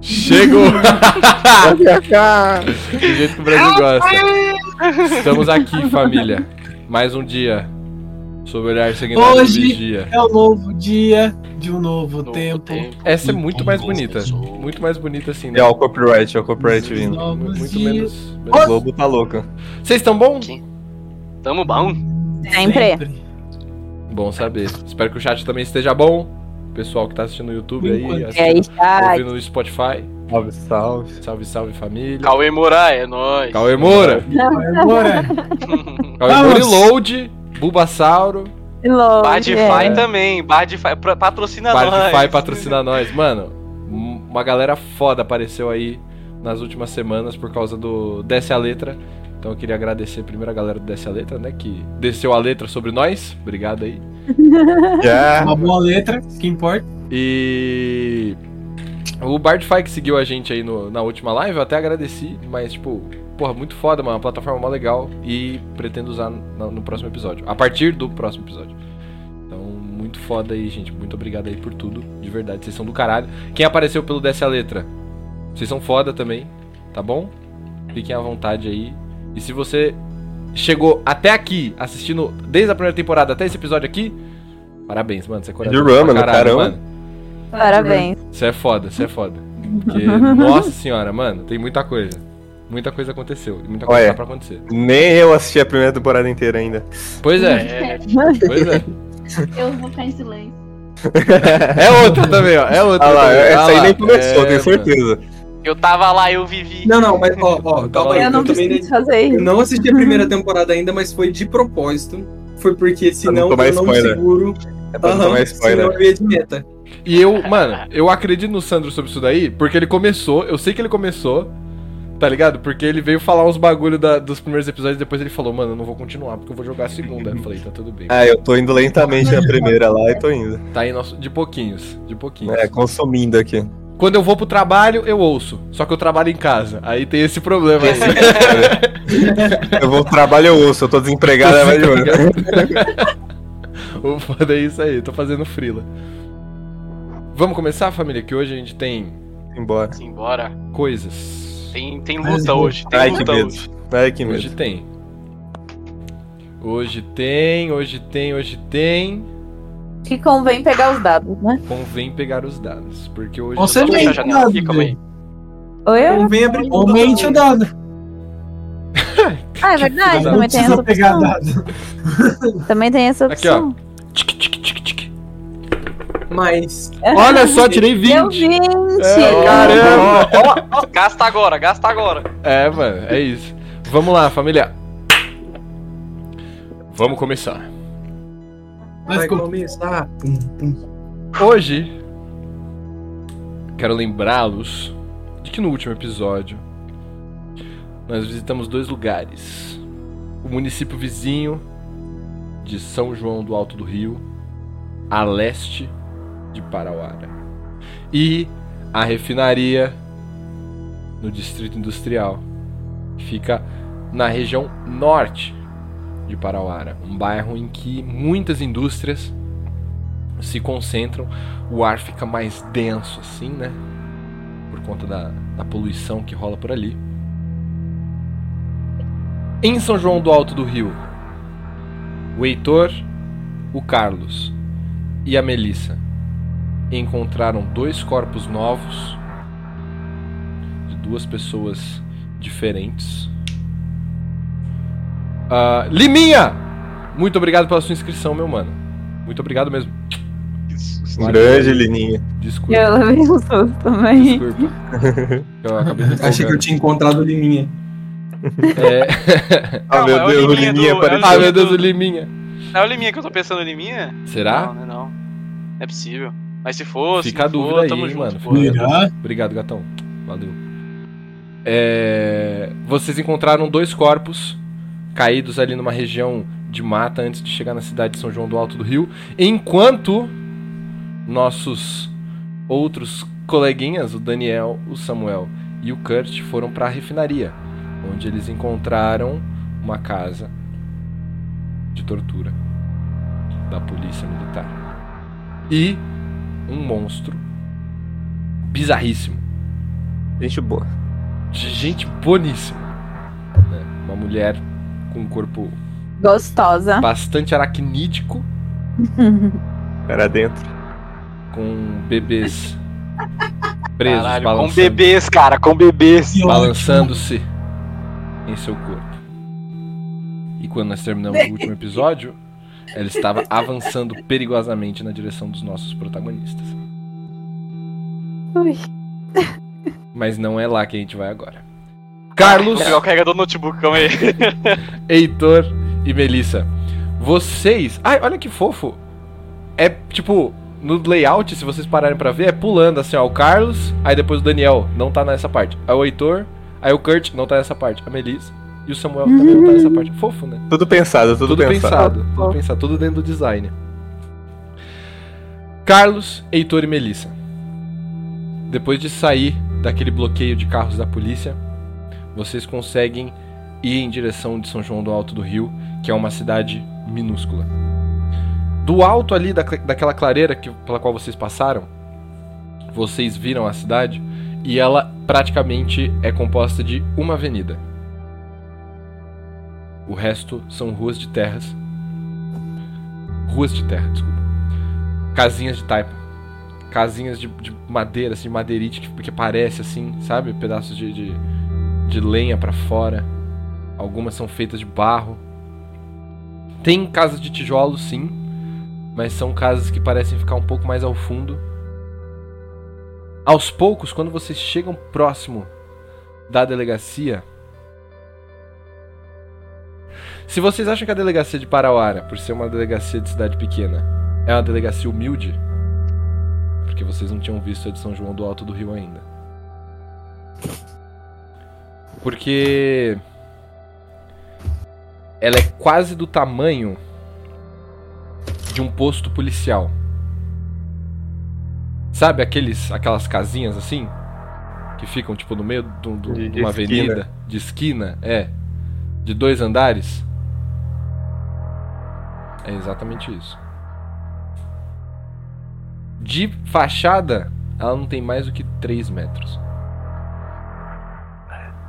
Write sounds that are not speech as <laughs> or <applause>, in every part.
Chegou! Do jeito que o Brasil gosta. Estamos aqui, família. Mais um dia. Sob o olhar sanguinário do Hoje vigia. é um novo dia de um novo, Novo tempo. Essa é muito mais bonita. Muito mais bonita assim, né? É o copyright, é o copyright vindo. Muito dias. menos. O Globo tá louco. Vocês estão bom? Tamo bom? Sempre. Bom saber. Espero que o chat também esteja bom. Pessoal que tá assistindo no YouTube aí, assistindo, chat. ouvindo no Spotify. Salve, salve. Salve, salve família. Cauê Moraes, é nóis. Cauê Moura. Cauê Vamos. <laughs> Moura e Load. Bulbasauro. Longe, Bardify é. também. Bardify pra- patrocina nós. patrocina nós. Mano, um- uma galera foda apareceu aí nas últimas semanas por causa do Desce a Letra. Então eu queria agradecer primeiro a galera do Desce a Letra, né? Que desceu a letra sobre nós. Obrigado aí. Yeah. <laughs> uma boa letra, que importa. E. O Bardify que seguiu a gente aí no- na última live, eu até agradeci, mas, tipo, porra, muito foda, mano. Uma plataforma mó legal e pretendo usar no, no próximo episódio. A partir do próximo episódio. Então, muito foda aí, gente. Muito obrigado aí por tudo. De verdade, vocês são do caralho. Quem apareceu pelo Desce a Letra, vocês são foda também, tá bom? Fiquem à vontade aí. E se você chegou até aqui, assistindo desde a primeira temporada até esse episódio aqui, parabéns, mano. Você é corajoso mano, caralho, caramba. mano. Parabéns. Você é foda, você é foda. <laughs> Porque, nossa senhora, mano, tem muita coisa. Muita coisa aconteceu. E muita coisa Olha. tá pra acontecer. Nem eu assisti a primeira temporada inteira ainda. Pois é, É, pois é. Eu vou ficar em silêncio. <laughs> É outra também, ó. É outra. Ah lá, também. essa Ah aí lá. nem começou, É, tenho certeza. Eu tava lá, eu vivi. Não, não, mas ó, ó, calma aí. Eu não Eu preciso fazer eu isso. não assisti a primeira temporada ainda, mas foi de propósito. Foi porque senão tomar eu não me seguro. É pra não tomar senão spoiler. eu ia de meta. E eu, mano, eu acredito no Sandro sobre isso daí, porque ele começou, eu sei que ele começou, tá ligado? Porque ele veio falar uns bagulho da- dos primeiros episódios e depois ele falou, mano, eu não vou continuar, porque eu vou jogar a segunda. Eu falei, tá tudo bem. Ah, eu tô indo lentamente na primeira lá e tô indo. Tá aí nosso, de pouquinhos, de pouquinhos. É, consumindo aqui. Quando eu vou pro trabalho, eu ouço. Só que eu trabalho em casa. Aí tem esse problema aí. <laughs> Eu vou pro trabalho eu ouço, eu tô desempregado, é mais. <laughs> O foda é isso aí, tô fazendo frila. Vamos começar, família? Que hoje a gente tem Embora. Simbora. coisas. Tem, tem luta hoje. Tem Ai, que luta medo. hoje. Ai, que Hoje medo. tem. Hoje tem, hoje tem, hoje tem. Que convém pegar os dados, né? Convém pegar os dados. Porque hoje. Você vem. A janela aqui, calma aí. Oi? eu? Convém abrir Aumente o dado. Ah, é <laughs> verdade, Não também tem essa opção. <laughs> Também tem essa Aqui, ó. opção. Tic, tic. Mas. Olha só, tirei 20. Deu 20! É, caramba! Gasta agora, gasta agora. É, mano, é isso. Vamos lá, família. Vamos começar. Vai go. começar. Pum, pum. Hoje, quero lembrá-los de que no último episódio nós visitamos dois lugares: o município vizinho de São João do Alto do Rio, a leste de Parauara, e a refinaria no Distrito Industrial, que fica na região norte de Parauara, um bairro em que muitas indústrias se concentram, o ar fica mais denso assim, né? Por conta da, da poluição que rola por ali. Em São João do Alto do Rio, o Heitor, o Carlos e a Melissa encontraram dois corpos novos de duas pessoas diferentes. Ah, Liminha! Muito obrigado pela sua inscrição, meu mano. Muito obrigado mesmo. Grande Lininha. Desculpa. Eu levei um susto também. Desculpa. <laughs> Eu acabei me Achei que eu tinha encontrado de minha. É... Ah, Não, meu é Deus, o Liminha do- apareceu. ah, meu Deus, o Liminha. É o Liminha que eu tô pensando, Liminha? Será? Não, não é não. Não é possível. Mas se for, Fica a se não dúvida for, aí, tamo hein, junto, mano. Obrigado, gatão. Valeu. É, Vocês encontraram dois corpos caídos ali numa região de mata antes de chegar na cidade de São João do Alto do Rio, enquanto nossos outros coleguinhas, o Daniel, o Samuel e o Kurt, foram para a refinaria, onde eles encontraram uma casa de tortura da polícia militar e um monstro bizarríssimo. Gente boa. De gente boníssima. né? Uma mulher com um corpo Gostosa. bastante aracnídico, <laughs> Era dentro. com bebês presos, Caralho, com balançando- bebês, cara, com bebês. Balançando-se em seu corpo. E quando nós terminamos o último episódio, ela estava avançando perigosamente na direção dos nossos protagonistas. Ui. Mas não é lá que a gente vai agora. Carlos, o carregador do notebook, calma aí. <laughs> Heitor e Melissa. Vocês. Ai, olha que fofo. É tipo, no layout, se vocês pararem pra ver, é pulando assim, ó. O Carlos, aí depois o Daniel, não tá nessa parte. Aí o Heitor, aí o Kurt, não tá nessa parte. A Melissa e o Samuel também não tá nessa parte. Fofo, né? Tudo pensado, tudo, Tudo, pensado. pensado. Tudo pensado, tudo dentro do design. Carlos, Heitor e Melissa. Depois de sair daquele bloqueio de carros da polícia, vocês conseguem ir em direção de São João do Alto do Rio, que é uma cidade minúscula. Do alto ali da, daquela clareira que, pela qual vocês passaram, vocês viram a cidade e ela praticamente é composta de uma avenida. O resto são ruas de terras. Ruas de terra, desculpa. Casinhas de taipa. Casinhas de, de madeira, assim, de madeirite, que, que parece assim, sabe? Pedaços de, de, de lenha pra fora. Algumas são feitas de barro. Tem casas de tijolos, sim. Mas são casas que parecem ficar um pouco mais ao fundo. Aos poucos, quando vocês chegam próximo da delegacia, se vocês acham que a delegacia de Parauara, por ser uma delegacia de cidade pequena, é uma delegacia humilde, porque vocês não tinham visto a de São João do Alto do Rio ainda. Porque ela é quase do tamanho de um posto policial. Sabe aqueles, aquelas casinhas assim? Que ficam tipo no meio De- de, de uma esquina. avenida de esquina, é. De dois andares. É exatamente isso. De fachada, ela não tem mais do que 3 metros.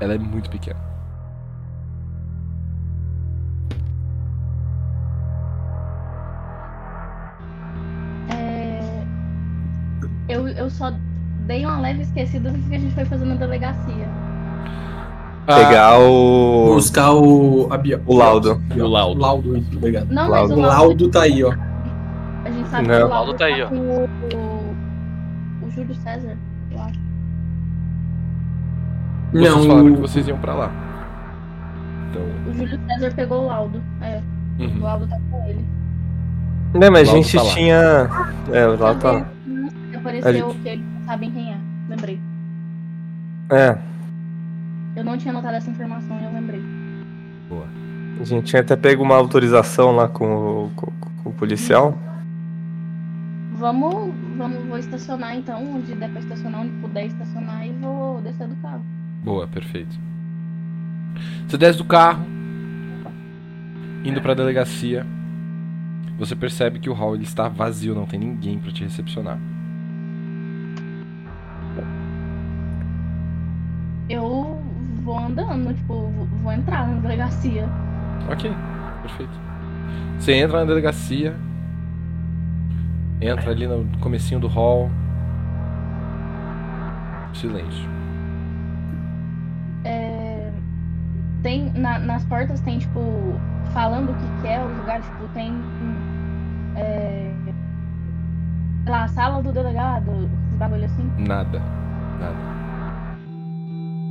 Ela é muito pequena. É, Eu, eu só dei uma leve esquecida do que a gente foi fazer na delegacia. Pegar o. Buscar o. O laudo. O laudo. O laudo, obrigado. Não, Laudo. mas O laudo, laudo tá aí, ó. a gente sabe Não. que o O laudo tá aí, ó. com o, o, o Júlio César, Vocês falaram que Não, vocês iam pra lá. Então. O Júlio César pegou o laudo. É, o uhum. laudo tá com ele. Né, mas a O gente tá lá. tinha. É, o laudo tá lá. Apareceu Ali. que eles sabem quem é. Lembrei. É. Eu não tinha notado essa informação e eu lembrei. A gente tinha até pego uma autorização lá com o, com, com o policial. Vamos, vamos, vou estacionar então, onde der pra estacionar, onde puder estacionar e vou descer do carro. Boa, perfeito. Você desce do carro, indo pra delegacia. Você percebe que o hall ele está vazio, não tem ninguém pra te recepcionar. Eu vou andando, tipo, vou entrar na delegacia. Ok, perfeito. Você entra na delegacia, entra ali no comecinho do hall. Silêncio. Tem, na- nas portas tem, tipo, falando o que, que é o lugar, tipo, tem. É, sei lá, sala do delegado, esses bagulho assim. Nada. Nada.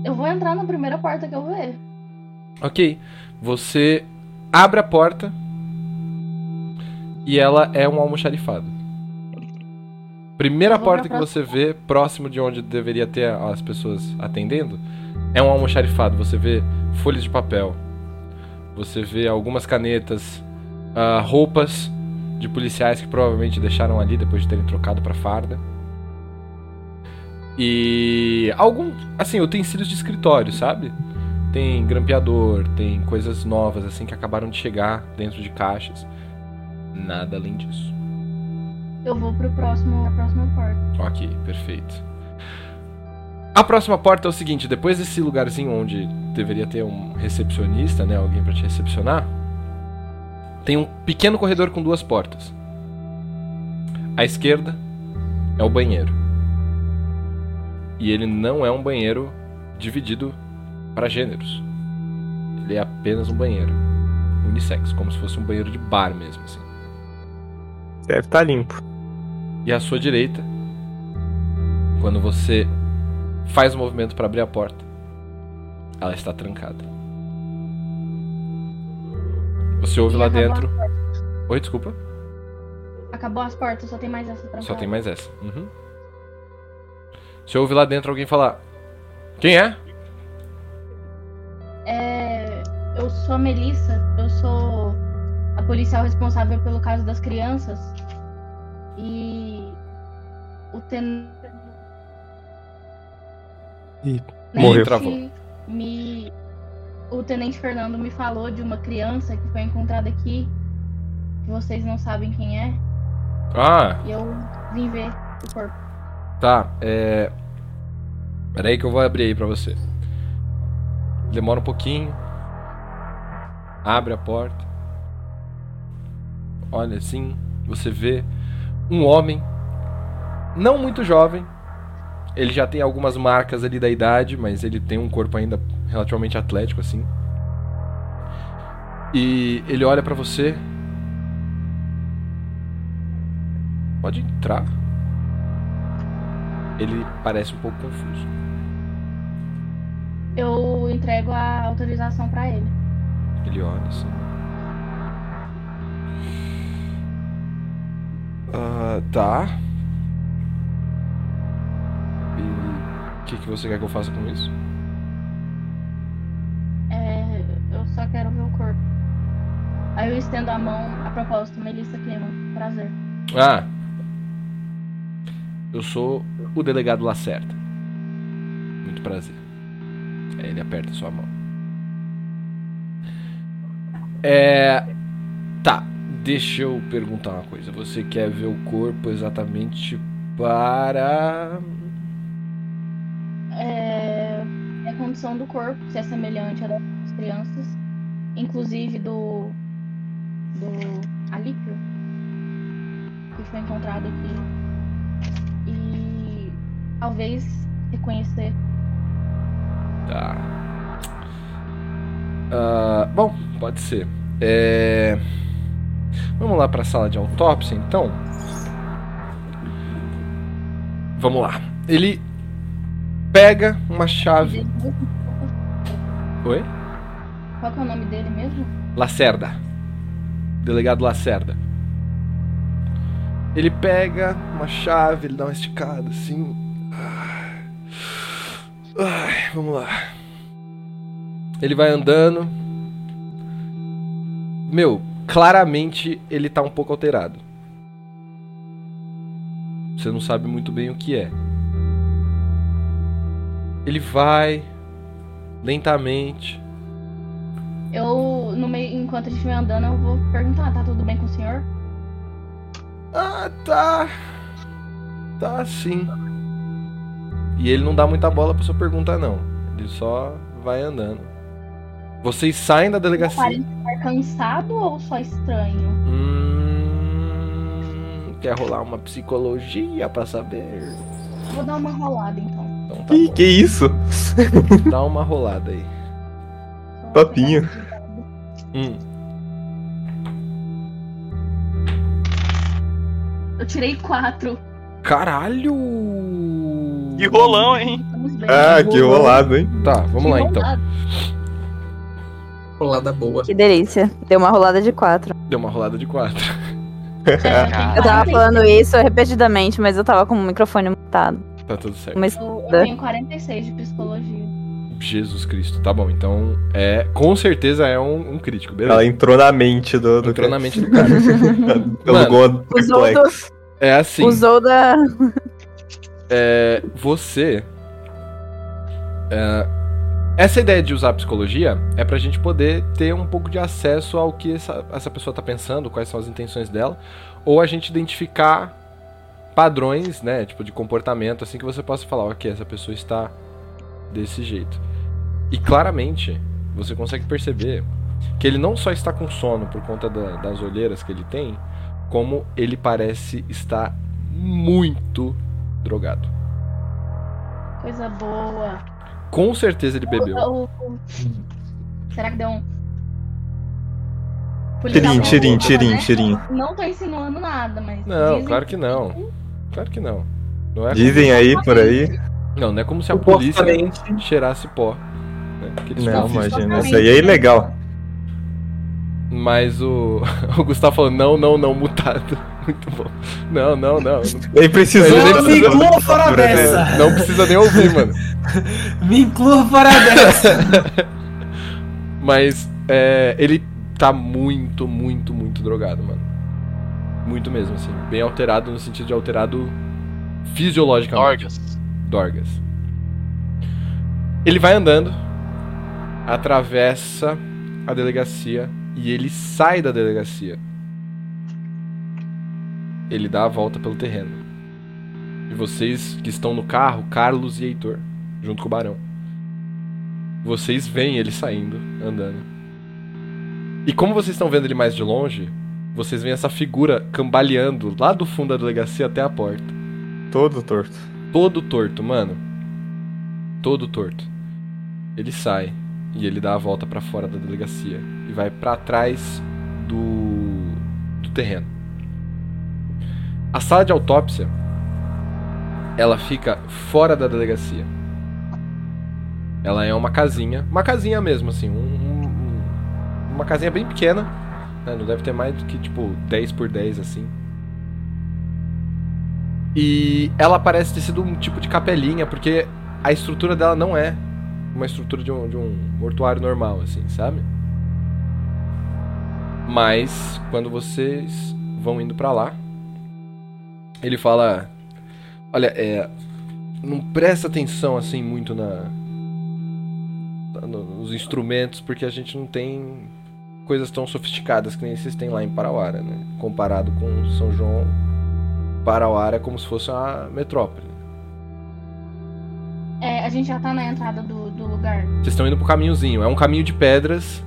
Eu vou entrar na primeira porta que eu ver. Ok. Você abre a porta e ela é um almoxarifado. Primeira porta que você vê, próximo de onde deveria ter as pessoas atendendo, é um almoxarifado. Você vê folhas de papel. Você vê algumas canetas, ah, roupas de policiais que provavelmente deixaram ali depois de terem trocado pra farda. E algum, assim, utensílios de escritório, sabe? Tem grampeador, tem coisas novas assim que acabaram de chegar dentro de caixas. Nada além disso. Eu vou pro próximo, pra próxima porta. Ok, perfeito. A próxima porta é o seguinte, depois desse lugarzinho onde deveria ter um recepcionista, né, alguém pra te recepcionar, tem um pequeno corredor com duas portas. À esquerda é o banheiro. E ele não é um banheiro dividido para gêneros. Ele é apenas um banheiro unissex, como se fosse um banheiro de bar mesmo, assim. Deve estar limpo. E à sua direita, quando você faz o movimento para abrir a porta, ela está trancada. Você ouve E lá dentro. Oi, desculpa. Acabou as portas, só tem mais essa trancada. Só tem mais essa. Uhum. Você ouve lá dentro alguém falar: Quem é? É, eu sou a Melissa, eu sou a policial responsável pelo caso das crianças. E o ten... Ih, Né, morreu. Travou. Me... O tenente Fernando me falou de uma criança que foi encontrada aqui, que vocês não sabem quem é, Ah, e eu vim ver o corpo. tá. É. Peraí que eu vou abrir aí pra você. Demora um pouquinho. Abre a porta. Olha assim, você vê um homem não muito jovem. Ele já tem algumas marcas ali da idade, mas ele tem um corpo ainda relativamente atlético assim. E ele olha pra você. Pode entrar. Ele parece um pouco confuso. Eu entrego a autorização pra ele. Ele olha assim. Ah, tá. Que, que você quer que eu faça com isso? É, eu só quero ver o corpo. Aí eu estendo a mão a propósito, Melissa Clima. Prazer. Ah. Eu sou o delegado Lacerda. Muito prazer. Aí ele aperta sua mão. É. Tá. Deixa eu perguntar uma coisa. Você quer ver o corpo exatamente para. Condição do corpo se é semelhante à das crianças, inclusive do do Alípio, que foi encontrado aqui. E talvez reconhecer. Tá. Ah, bom, pode ser. É... Vamos lá para a sala de autópsia, então. Vamos lá. Ele pega uma chave. Oi? Qual que é o nome dele mesmo? Lacerda. Delegado Lacerda. Ele pega uma chave, ele dá uma esticada assim. Ai, vamos lá. Ele vai andando. Meu, claramente ele tá um pouco alterado. Você não sabe muito bem o que é. Ele vai lentamente. Eu, no meio, enquanto a gente vai andando, eu vou perguntar, tá tudo bem com o senhor? Ah, tá. Tá sim. E ele não dá muita bola pra sua pergunta, não. Ele só vai andando. Vocês saem da delegacia. Parece estar cansado ou só estranho? Hum, quer rolar uma psicologia pra saber? Vou dar uma rolada então. Então tá Ih, bom. que isso? Dá uma rolada aí. Papinho. Hum. Eu tirei quatro. Caralho! Que rolão, hein? Ah, que rolado, hein? Tá, vamos lá então. rolada. Boa. Que delícia. Deu uma rolada de quatro. Deu uma rolada de quatro. <laughs> Eu tava 46. falando isso repetidamente, mas eu tava com o microfone mutado. Tá tudo certo. Mas Eu, eu tenho 46 de psicologia. Jesus Cristo. Tá bom, então é. Com certeza é um, um crítico, beleza? Ela entrou na mente do. do Entrou na mente do cara. Um usou, do. É assim. usou da. é, você. é, essa ideia de usar a psicologia é pra gente poder ter um pouco de acesso ao que essa, essa pessoa tá pensando, quais são as intenções dela, ou a gente identificar padrões, né, tipo de comportamento, assim que você possa falar, ok, essa pessoa está desse jeito. E claramente você consegue perceber que ele não só está com sono por conta da- das olheiras que ele tem, como ele parece estar muito drogado. Coisa boa. Com certeza ele bebeu. O- o- Será que deu um. Tirinho, voltou, tirinho, né? tirinho. Não tô insinuando nada, mas. Não, claro que não. Claro que não. Não é, Dizem aí por aí. não, não é como se a polícia cheirasse pó. Né? Que eles Não, imagina. Isso aí é ilegal. Mas o, <laughs> o Gustavo falou: não, não, não, mutado. <laughs> Muito bom. Não, não, não. <laughs> Nem precisou. Ele Não me precisa- inclua fora dessa! Não precisa nem ouvir, mano. Me inclua fora dessa! Mas é, ele tá muito, muito, muito drogado, mano. Muito mesmo, assim. Bem alterado no sentido de alterado fisiologicamente. Dorgas. Dorgas. Ele vai andando, atravessa a delegacia e ele sai da delegacia. Ele dá a volta pelo terreno. E vocês que estão no carro, Carlos e Heitor, junto com o Barão. Vocês veem ele saindo, andando. E como vocês estão vendo ele mais de longe, vocês veem essa figura cambaleando lá do fundo da delegacia até a porta. Todo torto. Todo torto, mano. Todo torto. Ele sai e ele dá a volta pra fora da delegacia e vai pra trás do do terreno. A sala de autópsia ela fica fora da delegacia. Ela é uma casinha, uma casinha mesmo assim, um- um- uma casinha bem pequena, né? não deve ter mais do que tipo 10 por 10 assim. E ela parece ter sido um tipo de capelinha, porque a estrutura dela não é uma estrutura de um, de um mortuário normal, assim, sabe? Mas quando vocês vão indo pra lá, ele fala: Olha, é. Não presta atenção assim muito na. no- nos instrumentos, porque a gente não tem coisas tão sofisticadas que nem vocês têm lá em Parauara, né? Comparado com São João, Parauara é como se fosse uma metrópole. É, a gente já tá na entrada do, do lugar. Vocês estão indo pro caminhozinho. É um caminho de pedras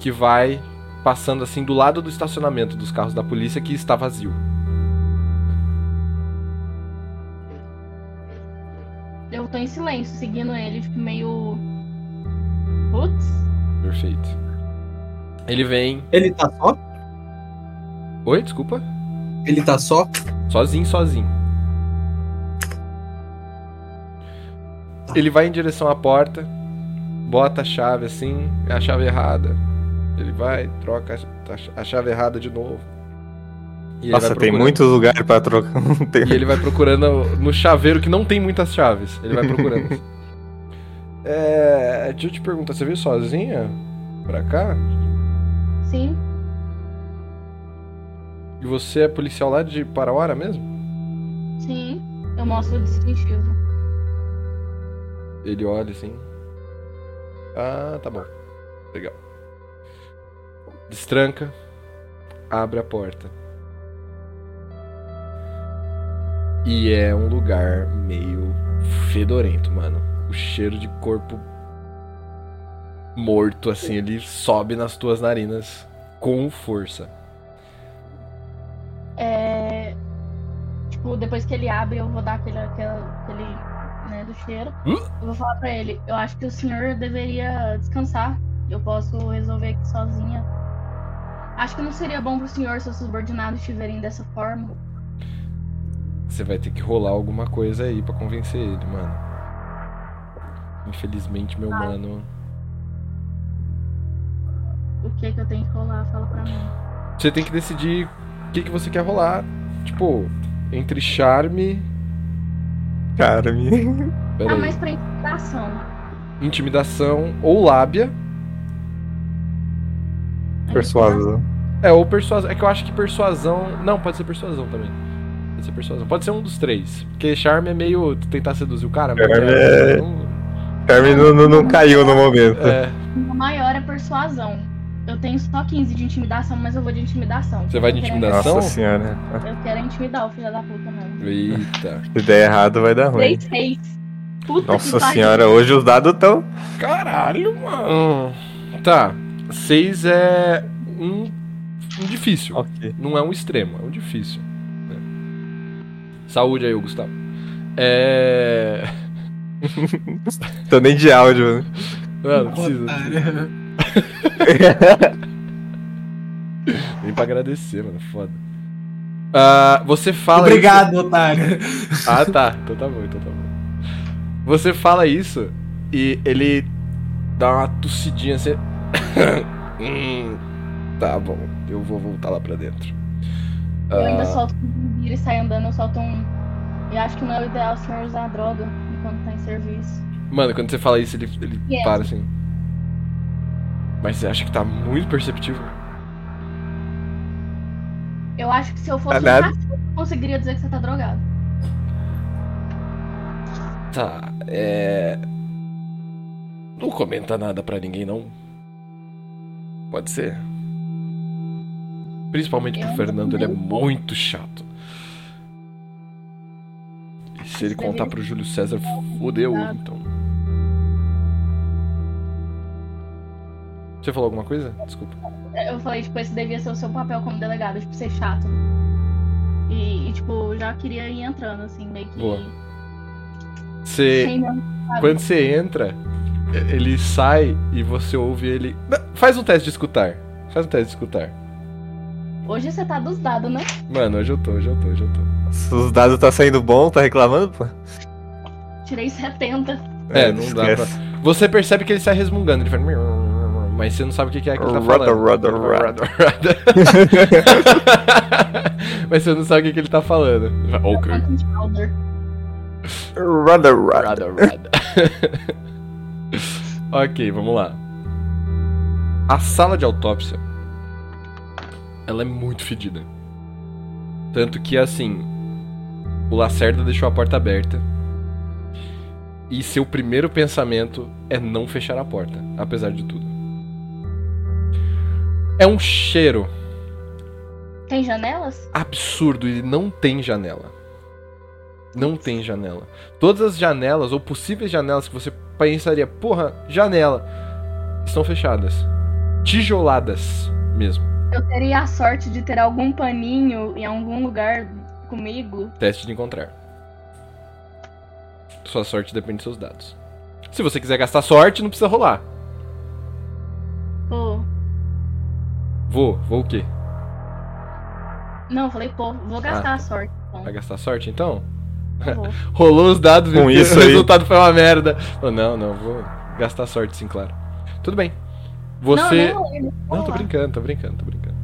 que vai passando assim do lado do estacionamento dos carros da polícia que está vazio. Eu tô em silêncio, seguindo ele, tipo, meio. Putz. Perfeito. Ele vem. Ele tá só? Oi, desculpa. Ele tá só? Sozinho, sozinho. Ele vai em direção à porta, bota a chave assim, é a chave errada. Ele vai, troca a- chave errada de novo. E ele Nossa, vai tem procurando- muitos lugares pra trocar. <laughs> E ele vai procurando no chaveiro que não tem muitas chaves. Ele vai procurando. <laughs> é. Deixa eu te perguntar, você veio sozinha pra cá? Sim. E você é policial lá de Parauara mesmo? Sim. Eu mostro o distintivo. Ele olha assim. Ah, tá bom. Legal. Destranca. Abre a porta. E é um lugar meio fedorento, mano. O cheiro de corpo morto, assim, ele sobe nas tuas narinas com força. É. Tipo, depois que ele abre, eu vou dar aquele. aquele, né, do cheiro. Hum? Eu vou falar pra ele, eu acho que o senhor deveria descansar. Eu posso resolver aqui sozinha. Acho que não seria bom pro senhor seus subordinados estiverem dessa forma. Você vai ter que rolar alguma coisa aí pra convencer ele, mano. Infelizmente, meu Ah. mano. O que que eu tenho que rolar? Fala pra mim. Você tem que decidir o que, que você quer rolar. Tipo, entre charme. Cara, me... Pera Ah, aí. mas pra intimidação. Intimidação ou lábia. persuasão. É, ou persuasão. É que eu acho que persuasão. Não, pode ser persuasão também. Pode ser persuasão. Pode ser um dos três. Porque charme é meio tentar seduzir o cara. mas Charme é- não- Carmen não, não, não caiu no momento. é. O maior é persuasão. Eu tenho só 15 de intimidação, mas eu vou de intimidação. Você vai de intimidação? Nossa senhora. Eu quero intimidar o filho da puta mesmo. Eita. <laughs> Se der errado, vai dar ruim. 3, 6. Puta Nossa que pariu. senhora, hoje os dados estão. Caralho, mano. Tá. 6 é um, um difícil. Ok. Não é um extremo, é um difícil. né? Saúde aí, Gustavo. É. <laughs> Tô nem de áudio, né? Não, não precisa. <laughs> Otário. Nem pra agradecer, mano. Foda. Ah, você fala. Obrigado, otário. Isso... Ah, tá. Então tá bom, então tá bom. Você fala isso e ele dá uma tossidinha assim. <coughs> Hum, tá bom, eu vou voltar lá pra dentro. Eu ainda Ah, solto um e sai andando, eu solto um. Eu acho que não é o ideal o senhor usar droga enquanto tá em serviço. Mano, quando você fala isso, ele, ele Yes. para assim. Mas você acha que tá muito perceptível? Eu acho que se eu fosse um nada. cachorro, eu conseguiria dizer que você tá drogado. Tá, é. Não comenta nada pra ninguém, não. Pode ser. Principalmente pro Eu Fernando, ele é muito chato. E se ele contar pro Júlio César, fodeu, então. Você falou alguma coisa? Desculpa. Eu falei, tipo, esse devia ser o seu papel como delegado, tipo, ser chato. E, e, tipo, já queria ir entrando, assim, meio que. Boa. Você. Quando você entra, ele sai e você ouve ele. Faz um teste de escutar. Faz um teste de escutar. Hoje você tá dos dados, né? Mano, hoje eu tô, hoje eu tô, hoje eu tô. Se os dados tá saindo bom, tá reclamando, pô? Tirei 70. É, não dá pra. esquece. Você percebe que ele sai resmungando, ele faz. Mas você não sabe o que é que ele tá falando. roda, Roda, roda. Mas você não sabe o que que ele tá falando. Ok. Rada. Rada, rada. ok, vamos lá. A sala de autópsia ela é muito fedida. Tanto que assim, o Lacerda deixou a porta aberta. E seu primeiro pensamento é não fechar a porta, apesar de tudo. É um cheiro Tem janelas? absurdo e não tem janela. Não tem janela. Todas as janelas, ou possíveis janelas que você pensaria, porra, janela, estão fechadas. Tijoladas mesmo. Eu teria a sorte de ter algum paninho em algum lugar comigo. Teste de encontrar. Sua sorte depende dos seus dados. Se você quiser gastar sorte, não precisa rolar. Vou, vou o quê? Não, eu falei, pô, vou gastar Ah. a sorte. Então. Vai gastar sorte então? <laughs> Rolou os dados, Com que isso <laughs> o aí. resultado foi uma merda. Oh, não, não, vou gastar sorte sim, claro. Tudo bem. Não, Você. rolei, nem Não, tô brincando, tô brincando, tô brincando.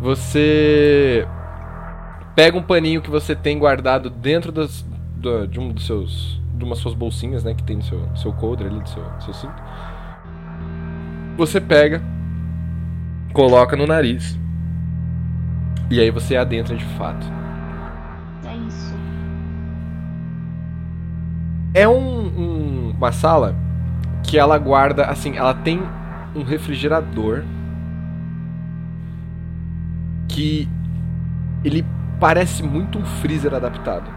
Você pega um paninho que você tem guardado dentro das, do- de um dos seus. de uma das suas bolsinhas, né? Que tem no seu, seu coldre ali, do seu, do seu cinto. Você pega, coloca no nariz. E aí você adentra de fato. É isso. É um, um- uma sala que ela guarda, assim, ela tem um refrigerador que ele parece muito um freezer adaptado.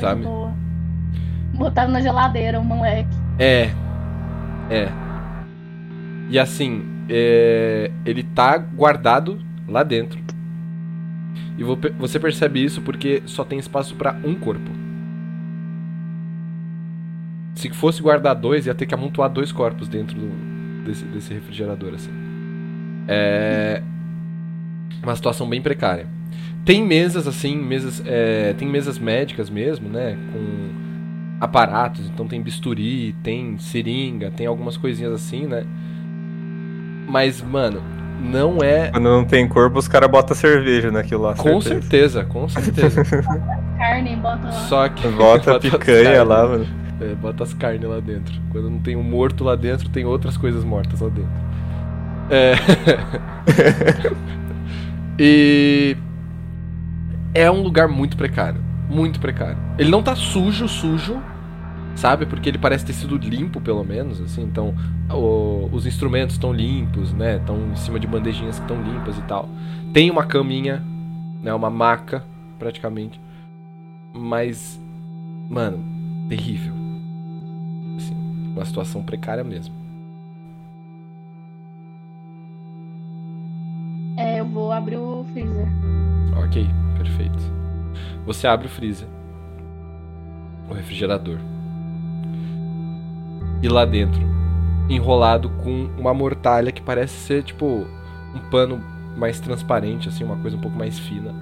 Sabe? boa. Botaram na geladeira, um moleque. É, é. E assim, é, ele tá guardado lá dentro. E vo- você percebe isso porque só tem espaço pra um corpo. Se fosse guardar dois, ia ter que amontoar dois corpos dentro do- desse, desse refrigerador, assim. É uma situação bem precária. Tem mesas assim, mesas, é, tem mesas médicas mesmo, né, com aparatos, então tem bisturi, tem seringa, tem algumas coisinhas assim, né? Mas, mano, não é Quando não tem corpo, os caras botam cerveja naquilo lá. com certeza. certeza, com certeza. <laughs> Carne, bota lá. Só que Bota <laughs> as picanha lá, mano. É, bota as carnes lá dentro. Quando não tem um morto lá dentro, tem outras coisas mortas lá dentro. É. <laughs> e. É um lugar muito precário. Muito precário. Ele não tá sujo, sujo, sabe? Porque ele parece ter sido limpo, pelo menos, assim. Então, o- os instrumentos estão limpos, né? Estão em cima de bandejinhas que estão limpas e tal. Tem uma caminha, né? Uma maca, praticamente. Mas Mano, terrível. Assim, uma situação precária mesmo. É, eu vou abrir o freezer. Ok, perfeito. Você abre o freezer. O refrigerador. E lá dentro, enrolado com uma mortalha que parece ser tipo um pano mais transparente, assim, uma coisa um pouco mais fina.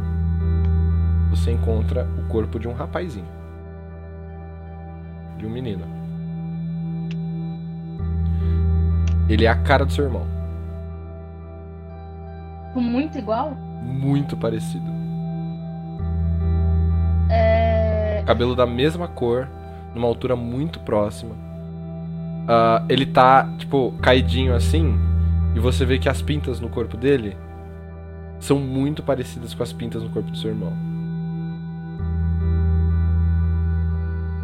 Você encontra o corpo de um rapazinho. De um menino. Ele é a cara do seu irmão. Muito igual? Muito parecido. É. cabelo da mesma cor, numa altura muito próxima. Ah, ele tá, tipo, caidinho assim, e você vê que as pintas no corpo dele são muito parecidas com as pintas no corpo do seu irmão.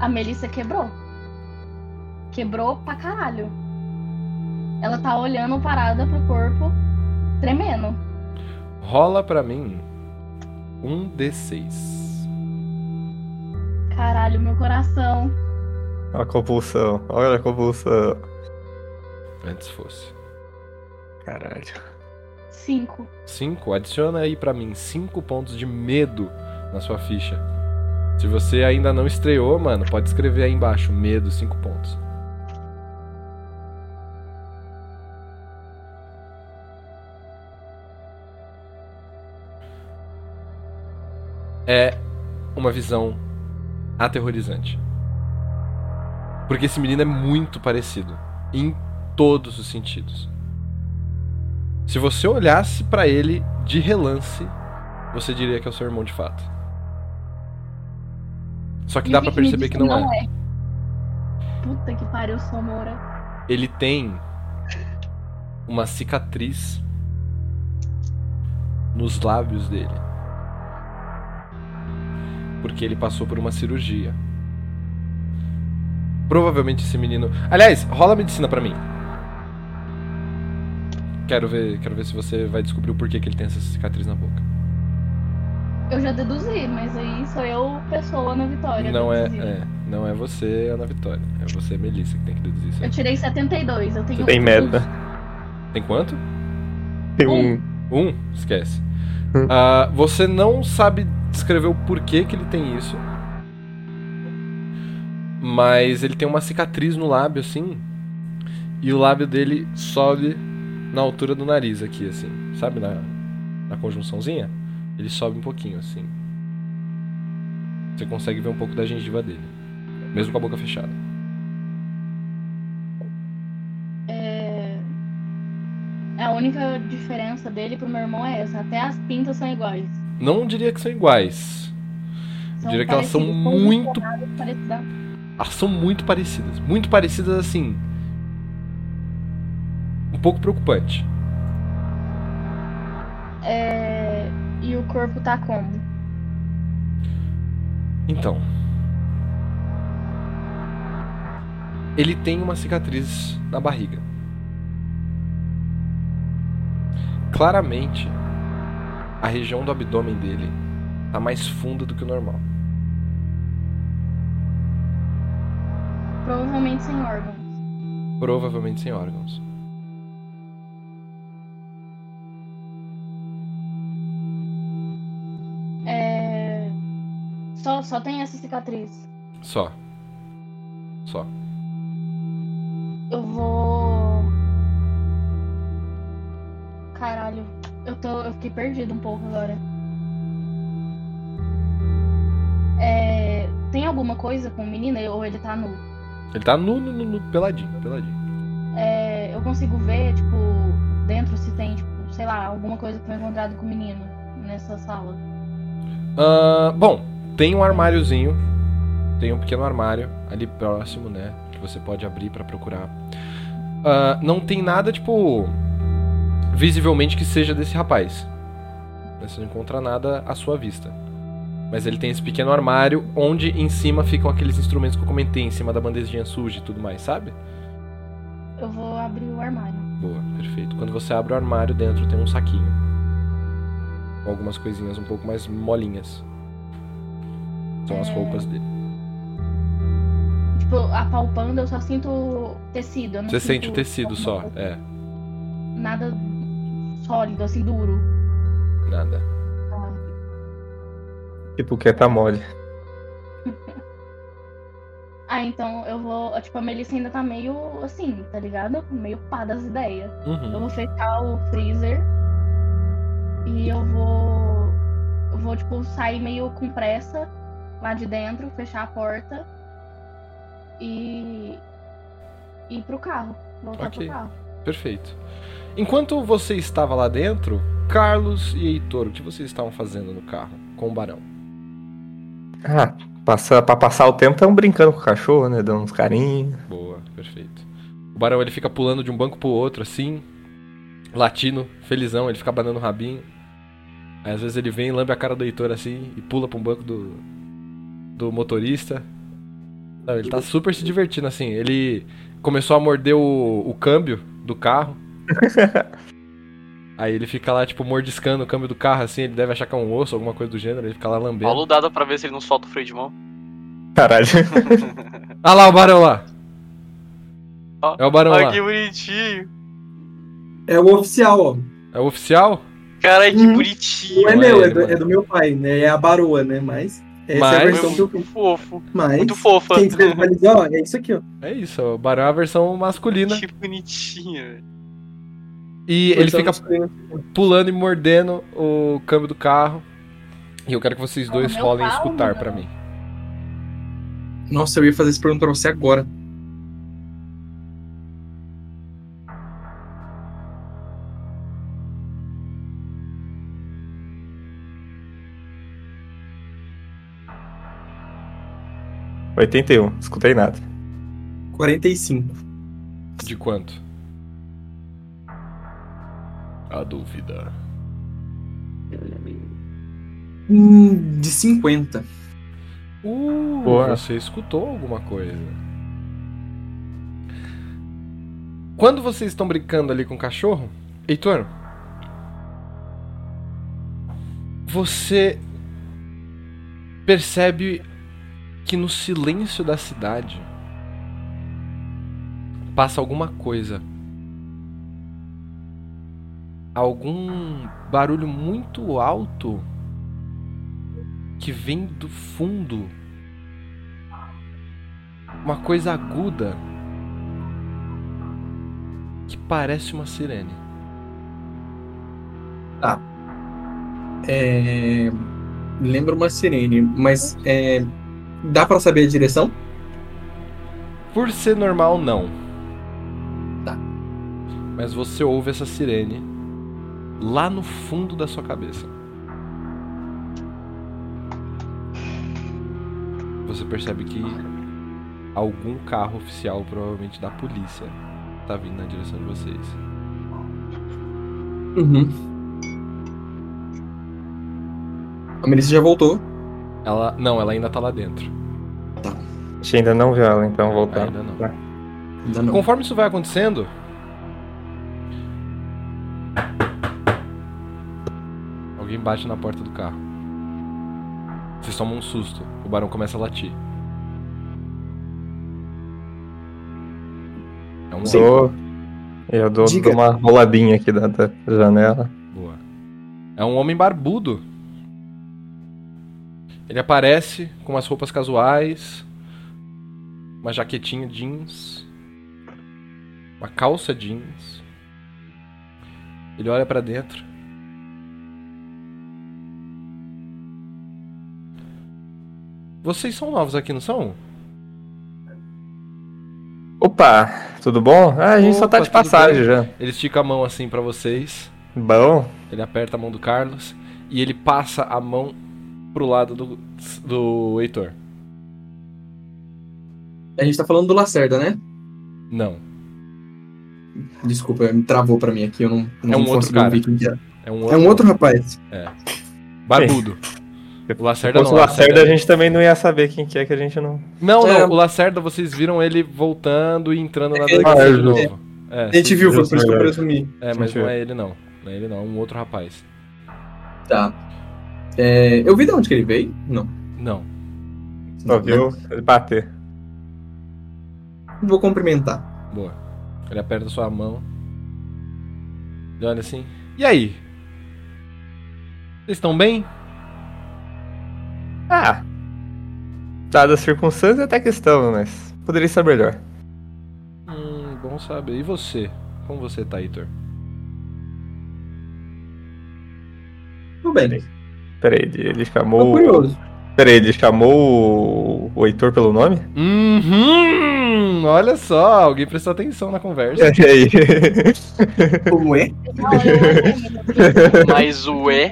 A Melissa quebrou. Quebrou pra caralho. Ela tá olhando parada pro corpo, tremendo. Rola pra mim um D6. Caralho, meu coração. Olha a compulsão. Olha a compulsão. Antes fosse. Caralho. Cinco. 5. Adiciona aí pra mim 5 pontos de medo na sua ficha. Se você ainda não estreou, mano, pode escrever aí embaixo. Medo, 5 pontos. É uma visão aterrorizante. Porque esse menino é muito parecido. Em todos os sentidos. Se você olhasse pra ele de relance, você diria que é o seu irmão de fato. Só que E dá me perceber disse que não é. é. Puta que pariu, Somora. Ele tem uma cicatriz nos lábios dele. Porque ele passou por uma cirurgia. Provavelmente esse menino. Aliás, rola a medicina pra mim. Quero ver, quero ver se você vai descobrir o porquê que ele tem essa cicatriz na boca. Eu já deduzi, mas aí sou eu, pessoa na vitória. Não é, é, não é você, Ana Vitória. É você, Melissa, que tem que deduzir isso. aí. Eu tirei 72, eu tenho. Você tem merda. Tem quanto? Tem um. Um? Esquece. Hum. Ah, você não sabe descrever o porquê que ele tem isso. Mas ele tem uma cicatriz no lábio, assim. E o lábio dele sobe na altura do nariz aqui, assim. Sabe, na, na conjunçãozinha? Ele sobe um pouquinho, assim. Você consegue ver um pouco da gengiva dele. Mesmo com a boca fechada. É... A única diferença dele pro meu irmão é essa. Até as pintas são iguais. Não diria que são iguais. São diria que elas são muito parecidas. Elas são muito parecidas. Muito parecidas assim. Um pouco preocupante. É... E o corpo tá como? Então. Ele tem uma cicatriz na barriga. Claramente, a região do abdômen dele tá mais funda do que o normal. Provavelmente sem órgãos. Provavelmente sem órgãos. É... Só, só tem essa cicatriz. Só. Só. Eu vou. Caralho. Eu tô. Eu fiquei perdido um pouco agora. É... Tem alguma coisa com o menino ou ele tá nu? Ele tá nu, nu, nu, peladinho, peladinho. É... Eu consigo ver, tipo, dentro se tem, tipo, sei lá, alguma coisa que foi encontrado com o menino nessa sala. Ah, bom, tem um armáriozinho. Tem um pequeno armário ali próximo, né? Que você pode abrir pra procurar. Ah, não tem nada, tipo. Visivelmente que seja desse rapaz. Você não encontra nada à sua vista. Mas ele tem esse pequeno armário onde em cima ficam aqueles instrumentos que eu comentei, em cima da bandejinha suja e tudo mais, sabe? Eu vou abrir o armário. Boa, perfeito. Quando você abre o armário, dentro tem um saquinho. Com algumas coisinhas um pouco mais molinhas. São as É. roupas dele. tipo, apalpando, eu só sinto tecido. Você sente o tecido só, é. Nada sólido, assim, duro. Nada. Tipo, que tá mole. <laughs> Ah, então eu vou. Tipo, a Melissa ainda tá meio assim, tá ligado? Meio pá das ideias. Eu Uhum. vou fechar o freezer e eu vou. Eu vou, tipo, sair meio com pressa lá de dentro, fechar a porta e. ir pro carro. Voltar Ok. pro carro. Perfeito. Enquanto você estava lá dentro, Carlos e Heitor, o que vocês estavam fazendo no carro com o Barão? Ah, passa, pra passar o tempo, tão brincando com o cachorro, né? Dando uns carinhos. Boa, perfeito. O Barão ele fica pulando de um banco pro outro assim, latino, felizão, ele fica banando o rabinho. Aí às vezes ele vem, lambe a cara do Heitor assim e pula pra um banco do do motorista. Não, ele tá super se divertindo assim. Ele começou a morder o, o câmbio do carro. <laughs> Aí ele fica lá, tipo, mordiscando o câmbio do carro, assim, ele deve achar que é um osso, alguma coisa do gênero, ele fica lá lambendo. Paulo dado pra ver se ele não solta o freio de mão. Caralho. <laughs> Ah lá, o barão lá! Ó, É o barão Olha lá. que bonitinho. É o oficial, ó. É o oficial? Caralho, que Hum. bonitinho. Não é é meu, é do, é do meu pai, né? É a baroa, né? Mas essa é a Mas- versão que eu Muito fofo. Mas Muito fofa. quem visualizar, ó, é isso aqui, ó. É isso, o barão é a versão masculina. Que bonitinho, velho. E ele fica pulando e mordendo o câmbio do carro. E eu quero que vocês dois meu rolem escutar pra mim. Nossa, eu ia fazer essa pergunta pra você agora. um. 81, escutei nada. 45. De quanto? A dúvida. Hum, de 50. Uh, Boa. você escutou alguma coisa. Quando vocês estão brincando ali com o cachorro, Heitor, você percebe que no silêncio da cidade passa alguma coisa. Algum barulho muito alto que vem do fundo. Uma coisa aguda que parece uma sirene. É... Lembra uma sirene, mas é... dá pra saber a direção? Por ser normal, não. Tá. Mas você ouve essa sirene lá no fundo da sua cabeça. Você percebe que algum carro oficial, provavelmente da polícia, tá vindo na direção de vocês. Uhum. A Melissa já voltou. Ela. Não, ela ainda tá lá dentro. A gente ainda não viu ela, então voltando. Ainda não. Tá. Ainda não. Conforme isso vai acontecendo. Bate na porta do carro. Vocês tomam um susto. O barão começa a latir. É um homem. Dou, eu dou, Diga. dou uma roladinha aqui da, da janela. Boa. É um homem barbudo. Ele aparece com umas roupas casuais, uma jaquetinha jeans, uma calça jeans. Ele olha pra dentro. Vocês são novos aqui, não são? Opa, tudo bom? Ah, a gente só tá Opa, de passagem bem? já. Ele estica a mão assim pra vocês. Bom, Ele aperta a mão do Carlos e ele passa a mão pro lado do, do Heitor. A gente tá falando do Lacerda, né? Não. Desculpa, me travou pra mim aqui, eu não, não É um outro consegui cara. ouvir quem que era. É um outro, É um outro rapaz. barbudo. O se Lacerda fosse não. o Lacerda, a gente também não ia saber quem que é que a gente não... Não, É. não. O Lacerda, vocês viram ele voltando e entrando na É, delegacia é, de novo. É, A gente viu, foi por isso que eu presumi. é, mas não é. ele não. Não é ele não, é um outro rapaz. Tá. É, eu vi de onde que ele veio? Não. Não. Só viu ele bater. Vou cumprimentar. Boa. Ele aperta sua mão. Olha assim. E aí? Vocês estão bem? Ah. Dadas as circunstâncias, até que estamos, mas poderia estar melhor. Hum, bom saber. E você? Como você tá, Heitor? Tudo bem. Peraí, ele, ele Tô chamou. curioso. Peraí, ele chamou o- o Heitor pelo nome? Uhum! Olha só, alguém prestou atenção na conversa. E aí? Como é? Não, eu- Mas o E.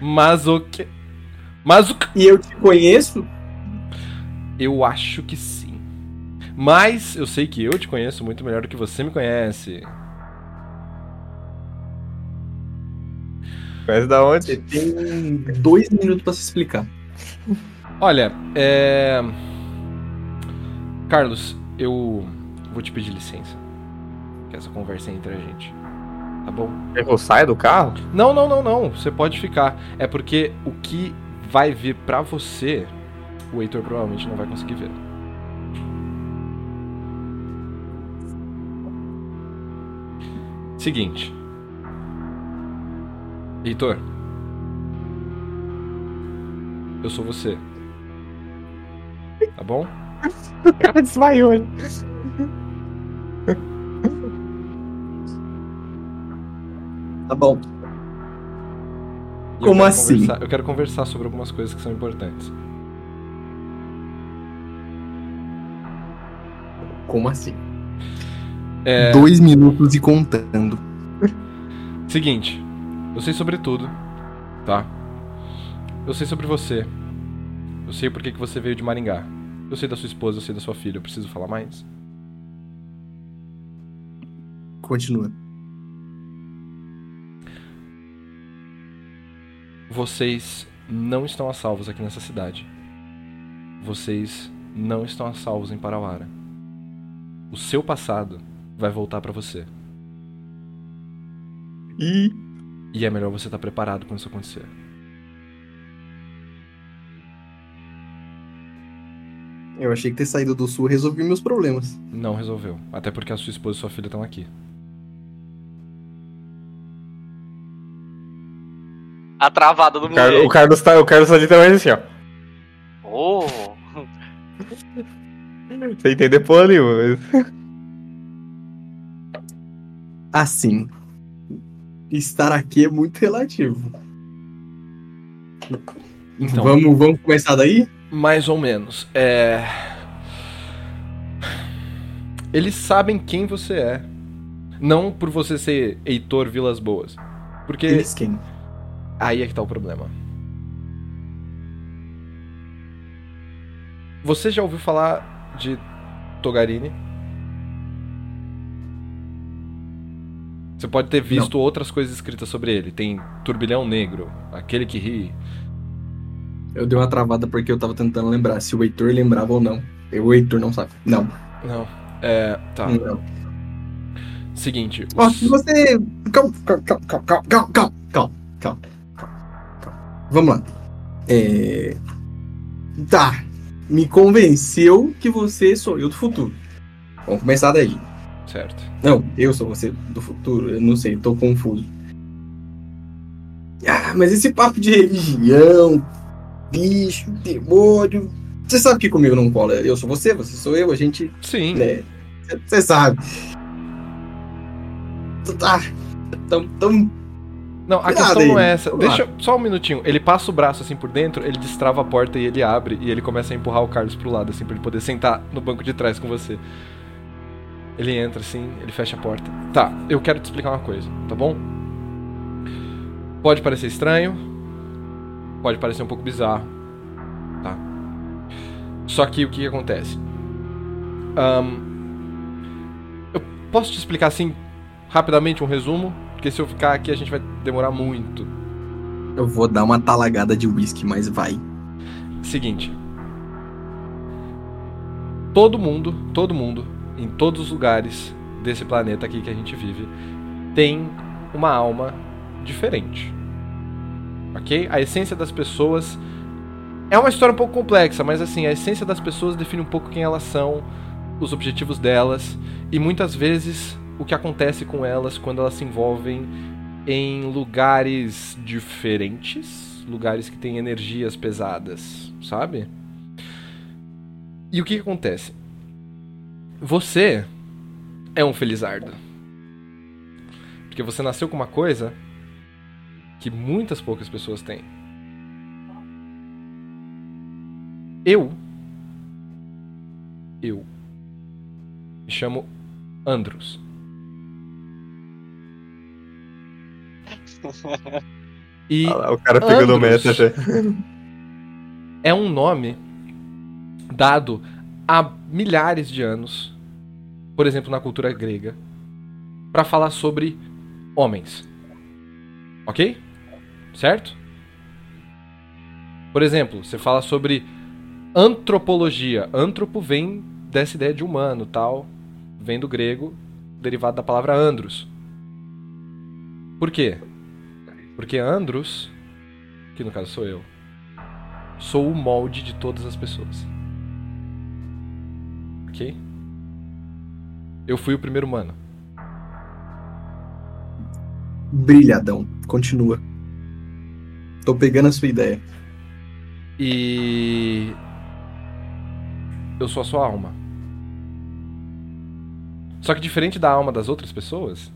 Mas o que. Mas o que. E eu te conheço? Eu acho que sim. Mas eu sei que eu te conheço muito melhor do que você me conhece. Mas da onde? Você tem dois minutos pra se explicar. Olha, é. Carlos, eu vou te pedir licença. Que essa conversa é entre a gente. Tá bom? Eu saio do carro? Não, não, não, não. Você pode ficar. É porque o que vai vir pra você, o Heitor provavelmente não vai conseguir ver. Seguinte. Heitor. Eu sou você. Tá bom? O <laughs> cara desmaiou. Tá bom. Eu Como quero assim? eu quero conversar sobre algumas coisas que são importantes. Como assim? É. Dois minutos e contando. <laughs> Seguinte, eu sei sobre tudo, tá? Eu sei sobre você. Eu sei por que você veio de Maringá. Eu sei da sua esposa, eu sei da sua filha. Eu preciso falar mais? Continua. Vocês não estão a salvos aqui nessa cidade. Vocês não estão a salvos em Parauara. O seu passado vai voltar pra você. E E é melhor você estar preparado quando isso acontecer. Eu achei que ter saído do sul resolveu meus problemas. Não resolveu. Até porque a sua esposa e sua filha estão aqui. A travada do o, Car- o. Carlos tá, o Carlos tá literalmente assim, ó. Oh, Sem entender porra nenhuma. mas- Assim. Estar aqui é muito relativo. Então, Vamos, vamos começar daí? Mais ou menos. É. Eles sabem quem você é. Não por você ser Heitor Vilas Boas. Porque Eles quem? Aí é que tá o problema. Você já ouviu falar de Togarini? Você pode ter visto Não. outras coisas escritas sobre ele. Tem Turbilhão Negro, Aquele que Ri. Eu dei uma travada porque eu tava tentando lembrar se o Heitor lembrava ou não. O Heitor não sabe. Não. Não. É. Tá. Não. Seguinte. Os... se você. Calma, calma, calma, calma, calma, calma, calma. Vamos lá. É. Tá. Me convenceu que você sou eu do futuro. Vamos começar daí. Certo. Não, eu sou você do futuro. Eu não sei, tô confuso. Ah, mas esse papo de religião, bicho, demônio. Você sabe que comigo não cola. Eu sou você, você sou eu, a gente. Sim. né? Você sabe. Tá. Tão, tão Não, a questão aí, não é essa. vamos lá. Deixa só um minutinho. Ele passa o braço assim por dentro, ele destrava a porta e ele abre e ele começa a empurrar o Carlos pro lado, assim, pra ele poder sentar no banco de trás com você. Ele entra assim, ele fecha a porta. Tá, eu quero te explicar uma coisa, tá bom? Pode parecer estranho, pode parecer um pouco bizarro, tá? Só que o que, que acontece? Ahn, eu posso te explicar assim, rapidamente, um resumo? Porque se eu ficar aqui a gente vai demorar muito. Eu vou dar uma talagada de uísque, mas vai. Seguinte. Todo mundo, todo mundo, em todos os lugares desse planeta aqui que a gente vive, tem uma alma diferente. Ok? A essência das pessoas. É uma história um pouco complexa, mas assim, a essência das pessoas define um pouco quem elas são os objetivos delas e muitas vezes o que acontece com elas quando elas se envolvem em lugares diferentes, lugares que têm energias pesadas, sabe? E o que, que acontece? Você é um felizardo. Porque você nasceu com uma coisa que muitas poucas pessoas têm. Eu. Eu. Me chamo Andros. E Ah o cara pegando o meta já. é um nome dado há milhares de anos, por exemplo, na cultura grega, para falar sobre homens. Ok? Certo? Por exemplo, você fala sobre antropologia. Antropo vem dessa ideia de humano, tal, vem do grego, derivado da palavra andros. Por quê? Porque andros, que no caso sou eu, sou o molde de todas as pessoas. Ok? Eu fui o primeiro humano. Brilhadão. Continua. Tô pegando a sua ideia. E. Eu sou a sua alma. Só que diferente da alma das outras pessoas,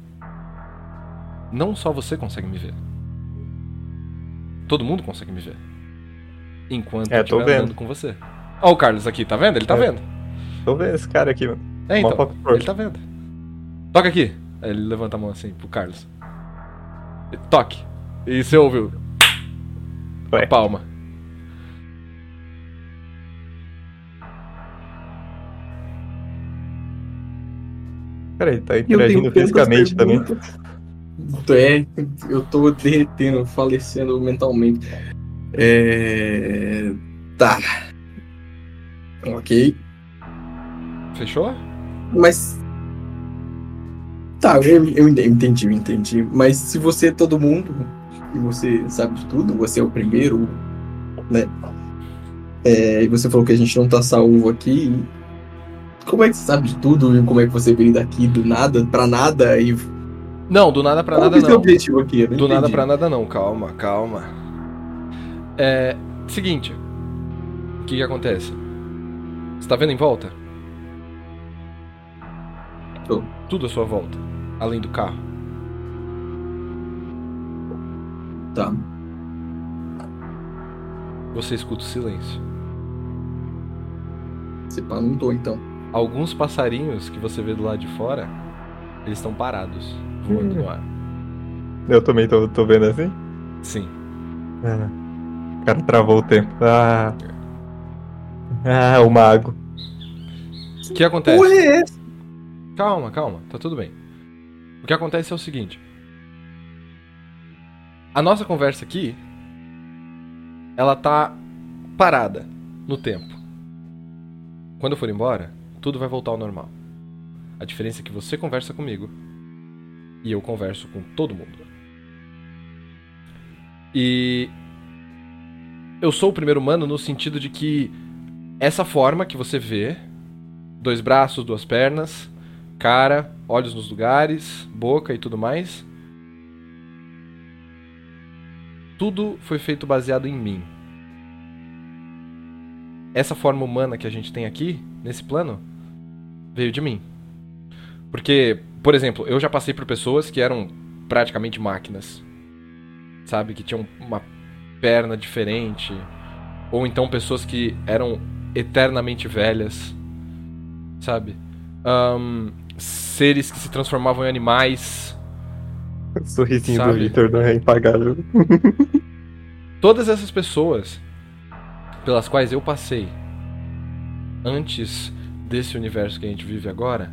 não só você consegue me ver. Todo mundo consegue me ver. Enquanto É, eu tô estiver vendo. andando com você. Ó o Carlos aqui, tá vendo? Ele tá É. vendo. Tô vendo esse cara aqui, mano. É, então. Ele tá vendo. Toca aqui. Aí ele levanta a mão assim pro Carlos. Toque. E você ouviu Ué. a palma. Cara, ele tá interagindo fisicamente também. É, eu tô derretendo, falecendo mentalmente. É. Tá. Ok. Fechou? Mas. Tá, eu, eu entendi, eu entendi. Mas se você é todo mundo e você sabe de tudo, você é o primeiro, né? É, e você falou que a gente não tá salvo aqui. Como é que você sabe de tudo e como é que você veio daqui do nada pra nada e. Não, do nada pra Qual nada é o seu não. objetivo aqui? Não Do nada entendi. pra nada não, calma, calma. É. Seguinte. O que que acontece? Você tá vendo em volta? Tô. Tudo à sua volta. Além do carro. Tá. Você escuta o silêncio. Se pá, não tô então. Alguns passarinhos que você vê do lado de fora, eles estão parados, voando no ar. Eu também tô, tô vendo assim. Sim. Ah, o cara travou o tempo. Ah. Ah, o mago. O que acontece? É essa? Calma, calma, tá tudo bem. O que acontece é o seguinte. A nossa conversa aqui, ela tá parada no tempo. Quando eu for embora, tudo vai voltar ao normal. A diferença é que você conversa comigo e eu converso com todo mundo. E eu sou o primeiro humano no sentido de que essa forma que você vê, dois braços, duas pernas, cara, olhos nos lugares, boca e tudo mais. Tudo foi feito baseado em mim. Essa forma humana que a gente tem aqui, nesse plano, veio de mim. Porque, por exemplo, eu já passei por pessoas que eram praticamente máquinas. Sabe? Que tinham uma perna diferente. Ou então pessoas que eram eternamente velhas. Sabe? Ahn, seres que se transformavam em animais. O <laughs> sorrisinho do Sabe? Victor não é impagável. <laughs> Todas essas pessoas pelas quais eu passei antes desse universo que a gente vive agora,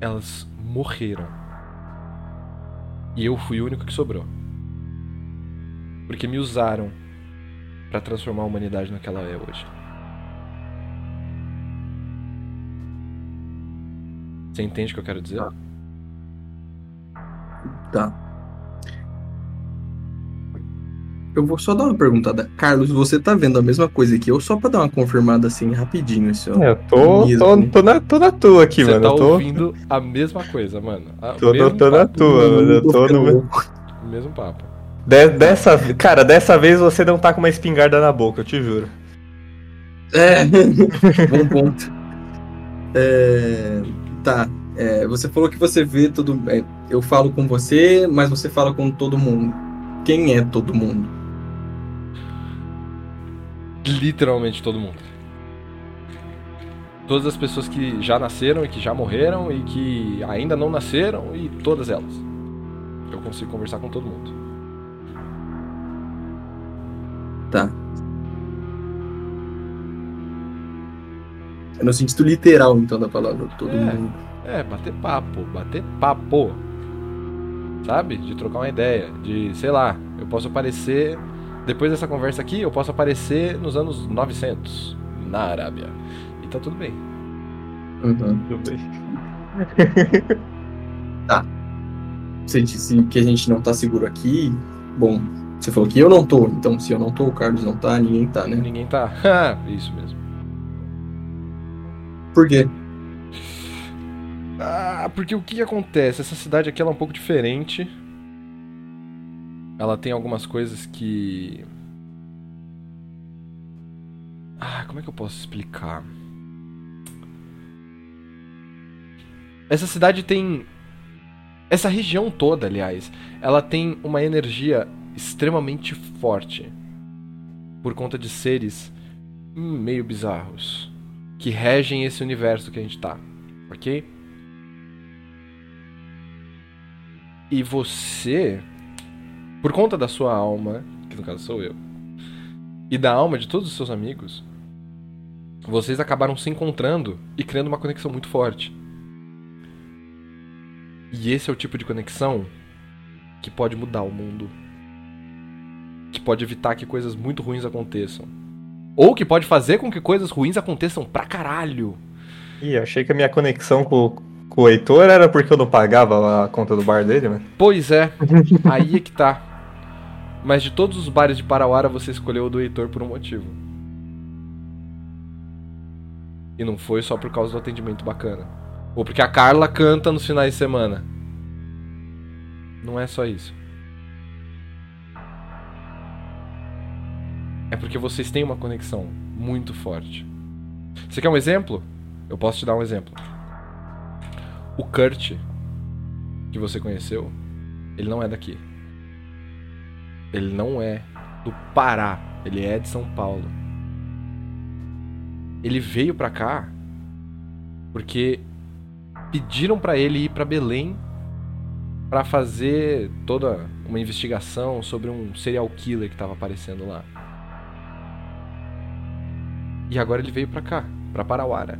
elas morreram. E eu fui o único que sobrou. Porque me usaram pra transformar a humanidade no que ela é hoje. Você entende o que eu quero dizer? Tá. Eu vou só dar uma perguntada. Carlos, você tá vendo a mesma coisa que eu, só pra dar uma confirmada assim, rapidinho, assim, ó. É, Eu tô, tô, tô, na, tô na tua aqui, Você mano. tá eu tô, ouvindo a mesma coisa, mano. A- tô, tô, mesmo tô na tua, mano. Eu tô no. Mesmo papo. De- dessa, cara, dessa vez você não tá com uma espingarda na boca, eu te juro. É, <laughs> bom ponto. É, tá, é, você falou que você vê todo. é, eu falo com você, mas você fala com todo mundo. Quem é todo mundo? Literalmente todo mundo. Todas as pessoas que já nasceram e que já morreram e que ainda não nasceram e todas elas. Eu consigo conversar com todo mundo. Tá. É no sentido literal, então, da palavra todo É. mundo. É, bater papo, bater papo. Sabe? De trocar uma ideia. De, sei lá, eu posso aparecer. Depois dessa conversa aqui, eu posso aparecer nos anos 900, na Arábia. E tá tudo bem. Uhum. Tudo bem. <laughs> Você disse que a gente não tá seguro aqui. Bom, você falou que eu não tô. Então, se eu não tô, o Carlos não tá, ninguém tá, né? Ninguém tá. <laughs> Isso mesmo. Por quê? Ah, porque o que acontece? Essa cidade aqui ela é um pouco diferente. Ela tem algumas coisas que. Ah, como é que eu posso explicar? Essa cidade tem. Essa região toda, aliás, ela tem uma energia extremamente forte. Por conta de seres meio bizarros. Que regem esse universo que a gente tá. Ok? E você, por conta da sua alma, que no caso sou eu, e da alma de todos os seus amigos, vocês acabaram se encontrando e criando uma conexão muito forte. E esse é o tipo de conexão que pode mudar o mundo. Que pode evitar que coisas muito ruins aconteçam. Ou que pode fazer com que coisas ruins aconteçam pra caralho. Ih, achei que a minha conexão com, com o Heitor era porque eu não pagava a conta do bar dele, mano. Pois é, <laughs> aí é que tá. Mas de todos os bares de Parauara, você escolheu o do Heitor por um motivo. E não foi só por causa do atendimento bacana. Ou porque a Carla canta nos finais de semana. Não é só isso. É porque vocês têm uma conexão muito forte. Você quer um exemplo? Eu posso te dar um exemplo. O Kurt, que você conheceu, ele não é daqui. Ele não é do Pará. Ele é de São Paulo. Ele veio pra cá porque pediram pra ele ir pra Belém pra fazer toda uma investigação sobre um serial killer que tava aparecendo lá. E agora ele veio pra cá, pra Parauara.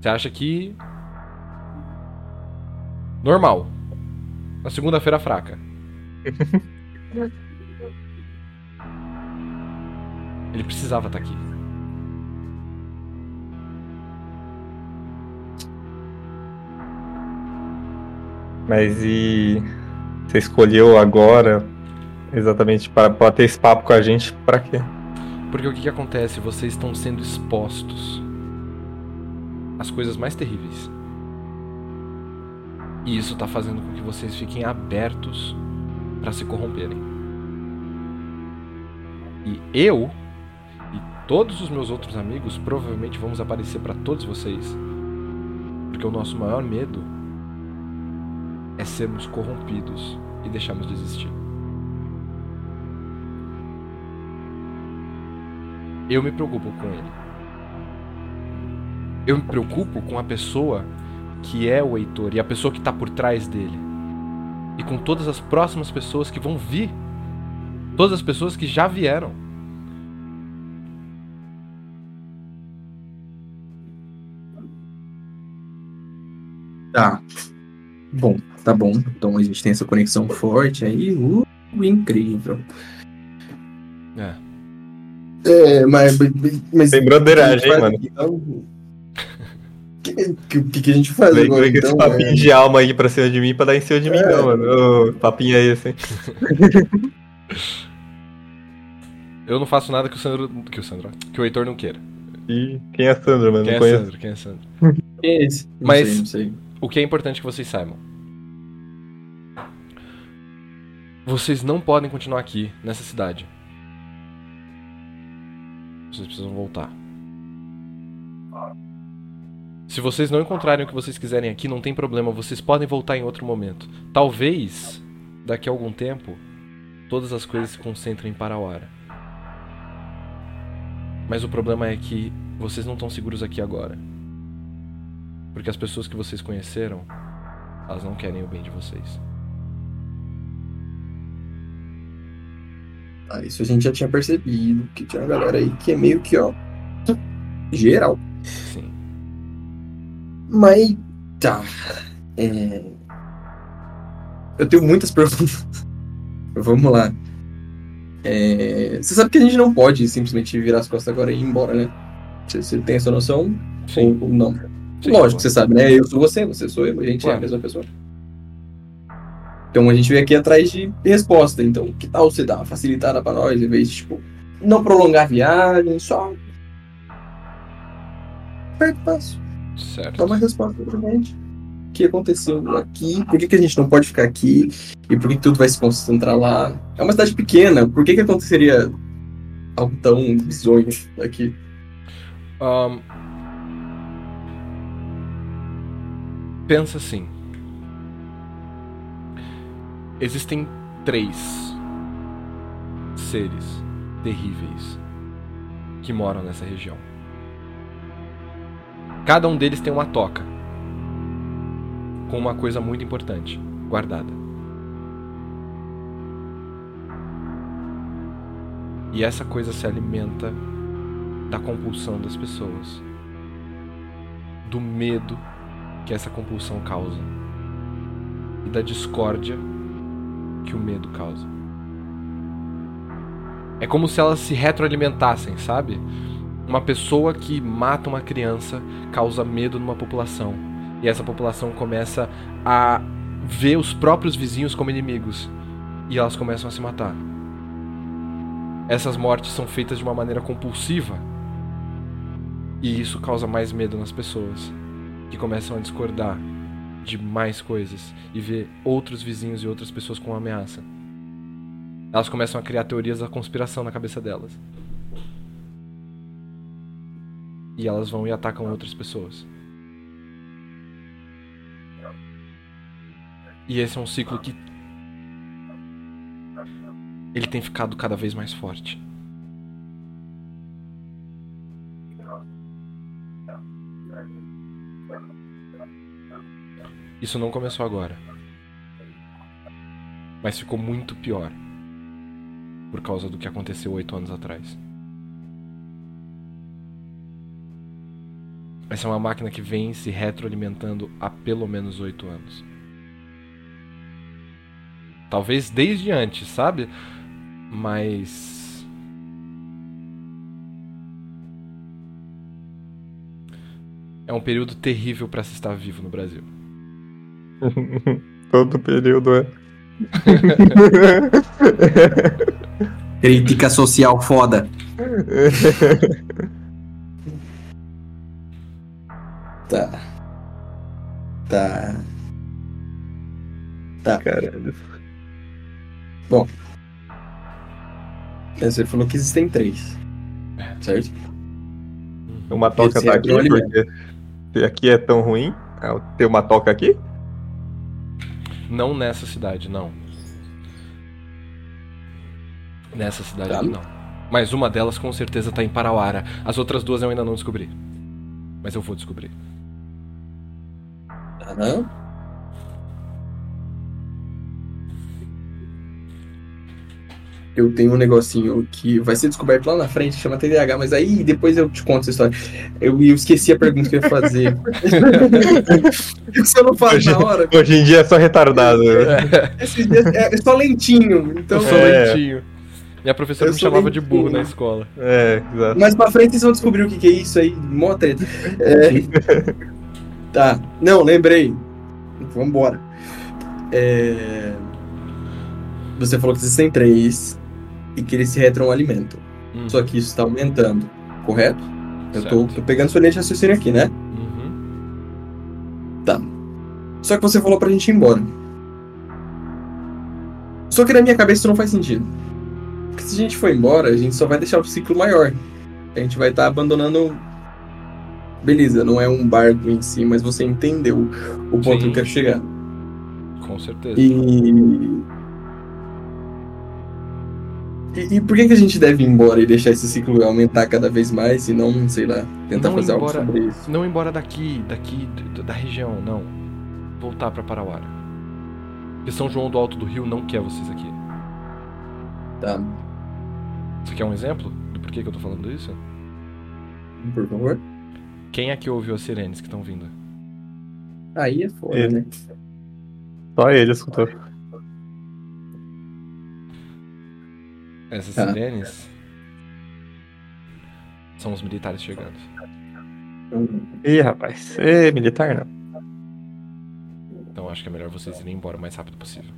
Você acha que normal? Na segunda-feira fraca. <laughs> Ele precisava estar aqui. Mas e. Você escolheu agora exatamente para para ter esse papo com a gente pra quê? Porque o que, que acontece? Vocês estão sendo expostos às coisas mais terríveis. E isso tá fazendo com que vocês fiquem abertos para se corromperem. E eu e todos os meus outros amigos provavelmente vamos aparecer para todos vocês. Porque o nosso maior medo é sermos corrompidos e deixarmos de existir. Eu me preocupo com ele. Eu me preocupo com a pessoa que é o Heitor e a pessoa que tá por trás dele. E com todas as próximas pessoas que vão vir. Todas as pessoas que já vieram. Tá. Bom, tá bom. Então a gente tem essa conexão forte aí. Uh, incrível. É. É, mas. mas Tem broderagem, mano? Então, que- que- o que, a gente faz Vem, agora, vem com esse então? papinho é? de alma aí pra cima de mim pra dar em cima de mim, É. não, mano. Ô, papinho é esse, hein? <laughs> Eu não faço nada que o Sandro. Que o Sandro. Que o Heitor não queira. E quem é Sandro, mano? Quem não é conheço. Sandro? Quem é Sandro? <laughs> Quem é esse? Não Mas- sei, não sei. O que é importante que vocês saibam. Vocês não podem continuar aqui, nessa cidade. Vocês precisam voltar. Se vocês não encontrarem o que vocês quiserem aqui, não tem problema, vocês podem voltar em outro momento. Talvez, daqui a algum tempo, todas as coisas se concentrem para a hora. Mas o problema é que vocês não estão seguros aqui agora. Porque as pessoas que vocês conheceram, elas não querem o bem de vocês. Ah, isso a gente já tinha percebido, que tinha uma galera aí que é meio que, ó, geral. Sim. Mas, tá. É... Eu tenho muitas <laughs> perguntas. Vamos lá. É, Você sabe que a gente não pode simplesmente virar as costas agora e ir embora, né? Você, você tem essa noção? Sim. Ou, não? Sim, Lógico que você sabe, né? Eu sou você, você sou eu, a gente é Claro. a mesma pessoa. Então a gente veio aqui atrás de resposta. Então, que tal você dar uma facilitada pra nós, em vez de, tipo, não prolongar a viagem, só. Aperta o passo. Certo. Dá uma resposta pra gente. O que aconteceu aqui? Por que, que a gente não pode ficar aqui? E por que, que tudo vai se concentrar lá? É uma cidade pequena, por que, que aconteceria algo tão bizonho aqui? Ahn, pensa assim. Existem três seres terríveis que moram nessa região. Cada um deles tem uma toca com uma coisa muito importante guardada. E essa coisa se alimenta da compulsão das pessoas, do medo que essa compulsão causa e da discórdia que o medo causa. É como se elas se retroalimentassem, sabe? Uma pessoa que mata uma criança causa medo numa população e essa população começa a ver os próprios vizinhos como inimigos e elas começam a se matar. Essas mortes são feitas de uma maneira compulsiva e isso causa mais medo nas pessoas, que começam a discordar de mais coisas e ver outros vizinhos e outras pessoas com ameaça. Elas começam a criar teorias da conspiração na cabeça delas. E elas vão e atacam outras pessoas. E esse é um ciclo que ele tem ficado cada vez mais forte. Isso não começou agora. Mas ficou muito pior. Por causa do que aconteceu oito anos atrás. Essa é uma máquina que vem se retroalimentando há pelo menos oito anos. Talvez desde antes, sabe? Mas. É um período terrível para se estar vivo no Brasil. <laughs> Todo período é. <laughs> Crítica social foda. <laughs> Tá. Tá. Caralho. É, Você falou que existem três. Certo? Uma toca Esse tá é aqui, porque aqui é tão ruim, ah, ter uma toca aqui? Não nessa cidade, não. Nessa cidade Tá. não. Mas uma delas com certeza tá em Parauara. As outras duas eu ainda não descobri. Mas eu vou descobrir. Aham. Eu tenho um negocinho que vai ser descoberto lá na frente, chama TDAH, mas aí depois eu te conto essa história. Eu, eu esqueci a pergunta que eu ia fazer. <laughs> Se eu não faço Hoje- na hora, Hoje em dia é só retardado. né? dias é, é só lentinho. Então, eu sou É. lentinho. Minha professora Eu me chamava de burro na escola. É, exato. mais pra frente vocês vão descobrir o que, que é isso aí. Mó treta. É, <laughs> Tá. Não, lembrei. Vambora. É... Você falou que existem três e que eles se retroalimentam. Hum, Só que isso está aumentando, correto? Eu tô, tô pegando sua linha de raciocínio aqui, né? Uhum. Tá. Só que você falou pra gente ir embora. Só que na minha cabeça isso não faz sentido. Porque se a gente for embora, a gente só vai deixar o ciclo maior. A gente vai estar abandonando. Beleza, não é um barco em si, mas você entendeu o ponto Sim. que eu quero chegar. Com certeza. E... e. e por que, que a gente deve ir embora e deixar esse ciclo aumentar cada vez mais e não, sei lá, tentar Não fazer algo embora- sobre isso? Não embora daqui, daqui, da região, não. Voltar pra Parauara. Porque São João do Alto do Rio não quer vocês aqui. Tá, Você quer um exemplo do porquê que eu tô falando isso? por favor. Quem aqui ouviu as sirenes que estão vindo? Aí é foda, Ele. né? Só ele escutou. Essas Tá. sirenes são os militares chegando. Ih, rapaz. Ê, militar não. Então acho que é melhor vocês irem embora o mais rápido possível.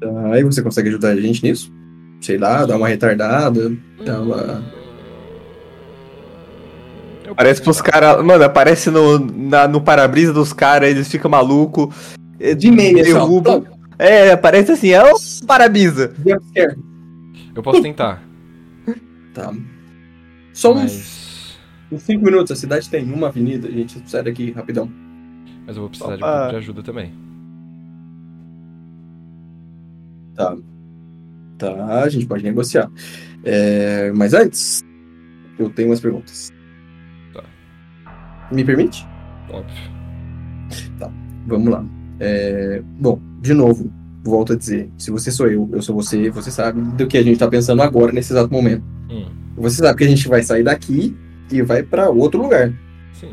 Tá, Aí você consegue ajudar a gente nisso? Sei lá, dar uma retardada, dar uma. Eu Parece posso pros caras. Mano, aparece no, na- no para-brisa dos caras, eles ficam malucos. De meia, só. derrubam. É, parece assim, é o para-brisa. Eu posso tentar. <laughs> Tá. Só uns mas... uns 5 minutos, a cidade tem uma avenida, a gente sai daqui rapidão. mas eu vou precisar de de ajuda também. Tá. Tá, a gente pode negociar. É, mas antes, eu tenho umas perguntas. Tá. Me permite? Óbvio. Vamos lá. É, bom, de novo, volto a dizer: se você sou eu, eu sou você, você sabe do que a gente tá pensando agora, nesse exato momento. Hum, Você sabe que a gente vai sair daqui e vai pra outro lugar. sim.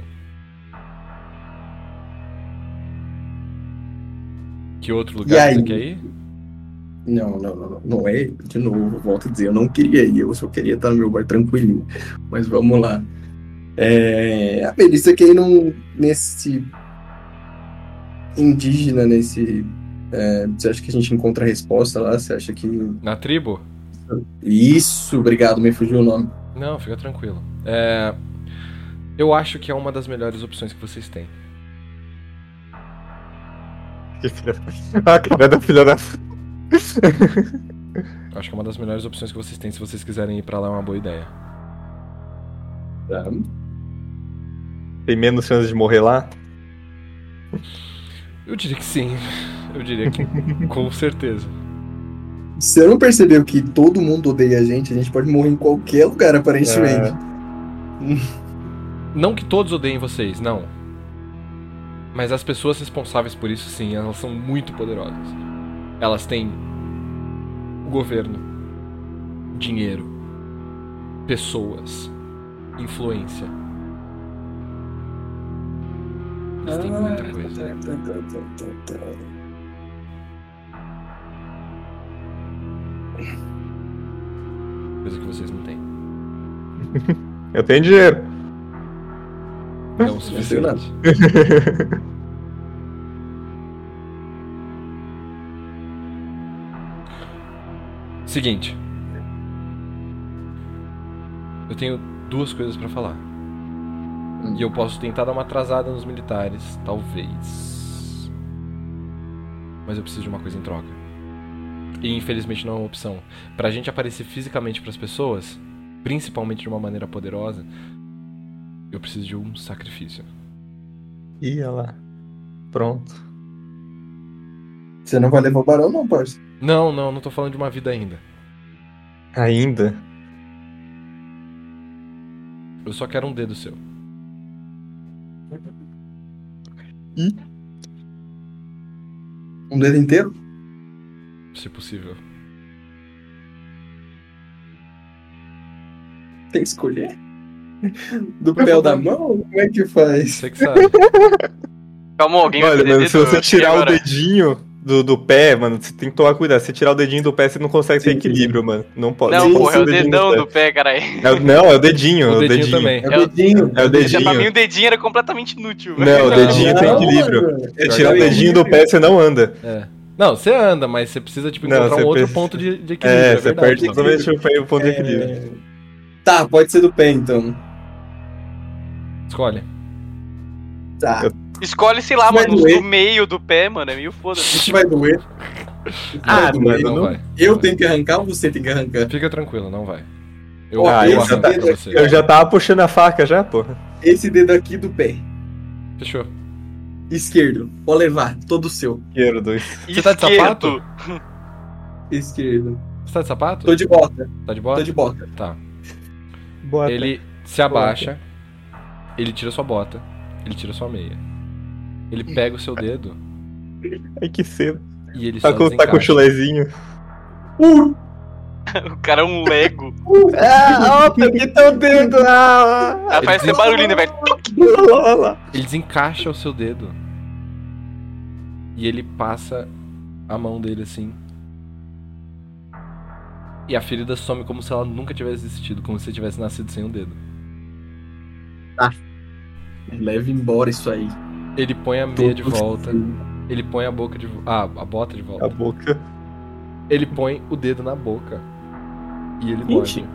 Que outro E lugar aí? você quer ir? Não, não, não, não. Não é, de novo, volto a dizer, eu não queria ir, eu só queria estar no meu bar tranquilinho. Mas vamos lá. É, a Melissa quer ir num, nesse indígena, nesse. é, você acha que a gente encontra a resposta lá? Você acha que. Na tribo? Isso, obrigado, me fugiu o nome. Não, fica tranquilo. É, Eu acho que é uma das melhores opções que vocês têm. Que A cara da filha da. <laughs> Acho que é uma das melhores opções que vocês têm. Se vocês quiserem ir pra lá, é uma boa ideia. Tá. Tem menos chance de morrer lá? Eu diria que sim. Eu diria que <laughs> com certeza. Você não percebeu que todo mundo odeia a gente? A gente pode morrer em qualquer lugar, aparentemente. Não que todos odeiem vocês, não. Mas as pessoas responsáveis por isso, sim, elas são muito poderosas. Elas têm o governo, dinheiro, pessoas, influência. Eles têm muita coisa. Coisa que vocês não têm. Eu tenho dinheiro. Não o suficiente. <laughs> Seguinte. Eu tenho duas coisas pra falar. E eu posso tentar dar uma atrasada nos militares, talvez. Mas eu preciso de uma coisa em troca. E infelizmente não é uma opção. Pra gente aparecer fisicamente pras pessoas, principalmente de uma maneira poderosa, eu preciso de um sacrifício. Ia lá. Pronto. Você não vai levar o barão, não, parça. Não, não, não tô falando de uma vida ainda. Ainda? Eu só quero um dedo seu. Um dedo inteiro? Se possível. Tem que escolher. <laughs> Do pé da mão? Como é que faz? Você que sabe. Calma, alguém Olha, vai mano, perder se você tirar o dedinho do, do pé, mano, você tem que tomar cuidado. Se tirar o dedinho do pé, você não consegue ter equilíbrio, mano. Não pode. Não, não porra, é o dedinho dedão pé. do pé, caralho. É o- não, é o dedinho. <laughs> O é dedinho também. É o dedinho. É o Já pra mim dedinho. o dedinho era completamente inútil. Não, o dedinho tem Não, equilíbrio. mano. Se tirar o É dedinho do pé, você não anda. É. Não, você anda, mas você precisa, tipo, Não, encontrar você um outro precisa- ponto de, de equilíbrio. É, É, você verdade, perde totalmente o pé- o ponto de equilíbrio. É... Tá, pode ser do pé então. Escolhe. Tá. Eu- Escolhe, sei lá, Vai mano, doer. do meio do pé, mano. É meio foda. Isso vai doer. <laughs> Isso Ah, vai doer. mano, Não vai. Eu tenho que arrancar ou você tem que arrancar? Fica tranquilo, não vai. Eu, eu esse arranco dedo pra aqui, você. Eu já tava puxando a faca já, porra. Esse dedo aqui do pé. Fechou. Esquerdo. Pode levar. Todo seu. Queiro dois. Você tá de Esquerdo. Esquerdo. Você tá de sapato? Tô de bota. Tá de bota? Tô de bota. Tá. Bota. Ele se abaixa, ele tira sua bota, ele tira sua meia. Ele pega o seu dedo Ai, que cedo. e ele Tá só com, tá com o chulezinho. <laughs> O cara é um Lego. Ah, ó, peguei teu dedo. Ah, Ela faz esse barulhinho, né, velho? Ele desencaixa o seu dedo. E ele passa a mão dele assim. E a ferida some como se ela nunca tivesse existido, como se tivesse nascido sem um dedo. Leve embora isso aí. Ele põe a meia de volta. Ele põe a boca de Ah, a bota de volta. A boca. Ele põe o dedo na boca. E ele Ixi.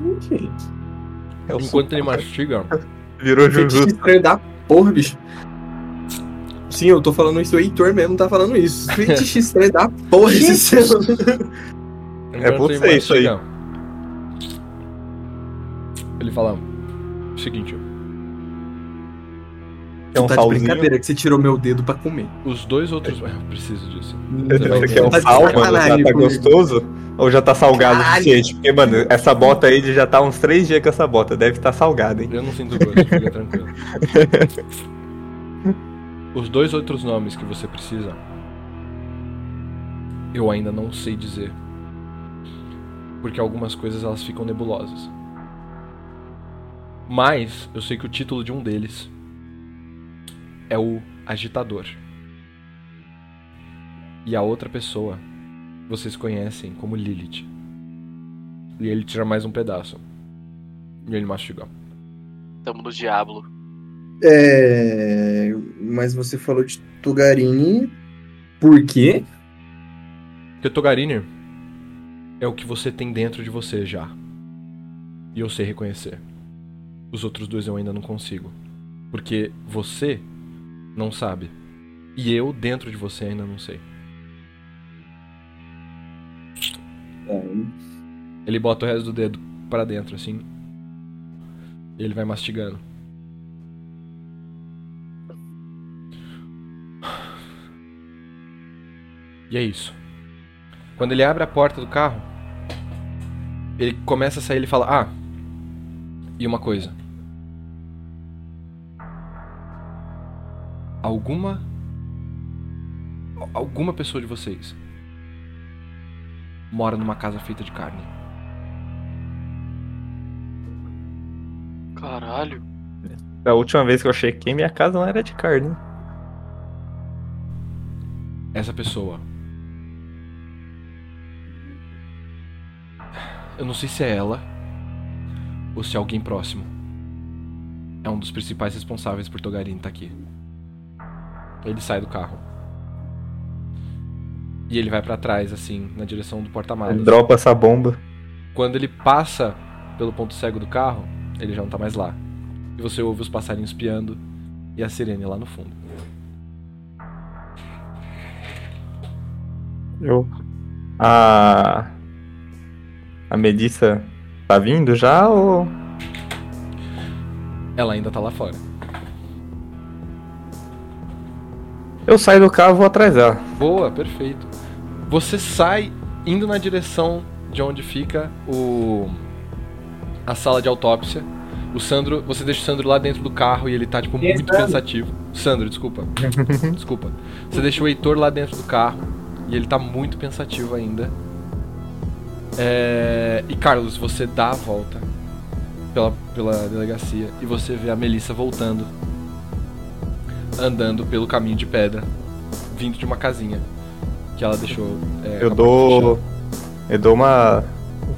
morde. É o Enquanto ele mastiga, Virou Fetiche Juju. estranho da porra, bicho. Sim, eu tô falando isso, o Heitor mesmo tá falando isso. <laughs> Fetiche estranho da porra esse selo. É você isso aí. Ele fala: Seguinte, É um tá de salzinho. brincadeira que você tirou meu dedo pra comer. os dois outros. Eu preciso disso. Você vai quer um Tá sal, mano? Já tá comigo. gostoso? Ou já tá salgado o Caralho. suficiente? Porque, mano, essa bota aí ele já tá uns três dias com essa bota. Deve estar tá salgada, hein? Eu não sinto gosto, fica tranquilo. <laughs> Os dois outros nomes que você precisa, eu ainda não sei dizer. Porque algumas coisas elas ficam nebulosas. Mas eu sei que o título de um deles é o Agitador. E a outra pessoa vocês conhecem como Lilith. E ele tira mais um pedaço. E ele mastiga. Tamo no diabo. É. Mas você falou de Tugarini. Por quê? Porque Togarini é o que você tem dentro de você já. E eu sei reconhecer. Os outros dois eu ainda não consigo. Porque você não sabe. E eu, dentro de você, ainda não sei. Ele bota o resto do dedo pra dentro, assim. E ele vai mastigando. E é isso. Quando ele abre a porta do carro, ele começa a sair, ele fala: "Ah, e uma coisa. Alguma alguma pessoa de vocês mora numa casa feita de carne. Caralho. Da última vez que eu chequei, minha casa não era de carne. Essa pessoa Eu não sei se é ela ou se é alguém próximo. É um dos principais responsáveis por Togarin estar aqui. Ele sai do carro. E ele vai pra trás, assim, na direção do Ele porta-malas. dropa essa bomba. Quando ele passa pelo ponto cego do carro, ele já não tá mais lá. E você ouve os passarinhos piando e a sirene lá no fundo. Eu. A. A Melissa tá vindo já ou. Ela ainda tá lá fora. Eu saio do carro e vou atrás dela. Boa, perfeito. Você sai indo na direção de onde fica o a sala de autópsia. O Sandro, você deixa o Sandro lá dentro do carro e ele tá tipo é muito Sandro? pensativo. Sandro, desculpa. <laughs> desculpa. Você deixa o Heitor lá dentro do carro e ele tá muito pensativo ainda. É, E Carlos, você dá a volta pela, pela delegacia e você vê a Melissa voltando, andando pelo caminho de pedra vindo de uma casinha que ela deixou. é, Eu dou. Eu dou uma.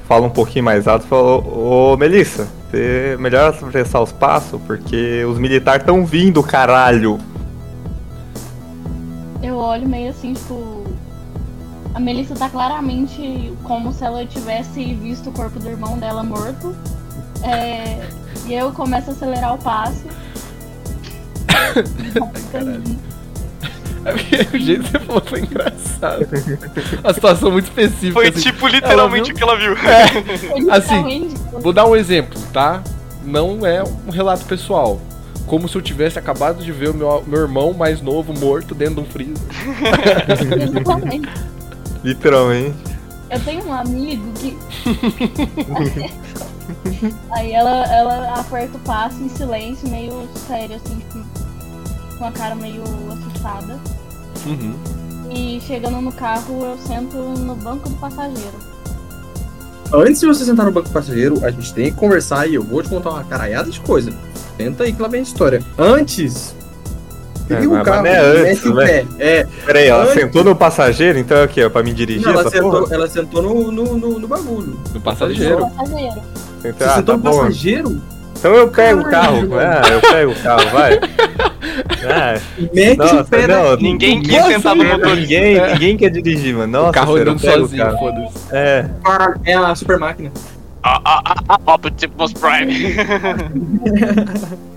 Falo um pouquinho mais alto e falo, ô Melissa, você melhor atravessar os passos, porque os militares estão vindo, caralho. Eu olho meio assim, tipo. A Melissa tá claramente como se ela tivesse visto o corpo do irmão dela morto. É, e eu começo a acelerar o passo. <laughs> o jeito que você falou foi engraçado. A situação muito específica. Foi assim. tipo <laughs> literalmente o que ela viu. Foi Assim, literalmente- Vou dar um exemplo, tá? Não é um relato pessoal. Como se eu tivesse acabado de ver o meu, meu irmão mais novo morto dentro de um freezer. Exatamente. Literalmente. Eu tenho um amigo que. <laughs> Aí ela, ela aperta o passo em silêncio, meio sério, assim, tipo, com a cara meio assustada. Uhum. E chegando no carro, eu sento no banco do passageiro. Antes de você sentar no banco do passageiro, a gente tem que conversar e eu vou te contar uma caralhada de coisa. Tenta aí que lá vem a história. Antes. É, Liga mas o carro, é antes, né? pé. É, Peraí, ela Antes- sentou no passageiro, então é o quê? É pra me dirigir não, ela, essa sentou, porra? ela sentou no, no, no, no bagulho. Do passageiro. Passageiro. Você Ah, sentou tá no bom. passageiro? Então eu pego o carro. Ah, eu pego o carro, vai. Ah, <laughs> Mete Nossa, o pé não, daqui. Ninguém Nossa, sentar no motor. ninguém, ninguém quer dirigir, mano. Nossa, o carro andando sozinho, foda-se. É, Caralho, é a super máquina. Ah, ah, ah, ah, Optimus Prime. Dirige. <laughs>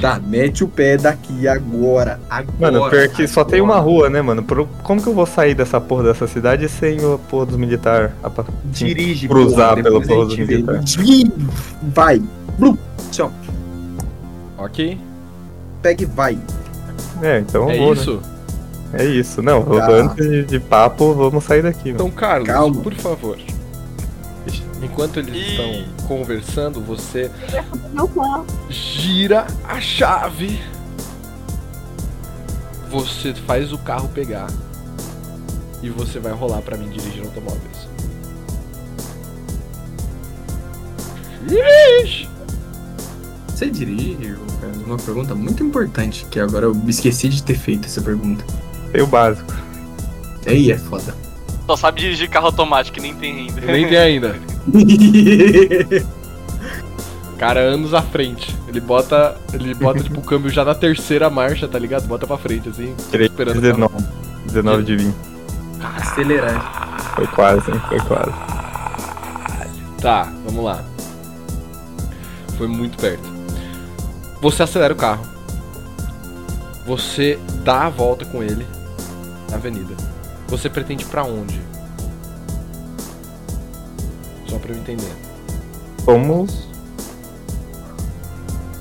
Tá, mete o pé daqui agora. Agora. mano, pior que só tem uma rua, né, mano? Como que eu vou sair dessa porra dessa cidade sem o porra dos militares? Dirige, cruzar porra, pelo a porra gente do vê. militar. Desvia, Vai. Blum. Tchau. Ok. Pega e vai. É, então É vou, né? isso? É isso. Não, eu- Tá. antes de, de papo, vamos sair daqui, mano. Então, Carlos, Calma. por favor. Enquanto eles Ih. estão conversando, você gira a chave. Você faz o carro pegar. E você vai rolar pra mim dirigir automóveis. Ixi! Você dirige? cara? Uma pergunta muito importante, que agora eu esqueci de ter feito essa pergunta. Tem o básico. Aí é foda. Só sabe dirigir carro automático, nem tem ainda. Nem tem ainda. <laughs> Cara, anos à frente. Ele bota. Ele bota tipo o câmbio já na terceira marcha, tá ligado? Bota pra frente, assim. Tirei Esperando 19. 19 de 20. Acelerar. Foi quase, hein? Foi quase. Tá, vamos lá. Foi muito perto. Você acelera o carro. Você dá a volta com ele na avenida. Você pretende ir pra onde? Só pra eu entender. Vamos.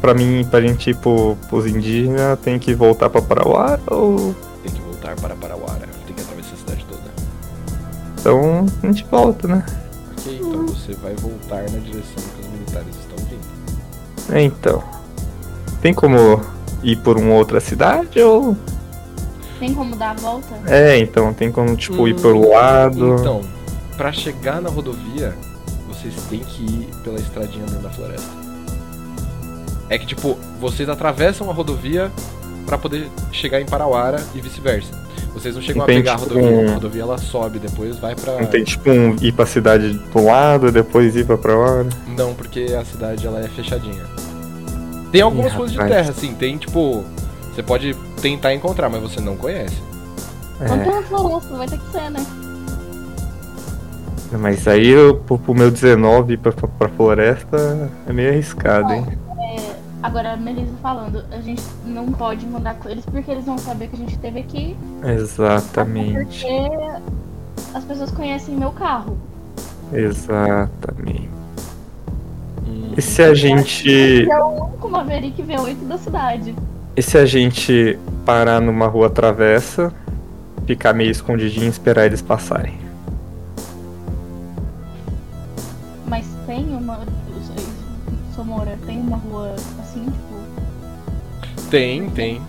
Pra mim, pra gente ir pro, pros indígenas, tem que voltar pra Parauara ou. Tem que voltar para Parauara. Tem que atravessar a cidade toda. Então a gente volta, né? Ok, então você vai voltar na direção que os militares estão vindo. É, então. Tem como ir por uma outra cidade ou. Tem como dar a volta? É, então, tem como, tipo, ir Hum, pelo lado. Então, pra chegar na rodovia, vocês têm que ir pela estradinha dentro da floresta. É que, tipo, vocês atravessam a rodovia pra poder chegar em Parauara e vice-versa. Vocês não chegam Não a tem, pegar a tipo, rodovia. um- A rodovia ela sobe, depois vai pra. Não tem, tipo, um, ir pra cidade pro lado e depois ir pra Parauara. Não, porque a cidade ela é fechadinha. Tem algumas Ih, coisas de rapaz. terra, assim, tem tipo. Você pode tentar encontrar, mas você não conhece. Não É, tem uma floresta, vai ter que ser, né? mas aí eu, pro, pro meu 19 ir pra, pra floresta é meio arriscado, hein? Agora, a Melissa falando, a gente não pode mandar com eles porque eles vão saber que a gente teve aqui. Exatamente. Porque as pessoas conhecem meu carro. Exatamente. E se a gente. É o único Maverick V8 da cidade. E se a gente parar numa rua travessa, ficar meio escondidinho e esperar eles passarem? Mas tem uma. Somora, tem uma rua. Tem, tem.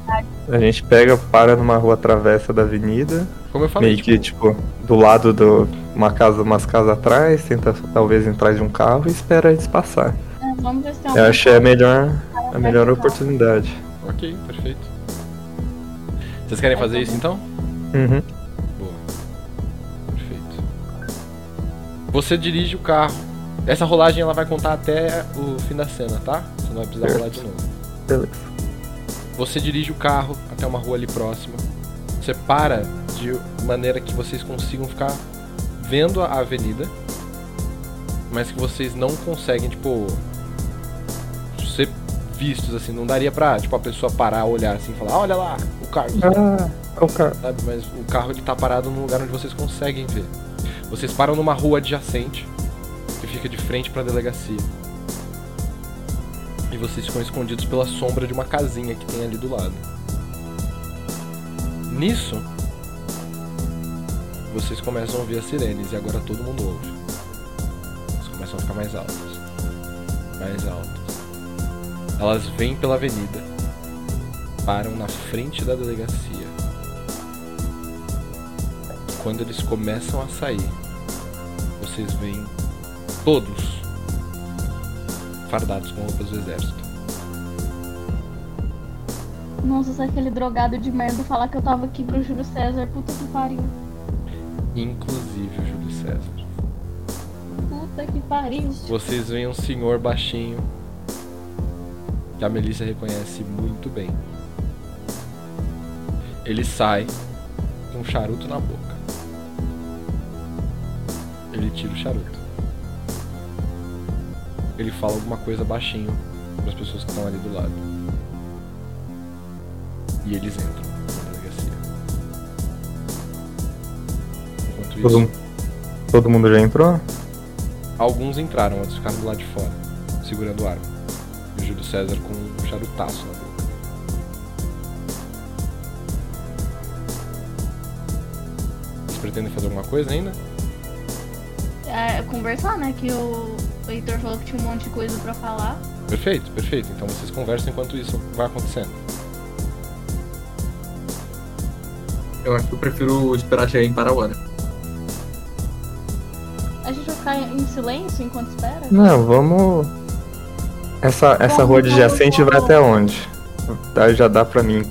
A gente pega, para numa rua travessa da avenida, Como eu falei, meio que tipo, do lado do uma casa, umas casas atrás, tenta talvez entrar de um carro e espera eles passar. é, vamos ver se Eu acho que é a melhor, a melhor oportunidade. Ok, perfeito. Vocês querem fazer isso então? Uhum. Boa. Perfeito. Você dirige o carro. Essa rolagem ela vai contar até o fim da cena, tá? Você não vai precisar Certo. rolar de novo. Beleza. Você dirige o carro até uma rua ali próxima. Você para de maneira que vocês consigam ficar vendo a avenida, mas que vocês não conseguem, tipo, ser vistos assim. Não daria pra, tipo, a pessoa parar, olhar assim e falar: Olha lá, o Carlos. Ah, é o cara. sabe? Mas o carro ele tá parado num lugar onde vocês conseguem ver. Vocês param numa rua adjacente que fica de frente pra delegacia. E vocês ficam escondidos pela sombra de uma casinha que tem ali do lado. Nisso, vocês começam a ouvir as sirenes e agora todo mundo ouve. Elas começam a ficar mais altas. Mais altas. Elas vêm pela avenida, param na frente da delegacia. Quando eles começam a sair, vocês veem todos fardados com roupas do exército. Nossa, se aquele drogado de merda falar que eu tava aqui pro Júlio César, puta que pariu. Inclusive o Júlio César. Puta que pariu. Vocês veem um senhor baixinho que a Melissa reconhece muito bem. Ele sai com um charuto na boca. Ele tira o charuto. Ele fala alguma coisa baixinho para as pessoas que estão ali do lado. E eles entram na delegacia. Enquanto Todo, isso, todo mundo já entrou? Alguns entraram, outros ficaram do lado de fora, segurando arma. E o Júlio César com um charutaço na boca. Vocês pretendem fazer alguma coisa ainda? É, conversar, né? Que o Heitor falou que tinha um monte de coisa pra falar. Perfeito, perfeito. Então vocês conversam enquanto isso vai acontecendo. Eu acho que eu prefiro esperar chegar em Parauana. A gente vai ficar em silêncio enquanto espera? Não, vamos. Essa, essa rua adjacente vai até onde? Daí já dá pra mim.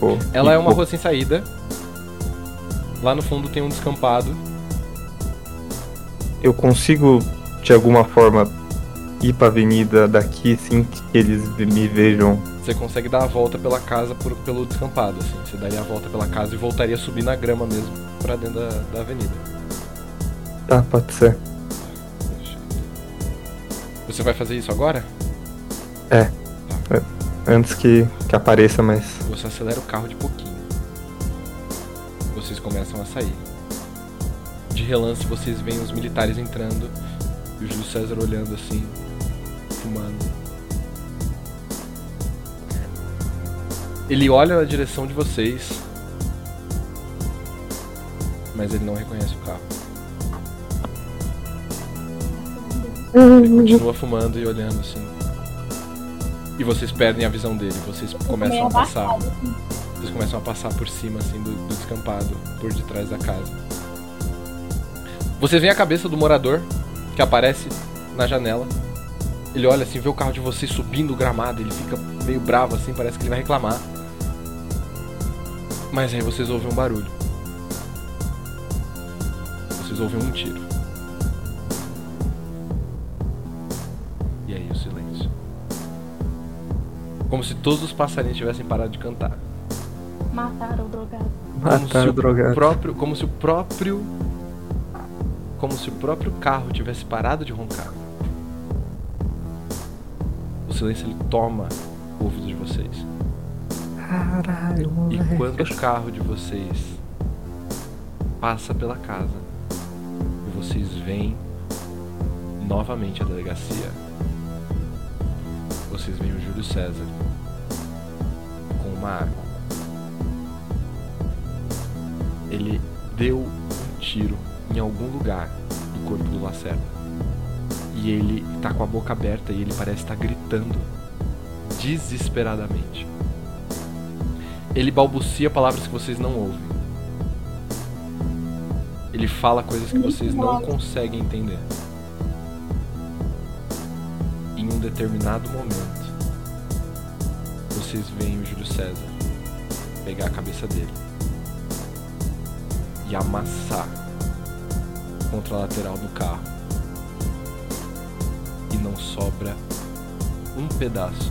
Pô, Ela é uma pô- rua sem saída. Lá no fundo tem um descampado. Eu consigo, de alguma forma, ir pra avenida daqui sem que eles me vejam. Você consegue dar a volta pela casa por- pelo descampado, assim. Você daria a volta pela casa e voltaria a subir na grama mesmo pra dentro da, da avenida. Tá, pode ser. Você vai fazer isso agora? Antes que, que apareça, mas. Você acelera o carro de pouquinho. Vocês começam a sair. De relance vocês veem os militares entrando e o Júlio César olhando assim, fumando. Ele olha na direção de vocês, mas ele não reconhece o carro. Ele continua fumando e olhando assim. E vocês perdem a visão dele, vocês começam a passar. Vocês começam a passar por cima, assim, do, do descampado, por detrás da casa. Vocês veem a cabeça do morador, que aparece na janela. Ele olha assim, vê o carro de vocês subindo o gramado, ele fica meio bravo assim, parece que ele vai reclamar. Mas aí vocês ouvem um barulho. Vocês ouvem um tiro. E aí o silêncio. Como se todos os passarinhos tivessem parado de cantar. Mataram o drogado. Como se Mataram o o drogado. próprio, como se o próprio, como se o próprio carro tivesse parado de roncar. O silêncio ele toma o ouvido de vocês. Caralho, E moleque. quando o carro de vocês passa pela casa e vocês veem novamente a delegacia, vocês veem o Júlio César com uma arma. Ele deu um tiro em algum lugar do corpo do Lacerda. E ele tá com a boca aberta e ele parece estar gritando desesperadamente. Ele balbucia palavras que vocês não ouvem. Ele fala coisas que vocês não conseguem entender. Em um determinado momento, vocês veem o Júlio César pegar a cabeça dele e amassar contra a lateral do carro. E não sobra um pedaço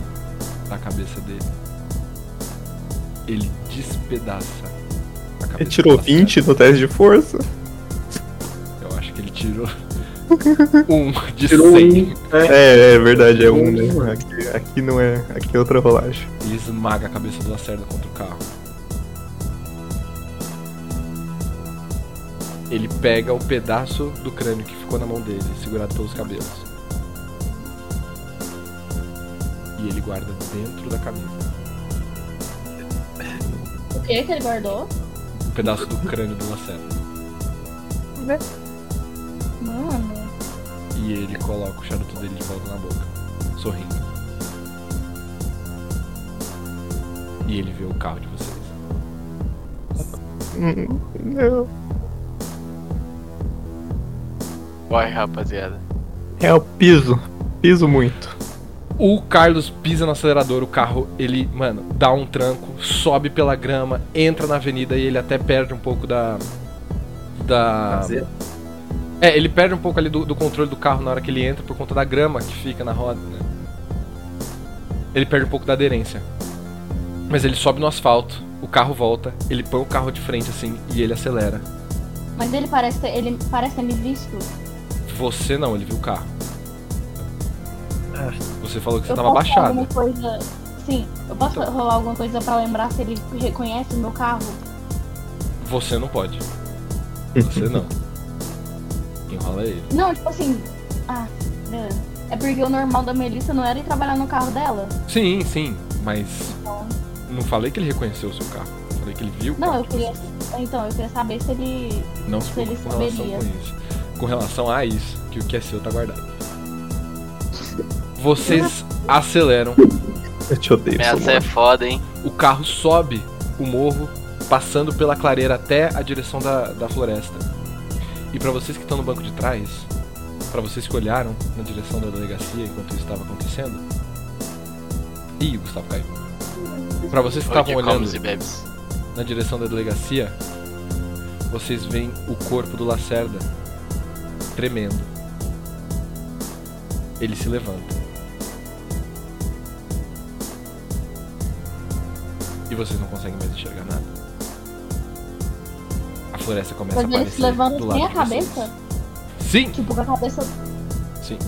da cabeça dele. Ele despedaça a cabeça Ele tirou do 20 no teste de força. Eu acho que ele tirou <laughs> um de Tirou 100. um. É. É, é verdade, é um, Um, né? Aqui, aqui não é. Aqui é outra rolagem. Ele esmaga a cabeça do Lacerda contra o carro. Ele pega o pedaço do crânio que ficou na mão dele, segurado pelos cabelos. E ele guarda dentro da camisa. O que que ele guardou? Um pedaço do crânio do Lacerda. Mano. E ele coloca o charuto dele de volta na boca, sorrindo. E ele vê o carro de vocês. Hum, Não. Corre, rapaziada. É o piso. Piso muito. O Carlos pisa no acelerador, o carro, ele, mano, dá um tranco, sobe pela grama, entra na avenida e ele até perde um pouco da. Da. É, ele perde um pouco ali do, do controle do carro na hora que ele entra por conta da grama que fica na roda, né? Ele perde um pouco da aderência. Mas ele sobe no asfalto, o carro volta, ele põe o carro de frente assim e ele acelera. Mas ele parece ter, ele parece ter me visto. Você não, ele viu o carro. Você falou que você eu tava alguma coisa. Sim, eu posso Então. rolar alguma coisa pra lembrar se ele reconhece o meu carro? Você não pode. Você <laughs> não. Quem rola é ele. Não, tipo assim. Ah, beleza. É porque o normal da Melissa não era ir trabalhar no carro dela? Sim, sim, mas não falei que ele reconheceu o seu carro. Falei que ele viu o Não, carro eu queria. Então, eu queria saber se ele. Não se se ele saberia. com isso. Com relação a isso, que o que é seu tá guardado. Vocês aceleram, Eu te odeio, Essa é foda, hein? o carro sobe o morro, passando pela clareira até a direção da, da floresta. E pra vocês que estão no banco de trás, pra vocês que olharam na direção da delegacia enquanto isso estava acontecendo. Ih, o Gustavo caiu. Pra vocês que estavam olhando e na direção da delegacia, vocês veem o corpo do Lacerda tremendo. Ele se levanta. E vocês não conseguem mais enxergar nada. A floresta começa Mas a ele aparecer se levanta do lado sem a cabeça? Sim, Tipo, com a cabeça. sim.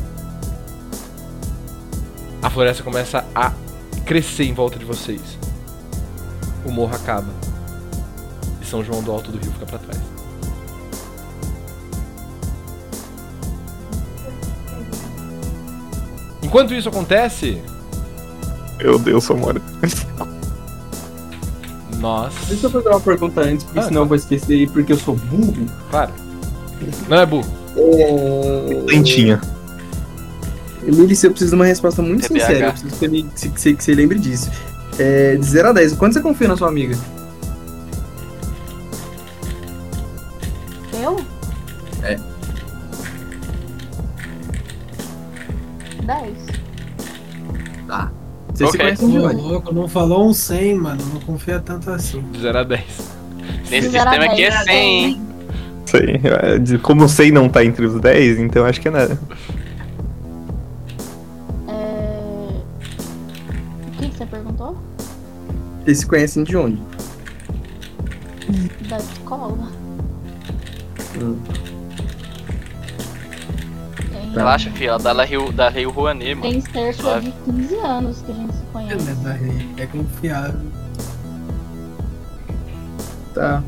A floresta começa a crescer em volta de vocês. O morro acaba. E São João do Alto do Rio fica pra trás. Enquanto isso acontece, Meu Deus, Samora. nós. Deixa eu fazer uma pergunta antes, porque Ah, senão eu vou esquecer porque eu sou burro. Claro. Não é burro. É... Lentinha. Melissa, eu preciso de uma resposta muito TPH. sincera. Eu preciso que você, que você- que você lembre disso. É, de 0 a 10, quanto você confia na sua amiga? Você se Ok. conhece de onde? louco, não falou um 100, mano. Não confia tanto assim. De 0 a 10. Nesse Zero sistema aqui é dez. 100, hein? Sei. é, de- Como o 100 não tá entre os 10, então acho que é nada. É... O que, que você perguntou? Vocês se conhecem de onde? Da escola? Hum. Relaxa, filho. Ela dá da Rio, da Rio Rouanet, mano. tem cerca Suave. de 15 anos que a gente se É, conhece. mas aí é confiável. Tá,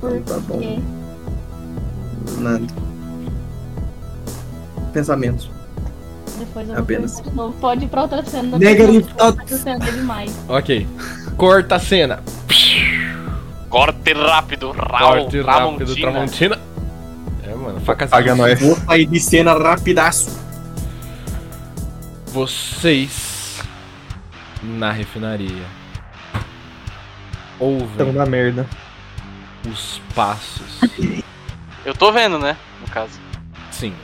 Por tá bom. quê? nada. Pensamentos. Depois eu vou Apenas. de novo. Pode ir pra outra cena. Negative thoughts. É demais. Ok. Corta a cena. Corte rápido, Raul. Corte rápido, Tramontina. Tramontina. É, facas. Paga nós. Vou sair de cena rapidaço. Vocês na refinaria ouvem na merda. os passos, Eu tô vendo, né? No caso. sim,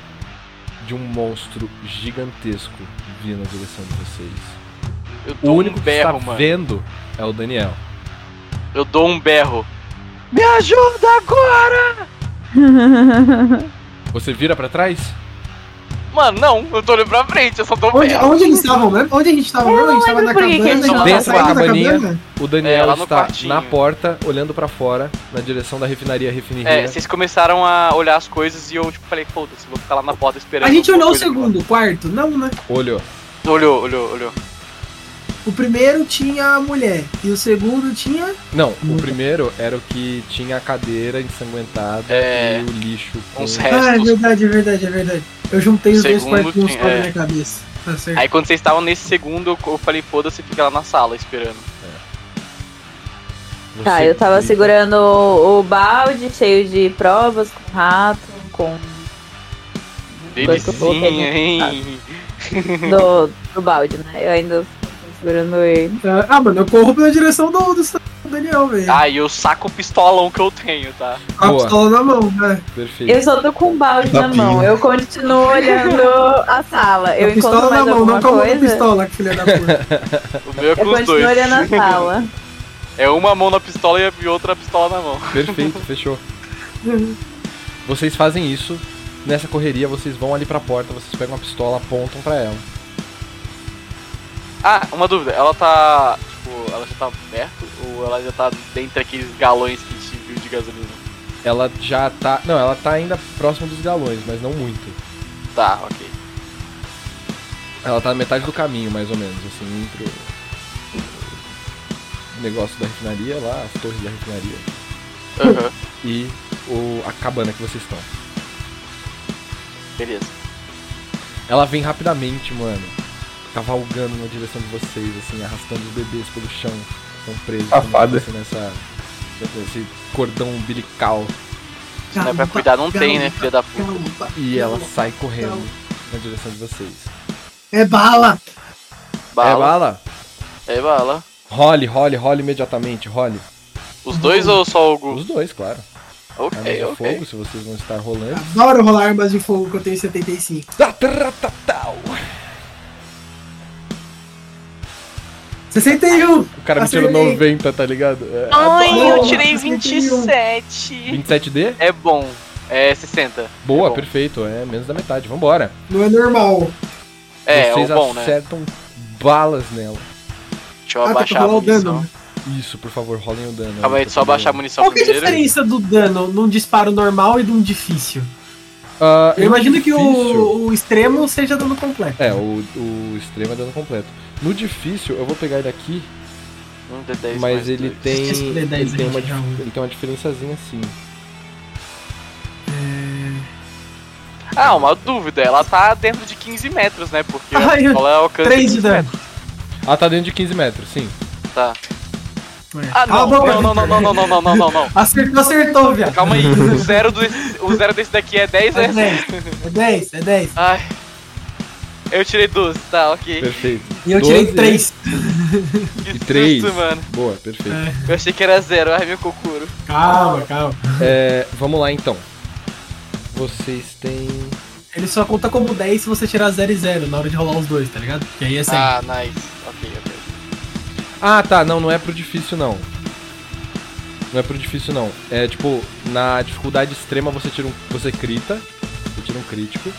de um monstro gigantesco vindo na direção de vocês. Eu O único um que berro, está mano. vendo é o Daniel. Eu dou um berro. Me ajuda agora! <laughs> Você vira pra trás? Mano, não, eu tô olhando pra frente, eu só tô Onde, vendo. onde eles estavam mesmo? Onde a gente tava mesmo? A gente tava na por que que eles Dentro da saindo da cabaninha. cabana. O Daniel É, lá no está quartinho. na porta, olhando pra fora, na direção da refinaria refinaria. É, vocês começaram a olhar as coisas e eu, tipo, falei, foda-se, vou ficar lá na porta esperando. A gente alguma olhou o coisa segundo, o quarto? Não, né? Olhou. Olhou, olhou, olhou. O primeiro tinha a mulher e o segundo tinha. Não, o primeiro era o que tinha a cadeira ensanguentada É, e o lixo com... uns Ah, é restos. verdade, é verdade, é verdade. Eu juntei os dois quartos tinha- na é. minha cabeça. Tá certo. Aí quando vocês estavam nesse segundo, eu- falei, foda-se, fica lá na sala esperando. Você Tá, eu tava segurando o, o balde cheio de provas, com rato, com. Delicinha, hein? Do, do balde, né? Eu ainda segurando ele. Ah, mano, eu corro pela direção do, do Daniel, velho. Ah, e eu saco o pistolão que eu tenho, tá? Com a boa. pistola na mão, né? Perfeito. Eu só tô com o balde na Tapinha. mão. Eu continuo olhando a sala. Eu a pistola encontro na mais mão, alguma não com a mão da coisa. pistola, que filha da puta. <laughs> O meu é Eu com os continuo dois. olhando a sala. É uma mão na pistola e a outra pistola na mão. Perfeito, <laughs> fechou. Vocês fazem isso. Nessa correria, vocês vão ali pra porta, vocês pegam a pistola, apontam pra ela. Ah, uma dúvida, ela tá. Tipo, ela já tá perto ou ela já tá dentro daqueles galões que a gente viu de gasolina? Ela já tá. Não, ela tá ainda próximo dos galões, mas não muito. Tá, ok. Ela tá na metade do caminho, mais ou menos, assim, entre o negócio da refinaria lá, as torres da refinaria, Aham, e o, a cabana que vocês estão. beleza. Ela vem rapidamente, mano, cavalgando na direção de vocês, assim, arrastando os bebês pelo chão, estão presos Safada. fosse nessa, nesse cordão umbilical. Se não é pra cuidar, não tem, né, filha da puta? Calma, E ela calma. sai correndo na direção de vocês. É bala! É Bala. bala? É bala. Role, role, role imediatamente, role. Os dois ou só o Gu? Os dois, claro. Ok, Armas de ok. fogo, se vocês vão estar rolando. Adoro rolar armas de fogo que eu tenho 75. Tataratatau. 61! O cara me tirou Acertei. 90, tá ligado? É. Ai, eu Boa, tirei 61. 27. 27D? É bom. É 60. Boa, É bom. perfeito. É menos da metade. Vambora. Não é normal. É, vocês o bom, né? acertam balas nela. Deixa eu Ah, tá, abaixar a rolar o dano. munição. né? Isso, por favor, rolem o dano. Calma aí, só abaixar a munição Qual que é a primeiro. diferença do dano num disparo normal e de um difícil? Ah, Eu no imagino que difícil- o, o extremo seja dano completo. É, o, o extremo é dano completo. No difícil, eu vou pegar ele aqui, Um D10 mas mais ele dois. tem. Esqueci do D10, Ele tem, uma, ele tem uma diferençazinha assim. Ah, uma dúvida. Ela tá dentro de 15 metros, né? Porque <laughs> Ai, ela alcança 3 de 15 dano. metros. Ah, tá dentro de 15 metros, sim. Tá. É. Ah, Cala a não. Não, não, não, não, não, não, não, não, não. <laughs> Acertou, acertou, viado. Calma aí. O <laughs> zero, desse, o zero desse daqui é 10, É né? 10, é 10, é 10. Ai. Eu tirei 12, tá, ok. Perfeito. E eu tirei 12, 3. Que E três. susto, mano. Boa, perfeito. Eu achei que era zero. Ai, meu cocuro. Calma, calma. É, vamos lá então. Vocês têm. Ele só conta como 10 se você tirar 0 e 0 na hora de rolar os dois, tá ligado? Que aí é 100. Ah, nice. Ok, ok. Ah, tá, não, não é pro difícil não. Não é pro difícil não. É tipo, na dificuldade extrema você tira um. Você crita. Você tira um crítico.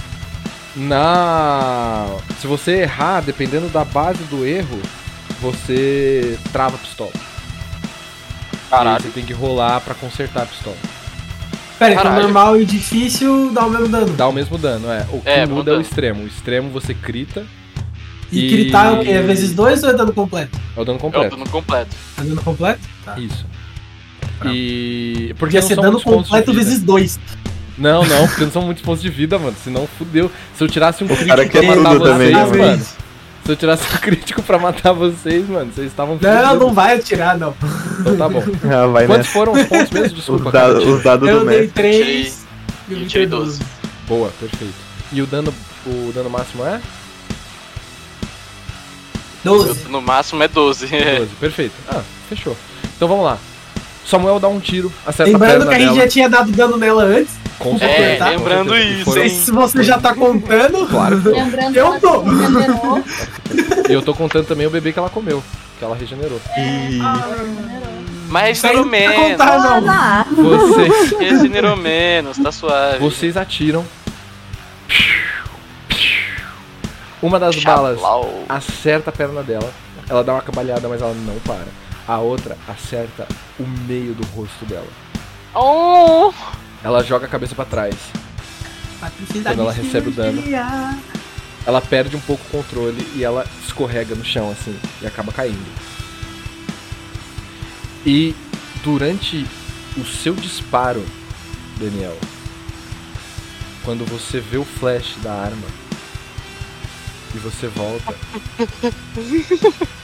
Na. Se você errar, dependendo da base do erro, você trava a pistola. Aí Caralho. você tem que rolar pra consertar a pistola. Pera, então normal e difícil dá o mesmo dano. Dá o mesmo dano, é. O que É, muda é o extremo. O extremo você crita, E E- gritar é o quê? É vezes 2 ou é dano completo? é o dano É o completo. dano completo. É dano completo? Tá. Isso. E. Porque Podia não ser são dano completo vezes 2. Não, não, porque não são muitos pontos de vida, mano. Senão fudeu. Se eu tirasse um crítico pra matar vocês, também, mano. mano. Se eu tirasse um <laughs> crítico pra matar vocês, mano, vocês estavam Não, não vai atirar, não. Então tá bom. <laughs> Ah, vai Quantos nessa. foram os pontos mesmo? Os, Desculpa, da- cara. os dados Eu do dei mestre. 3 e o E Victor tirei 12. Boa, perfeito. E o dano, o dano máximo é? 12. No máximo é 12. 12, perfeito. Ah, fechou. Então vamos lá. Samuel dá um tiro, acerta a Lembrando perna que a gente dela. já tinha dado dano nela antes. Com É, certeza, com lembrando certeza. E isso, foram- Não sei se você já tá contando. Claro. <laughs> Lembrando Eu tô. ela. <laughs> E eu tô contando também o bebê que ela comeu, que ela regenerou. E... Ah, regenerou. Mas regenerou menos. contar, não. Vocês, <laughs> Regenerou menos, tá suave. vocês atiram. Uma das balas Chablau. acerta a perna dela. Ela dá uma cambalhada, mas ela não para. A outra acerta o meio do rosto dela. Oh! Ela joga a cabeça pra trás. Quando ela recebe o dano. Ela perde um pouco o controle e ela escorrega no chão assim e acaba caindo. E durante o seu disparo, Daniel, quando você vê o flash da arma e você volta, <laughs>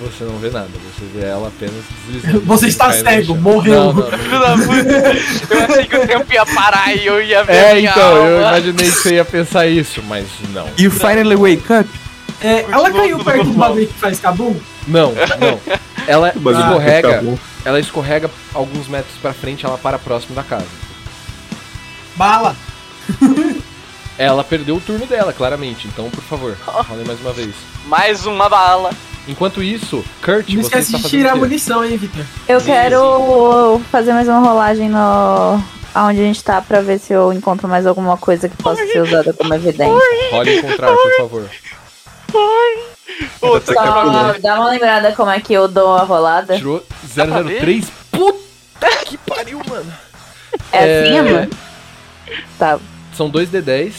você não vê nada, você vê ela apenas deslizando. <laughs> Você está cego, morreu. Não, não, não. Eu achei que o tempo ia parar e eu ia ver É, minha então, eu alma. imaginei que você ia pensar isso, mas não. You finally wake up. É, ela caiu perto do bagulho que faz cabum? Não, não. Ela <laughs> escorrega, ela escorrega alguns metros pra frente, ela para próximo da casa. Bala. Ela perdeu o turno dela, claramente. Então, por favor, <laughs> falem mais uma vez. Mais uma bala. Enquanto isso, Kurt, Não você esquece está de tirar a munição, hein, Victor? Eu quero fazer mais uma rolagem no. Aonde a gente tá pra ver se eu encontro mais alguma coisa que possa ser usada como evidência. Role encontrar, por favor. Tá Só dá uma lembrada como é que eu dou a rolada. Tirou pra ver? 003. Puta <laughs> que pariu, mano. É assim, É. mano? Tá, São dois D10.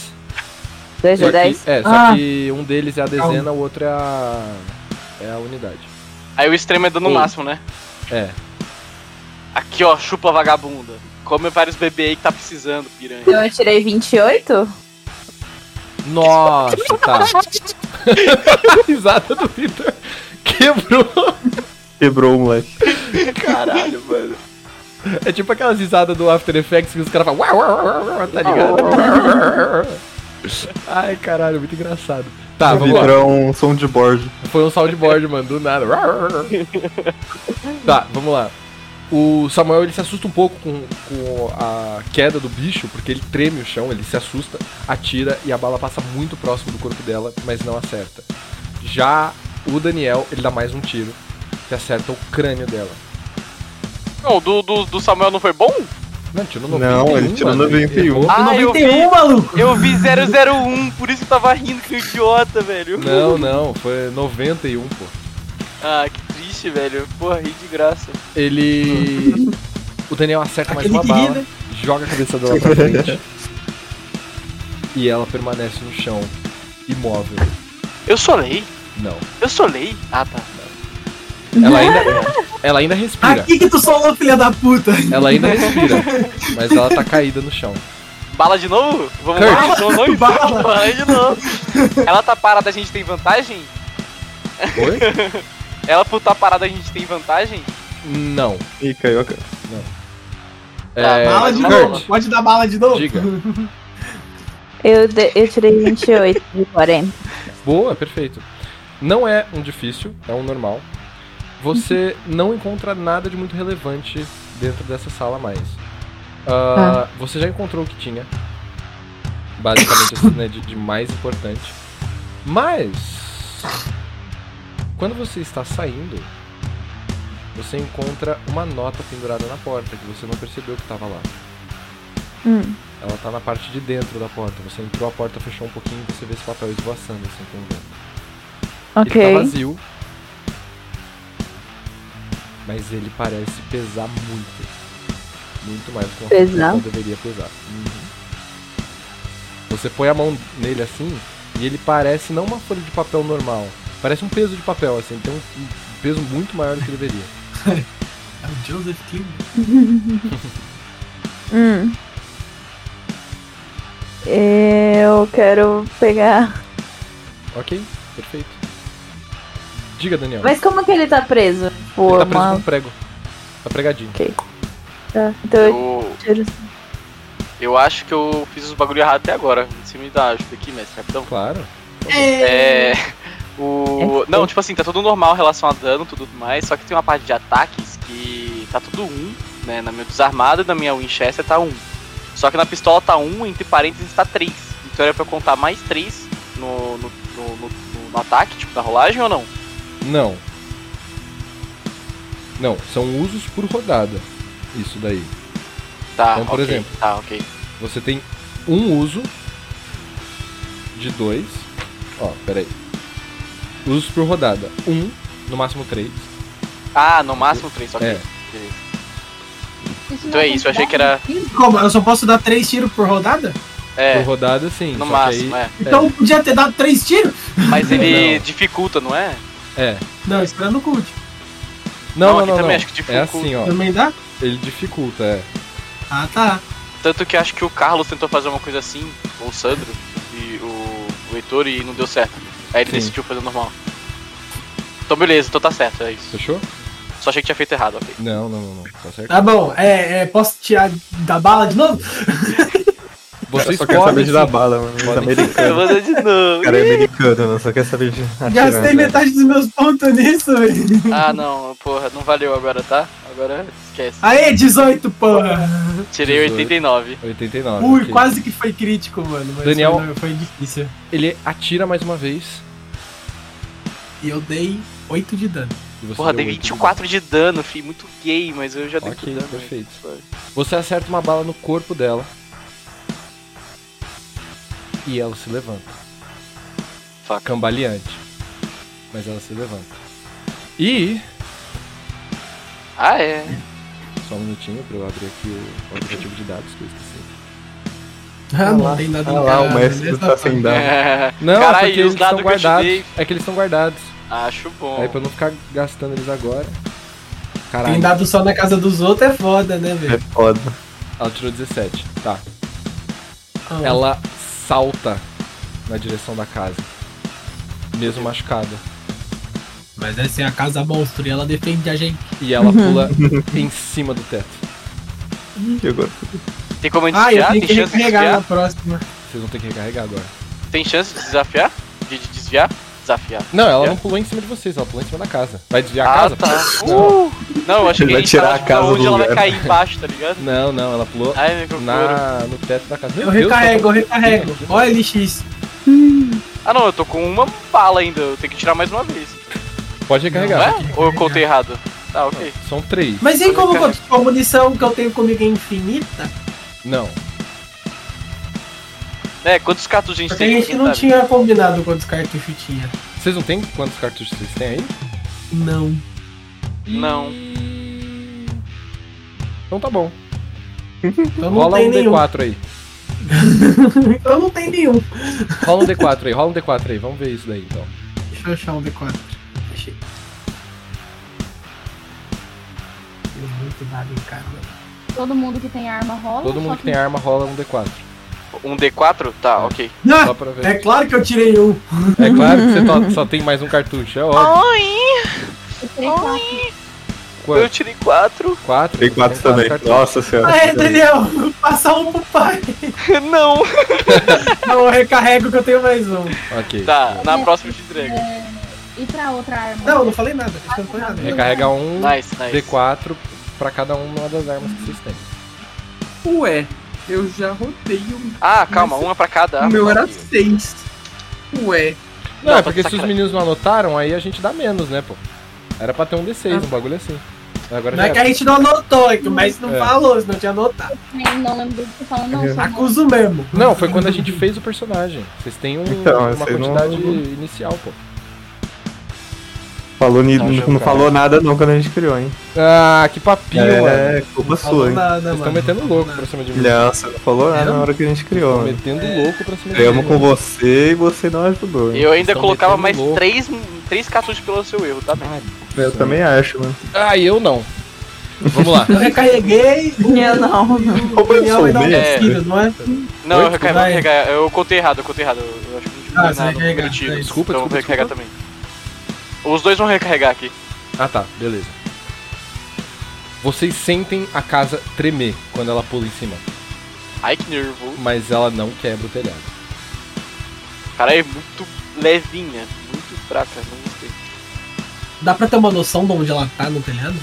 2 só de que- 10. É, só Ah. que um deles é a dezena, o outro é a. É a unidade. Aí o extremo é dano Ô. máximo, né? É. Aqui, ó, chupa vagabunda. Come vários bebês aí que tá precisando, piranha. Então eu tirei 28? Nossa, tá. <laughs> Risada do Victor. Quebrou. Quebrou o moleque. Caralho, mano. É tipo aquelas risadas do After Effects que os caras falam. Tá ligado? Ai, caralho, muito engraçado. Tá, vamos lá. Vitrão um som de board. Foi um soundboard, mano, do nada. Tá, vamos lá. O Samuel ele se assusta um pouco com, com a queda do bicho, porque ele treme o chão, ele se assusta, atira e a bala passa muito próximo do corpo dela, mas não acerta. Já o Daniel, ele dá mais um tiro, que acerta o crânio dela. Não, o do, do, do Samuel não foi bom? Não, tirou 91, Não, ele tirou mano, 91. errou. Ah, eu 91, maluco! Eu vi 001, por isso que eu tava rindo que idiota, velho. Não, não, foi 91, pô. Ah, que triste, velho. Porra, ri de graça. Ele. O Daniel acerta mais uma bala, né? joga a cabeça dela pra frente. <laughs> e ela permanece no chão, imóvel. Eu solei. Não. Eu solei. Ah, tá. Ela ainda, ela ainda respira. Aqui que tu solou, filha da puta! Ela ainda respira. Mas ela tá caída no chão. Bala de novo? Vamos Kurt. lá, não, não, Bala. Bala de novo. Ela tá parada, a gente tem vantagem? Oi? Ela por tá parada, a gente tem vantagem? Não. Ih, caiu a cara. É, bala de Kurt, novo! Pode dar bala de novo? Diga. Eu, de- eu tirei 28 de 40. Boa, perfeito. Não é um difícil, é um normal. Você não encontra nada de muito relevante dentro dessa sala mais. Ah, Você já encontrou o que tinha. Basicamente, assim, né, de, de mais importante. Mas. Quando você está saindo, você encontra uma nota pendurada na porta que você não percebeu que estava lá. Hum. Ela tá na parte de dentro da porta. Você entrou, a porta fechou um pouquinho e você vê esse papel esvoaçando assim com o vento. Ele tá Ok. vazio. Mas ele parece pesar muito. Muito mais do que Pesar? deveria pesar. Uhum. Você põe a mão nele assim e ele parece não uma folha de papel normal. Parece um peso de papel, assim. Tem um, um peso muito maior do que deveria. <laughs> É o Joseph King. <laughs> Hum. Eu quero pegar. Ok, perfeito. Diga, Daniel. Mas como que ele tá preso? ele Por tá preso uma. com um prego. Tá pregadinho. Tá. Então eu Eu, tiro. eu acho que eu fiz os bagulho errado até agora. Você me dá ajuda aqui, mestre, rapidão. Claro. É. O. Não, tipo assim, tá tudo normal em relação a dano tudo mais, só que tem uma parte de ataques que tá tudo 1, né? Na minha desarmada e na minha Winchester tá 1. Só que na pistola tá 1, entre parênteses tá 3. Então era pra eu contar mais 3 no, no, no, no- no ataque, tipo, na rolagem ou não? Não. Não, são usos por rodada. Isso daí. Tá, Então, por ok. exemplo. Tá, ok. Você tem um uso de dois. Ó, peraí. Usos por rodada. Um, no máximo três. Ah, no máximo três, ok. É. Isso Então é isso, eu achei que era-? Como? Eu só posso dar três tiros por rodada? É, Por rodada, sim. no só máximo, aí, é. Então eu podia ter dado três tiros? Mas <laughs> ele Não. dificulta, não é? É. Não, esperando o cult. Não, Não, não, aqui não. também não. acho que É dificulta. assim, ó. Também dá? Ele dificulta, é. Ah, tá. Tanto que acho que o Carlos tentou fazer uma coisa assim, ou o Sandro, e o, o Heitor, e não deu certo. Aí ele Sim. decidiu fazer normal. Então beleza, então tá certo, é isso. Fechou? Só achei que tinha feito errado, ok. Não, não, não, não. Tá certo? Tá bom, é, é, posso tirar da bala de novo? <laughs> Vocês só quer saber de dar bala, mano. Os Podem- Eu americanos. vou dar de O novo. cara é americano, não só quer saber de atirar, Gastei velho. metade dos meus pontos nisso, velho. Ah não, porra, não valeu agora, tá? Agora esquece. Aê, 18, porra. Tirei 18. 89. 89. Ui, ok. quase que foi crítico, mano. Mas Daniel- Foi, foi difícil. Ele atira mais uma vez. E eu dei 8 de dano. Você Porra, dei oito de 24 de dano, fi. Muito gay, mas eu já dei Ok, dano. perfeito. mas- dano. Você acerta uma bala no corpo dela. E ela se levanta. Fuck. Cambaleante. Mas ela se levanta. E. Ah, é. Só um minutinho pra eu abrir aqui o, aplicativo de dados que eu esqueci. Ah, lá, não tem nada Ah em lá, casa, o mestre beleza? tá sem dar. É. Não, Caralho, porque os eles estão dados guardados. dei? É que eles estão guardados. Acho bom. Aí pra eu não ficar gastando eles agora. Caralho. Tem dado só na casa dos outros é foda, né, É velho? foda. Ela tirou 17. Tá. Ah, Ela salta na direção da casa. Mesmo machucada. Mas essa é a casa monstro e ela defende a gente. E ela pula <laughs> em cima do teto. E agora? Tem como Ah, eu desviar? tenho Tem que chance de recarregar na desviar? próxima. Vocês vão ter que recarregar agora. Tem chance de desafiar? De, de desviar? Desafiar. Não, ela É? não pulou em cima de vocês, ela pulou em cima da casa. Vai desviar a Ah, casa? tá. Não. Uh! Não, Ele que vai a gente tirar a casa onde ela vai cair embaixo, tá ligado? Não, não, ela pulou Ai, na, no teto da casa. Meu Eu Deus, recarrego, eu tá- recarrego. Olha, LX. Ah, não, eu tô com uma bala ainda. Eu tenho que tirar mais uma vez. Pode Não recarregar. é? Ou eu contei errado? Tá, ok. São três. Mas e como a munição que eu tenho comigo é infinita? Não. É, quantos cartuchos a gente Porque a tem? gente não Sabe? tinha combinado quantos cartuchos tinha. Vocês não tem quantos cartuchos vocês têm aí? Não. Não. Então tá bom. Então Rola um nenhum. D4 aí. <laughs> então não tem nenhum. Rola um D4 aí, rola um D4 aí. Vamos ver isso daí então. Deixa eu achar um D4. Achei. Deu muito dado em cara. Todo mundo que tem arma rola. Todo mundo que tem arma rola um D4. Um D4? Tá, ok. Só Ah, pra ver. é claro que eu tirei um. É claro que você só <laughs> tem mais um cartucho, é óbvio. Eu tirei quatro. Eu Quanto? tirei 4. Quatro? Tem quatro também. cartuchos. Nossa senhora. Ah, é, Daniel, passa um pro pai. <laughs> Não. <laughs> Não, eu recarrego que eu tenho mais um. Ok. Tá, na próxima eu te entrego. É, e pra outra arma? Não, não falei nada. Eu não falei nada. Recarrega um Nice, nice. D4 pra cada uma das armas que vocês têm. Ué, eu já rodei um. Ah, calma, Mas uma pra cada. O meu era seis. Ué. Não, Não, é tá porque se os meninos não anotaram, aí a gente dá menos, né, pô? Era pra ter um D6, um bagulho assim. Agora Não é que a gente não anotou, é que o mestre não É. falou, senão tinha anotado. Nem não lembro do que você falando, não. Acuso mesmo. Não, foi quando a gente fez o personagem. Vocês têm um- Então, uma vocês não- quantidade inicial, pô. Falou, ni- não, jogando. falou nada não quando a gente criou, hein? Ah, que papinho, mano. É, culpa Não falou sua, hein? nada, Vocês estão metendo Não louco pra cima de mim. Não, você não falou nada Eu? na hora que a gente criou. Né? metendo louco pra cima de mim. Criamos com você e você não ajudou. hein? Eu ainda colocava mais louco. três, três cartuchos pelo seu erro, tá bem? Eu também acho, mano. Ah, eu não. Vamos lá. <laughs> Eu recarreguei. Eu não. O Daniel vai dar um É. tiro, não é? Não, eu recarrego, eu contei errado, eu contei errado. Eu acho que não Ah, diminuiu você nada desculpa, então eu vou desculpa, recarregar também. Os dois vão recarregar aqui. Ah, tá. Beleza. Vocês sentem a casa tremer quando ela pula em cima. Ai, que nervoso. Mas ela não quebra o telhado. Cara, é muito levinha, muito fraca, não gostei. Dá pra ter uma noção de onde ela tá no telhado?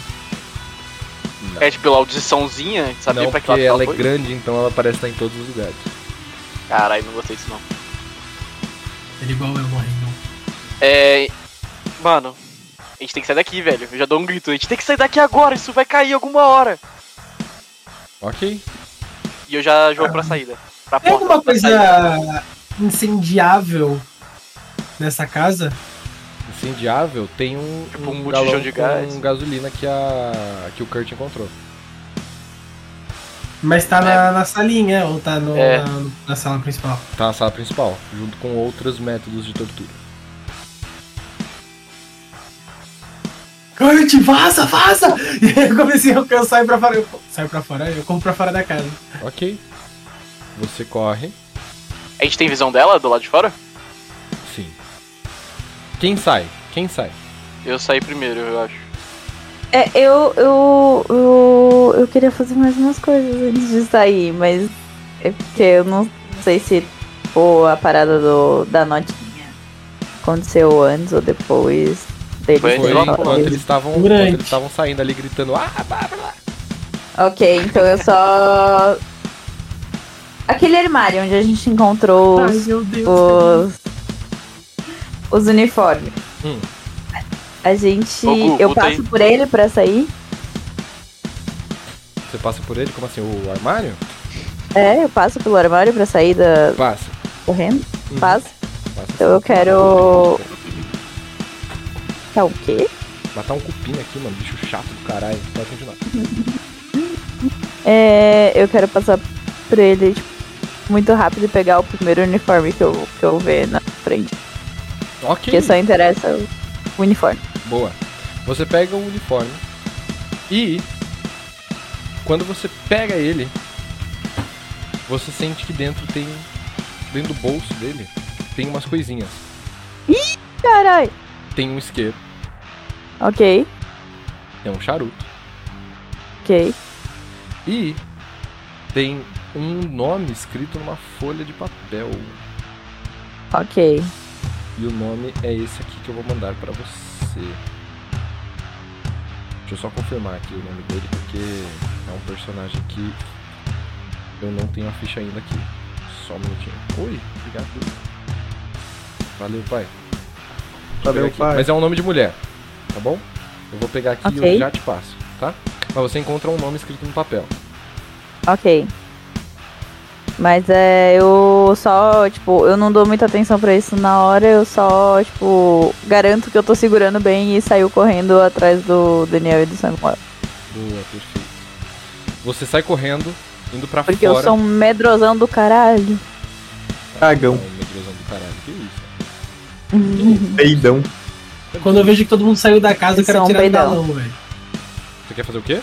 Não. É tipo pela audiçãozinha, saber não, pra que porque lado ela é foi? grande, então ela parece estar em todos os lugares. Caralho, não gostei disso não. Ele igual eu morrendo. É. Mano, A gente tem que sair daqui, velho. Eu já dou um grito. A gente tem que sair daqui agora, isso vai cair alguma hora. Ok. E eu já jogo pra saída. Pra Tem porta. alguma pra saída. coisa incendiável nessa casa? Incendiável tem um, Tipo um um botijão galão de com gás. gasolina que, a, que o Kurt encontrou. Mas tá na, na salinha ou tá no- É. na, na sala principal? Tá na sala principal, junto com outros métodos de tortura. Kurt, vaza, vaza! <laughs> E aí eu comecei a eu saio pra fora. Eu saio pra fora, eu como pra fora da casa. Ok. Você corre. A gente tem visão dela do lado de fora? Sim. Quem sai? Quem sai? Eu saí primeiro, eu acho. É, eu, eu, eu, eu queria fazer mais umas coisas antes de sair, mas é porque eu não sei se pô, a parada do, da notinha aconteceu antes ou depois deles Foi enquanto eles estavam eles estavam saindo ali gritando ah, blá, blá. Ok, então eu só. Aquele armário onde a gente encontrou Ai, os, os, os uniformes. Hum. A gente. Eu passo aí. por ele pra sair? Você passa por ele? Como assim? O armário? É, eu passo pelo armário pra sair da, Passa. correndo? Uhum. Passa. Então eu quero. É o quê? Matar um cupim aqui, mano. Bicho chato do caralho. Pode continuar. É, eu quero passar por ele tipo, muito rápido e pegar o primeiro uniforme que eu, que eu ver na frente. Ok. Porque só interessa o uniforme. Boa. Você pega o uniforme e quando você pega ele, você sente que dentro tem dentro do bolso dele tem umas coisinhas. Caralho! Tem um isqueiro, Ok, tem um charuto ok. e tem um nome escrito numa folha de papel. Ok. E o nome é esse aqui que eu vou mandar pra você. Deixa eu só confirmar aqui o nome dele, porque é um personagem que eu não tenho a ficha ainda aqui. Só um minutinho. Oi, obrigado. Valeu, pai. Valeu, pai. Mas é um nome de mulher, tá bom? Eu vou pegar aqui e Ok. eu já te passo, tá? Mas você encontra um nome escrito no papel. Ok. Mas é, eu só, tipo, eu não dou muita atenção pra isso na hora, eu só, tipo, garanto que eu tô segurando bem e saio correndo atrás do Daniel e do Samuel. Boa, perfeito. Você sai correndo, indo pra Porque fora. eu sou um medrosão do caralho. Cagão. Não, medrosão do caralho. Que isso? <laughs> Peidão. Quando eu vejo que todo mundo saiu da casa, eu quero um atirar no galão, velho. Você quer fazer o quê?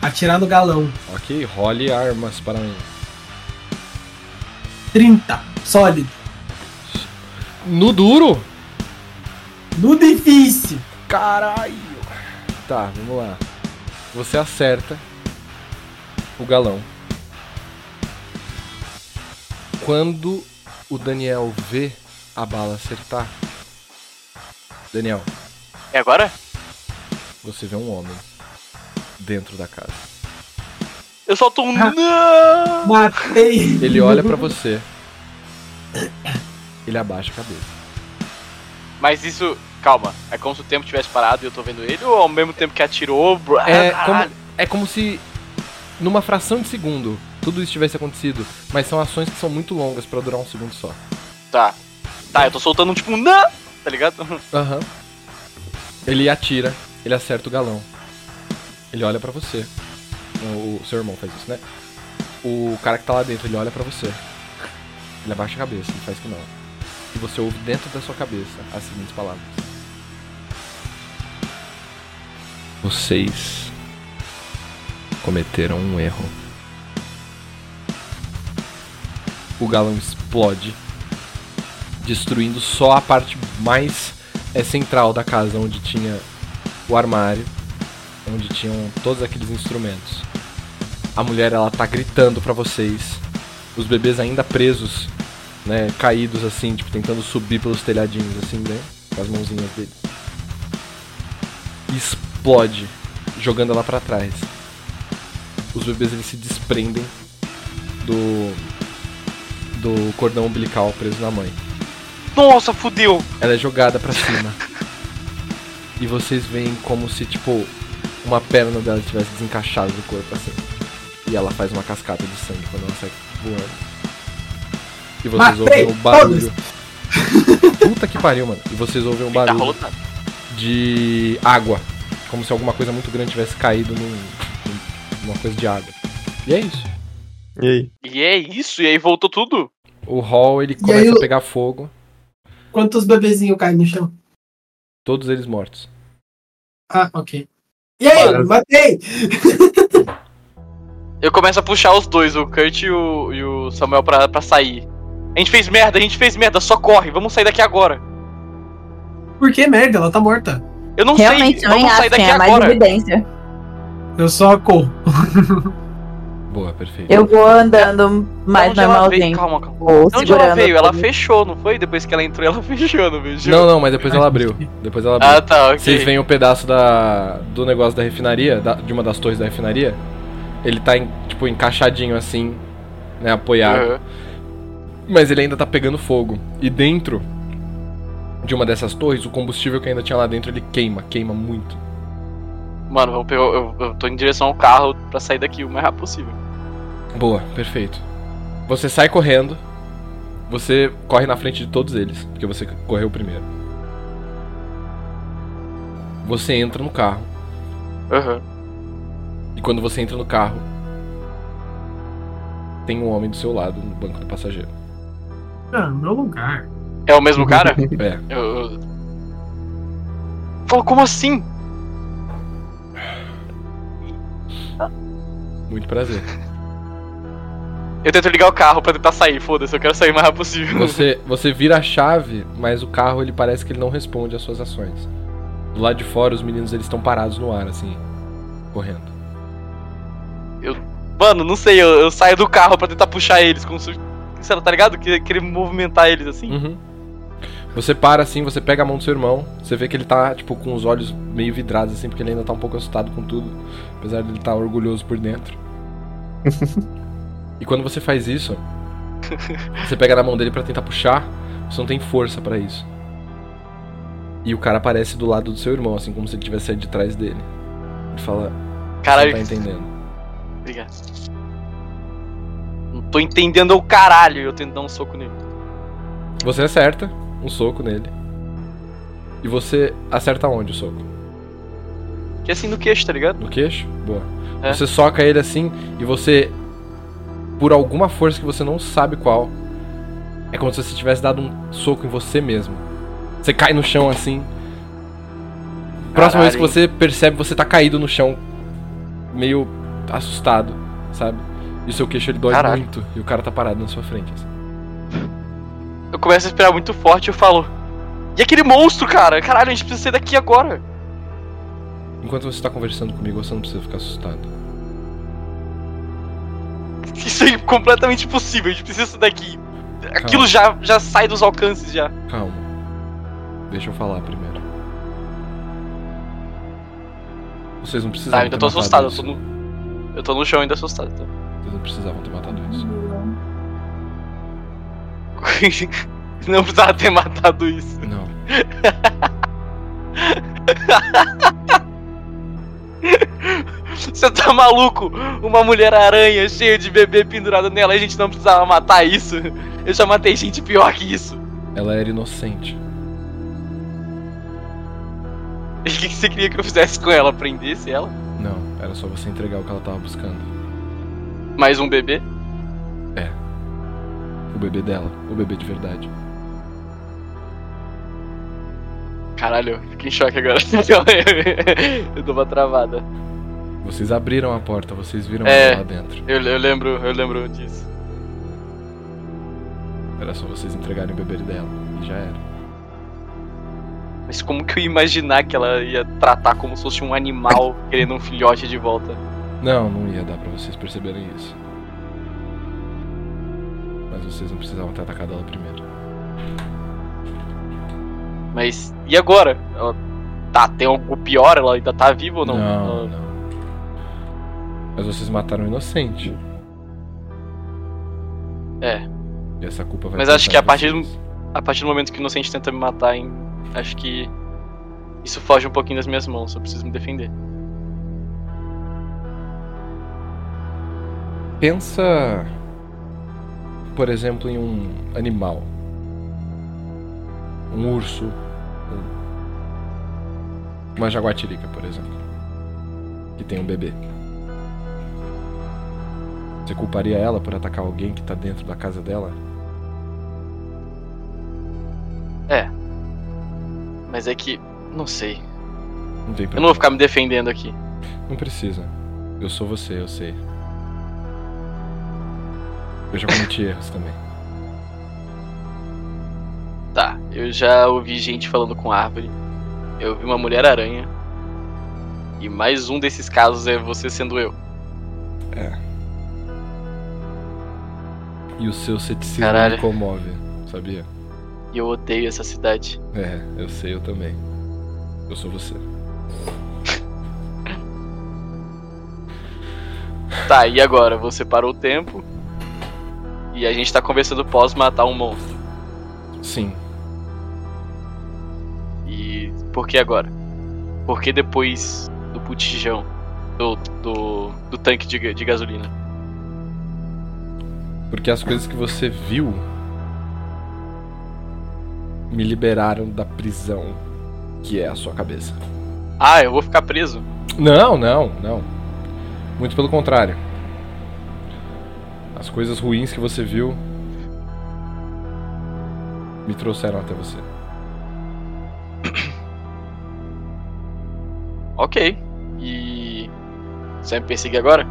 Atirar no galão. Ok, role armas para mim. 30. Sólido. No duro? No difícil. Caralho! Tá, vamos lá. Você acerta o galão. Quando o Daniel vê a bala acertar. Daniel, É agora? você vê um homem dentro da casa. Eu solto um. <laughs> Não! Matei. Ele olha pra você. Ele abaixa a cabeça. Mas isso. Calma, é como se o tempo tivesse parado e eu tô vendo ele, ou ao mesmo tempo que atirou. bro- É Ah, como, é como se numa fração de segundo tudo isso tivesse acontecido, mas são ações que são muito longas pra durar um segundo só. Tá. Tá, eu tô soltando um tipo um não! Tá ligado? Aham. Ele atira, ele acerta o galão. Ele olha pra você. O, o seu irmão faz isso, né? O cara que tá lá dentro, ele olha pra você. Ele abaixa a cabeça, ele faz que não. E você ouve dentro da sua cabeça as seguintes palavras. Vocês cometeram um erro. O galão explode, destruindo só a parte mais é, central da casa, onde tinha o armário, onde tinham todos aqueles instrumentos. A mulher ela tá gritando pra vocês, os bebês ainda presos, né, caídos assim, tipo tentando subir pelos telhadinhos assim, né, com as mãozinhas deles. E explode, jogando ela pra trás. Os bebês eles se desprendem do do cordão umbilical preso na mãe. Nossa, fudeu! Ela é jogada pra cima. e vocês veem como se, tipo, uma perna dela tivesse desencaixado do corpo assim. E ela faz uma cascata de sangue quando ela sai voando. E vocês Matei ouvem um barulho. <laughs> Puta que pariu, mano. E vocês ouvem um Tá barulho de água. Como se alguma coisa muito grande tivesse caído num, numa coisa de água. E é isso. E aí? E é isso, e aí voltou tudo. O hall ele começa aí a pegar fogo, Quantos bebezinhos caem no chão? todos eles mortos. Ah, ok. E aí, Mano. matei! Eu começo a puxar os dois, o Kurt e o, e o Samuel, pra, pra sair. A gente fez merda, a gente fez merda, só corre, vamos sair daqui agora. Por que merda? Ela tá morta. Eu não Realmente, sei, eu vamos sair daqui tem mais agora. evidência. Eu só corro. <laughs> Boa, perfeito. Eu vou andando mais normalzinho. Calma, calma. Vou De onde ela segurando veio? Ela tudo. fechou, não foi? Depois que ela entrou, ela <laughs> fechou, não fechou? Não, não, mas depois ela abriu. Depois ela abriu. Ah, tá, ok. Vocês veem o pedaço da, do negócio da refinaria, da- de uma das torres da refinaria. Ele tá, em- tipo, encaixadinho assim, né, apoiado. Uhum. Mas ele ainda tá pegando fogo. E dentro de uma dessas torres, o combustível que ainda tinha lá dentro, ele queima, queima muito. Mano, pegar, eu, eu tô em direção ao carro pra sair daqui o mais rápido possível. Boa, perfeito. Você sai correndo, você corre na frente de todos eles, porque você correu primeiro. Você entra no carro, Aham. e quando você entra no carro, tem um homem do seu lado no banco do passageiro. Ah, no meu lugar. É o mesmo cara? <laughs> É, eu, eu... Fala, como assim? muito prazer. <laughs> Eu tento ligar o carro pra tentar sair, foda-se, eu quero sair o mais rápido possível. Você, você vira a chave, mas o carro ele parece que ele não responde às suas ações. Do lado de fora, os meninos eles estão parados no ar, assim, correndo. Mano, não sei, eu, eu saio do carro pra tentar puxar eles, como se. Sei lá, tá ligado? Que- Querer movimentar eles assim. Uhum. Você para assim, você pega a mão do seu irmão, você vê que ele tá, tipo, com os olhos meio vidrados, assim, porque ele ainda tá um pouco assustado com tudo, apesar de ele estar orgulhoso por dentro. <laughs> e quando você faz isso, <laughs> você pega na mão dele pra tentar puxar, você não tem força pra isso. E o cara aparece do lado do seu irmão, assim, como se ele tivesse saído de trás dele. Ele fala, Caralho, não tá entendendo. Obrigado. Não tô entendendo o caralho, eu tento dar um soco nele. Você acerta um soco nele. E você acerta onde o soco? Que assim no queixo, tá ligado? No queixo? Boa. É. Você soca ele assim e você, por alguma força que você não sabe qual, é como se você tivesse dado um soco em você mesmo. Você cai no chão assim. Próxima vez que você percebe, você tá caído no chão, meio assustado, sabe? E o seu queixo ele dói Caralho. muito e o cara tá parado na sua frente. assim. Eu começo a respirar muito forte e eu falo. E aquele monstro, cara? Caralho, a gente precisa sair daqui agora. Enquanto você tá conversando comigo, você não precisa ficar assustado. <laughs> Isso é completamente impossível, a gente precisa daqui. Aquilo já, já sai dos alcances já. Calma. Deixa eu falar primeiro. Vocês não Tá, precisavam eu ainda tô assustado, eu isso. tô no. Eu tô no chão ainda assustado. Tá? Vocês não precisavam ter matado isso. <laughs> Não precisava ter matado isso. Não. <laughs> Você tá maluco? Uma mulher aranha cheia de bebê pendurado nela a gente não precisava matar isso. Eu já matei gente pior que isso. Ela era inocente. E <laughs> o que que você queria que eu fizesse com ela? Prendesse ela? Não, era só você entregar o que ela tava buscando. Mais um bebê? O bebê dela, o bebê de verdade. Caralho, eu fiquei em choque agora. <laughs> eu dou uma travada. Vocês abriram a porta, vocês viram É. ela lá dentro. Eu, eu lembro, eu lembro disso. Era só vocês entregarem o bebê dela. E já era. Mas como que eu ia imaginar que ela ia tratar como se fosse um animal <laughs> querendo um filhote de volta? Não, não ia dar pra vocês perceberem isso. Mas vocês não precisavam ter atacado ela primeiro. Mas e agora? Ela tá, tem algo pior? Ela ainda tá viva ou não? Não, Ela- não. Mas vocês mataram o inocente. É. E essa culpa vai Mas acho que a partir vocês. A partir do momento que o inocente tenta me matar, hein, acho que isso foge um pouquinho das minhas mãos, eu preciso me defender. Pensa, por exemplo, em um animal. Um urso. um- Uma jaguatirica, por exemplo. Que tem um bebê. Você culparia ela por atacar alguém que tá dentro da casa dela? Mas é que. Não sei. Não tem Eu problema. não vou ficar me defendendo aqui. Não precisa. Eu sou você, eu sei. Eu já cometi <laughs> erros também. Tá, eu já ouvi gente falando com árvore. Eu ouvi uma mulher-aranha. E mais um desses casos é você sendo eu. E o seu ceticismo Caralho. me comove, sabia? E eu odeio essa cidade. É, eu sei, eu também. Eu sou você. <laughs> Tá, e agora? Você parou o tempo. E a gente tá conversando pós matar um monstro. Sim. E por que agora? Por que depois do botijão? Do, do, do tanque de, de gasolina? Porque as coisas que você viu me liberaram da prisão que é a sua cabeça. Ah, eu vou ficar preso? Não, não, não. Muito pelo contrário. As coisas ruins que você viu me trouxeram até você. Ok. E. Você vai me perseguir agora?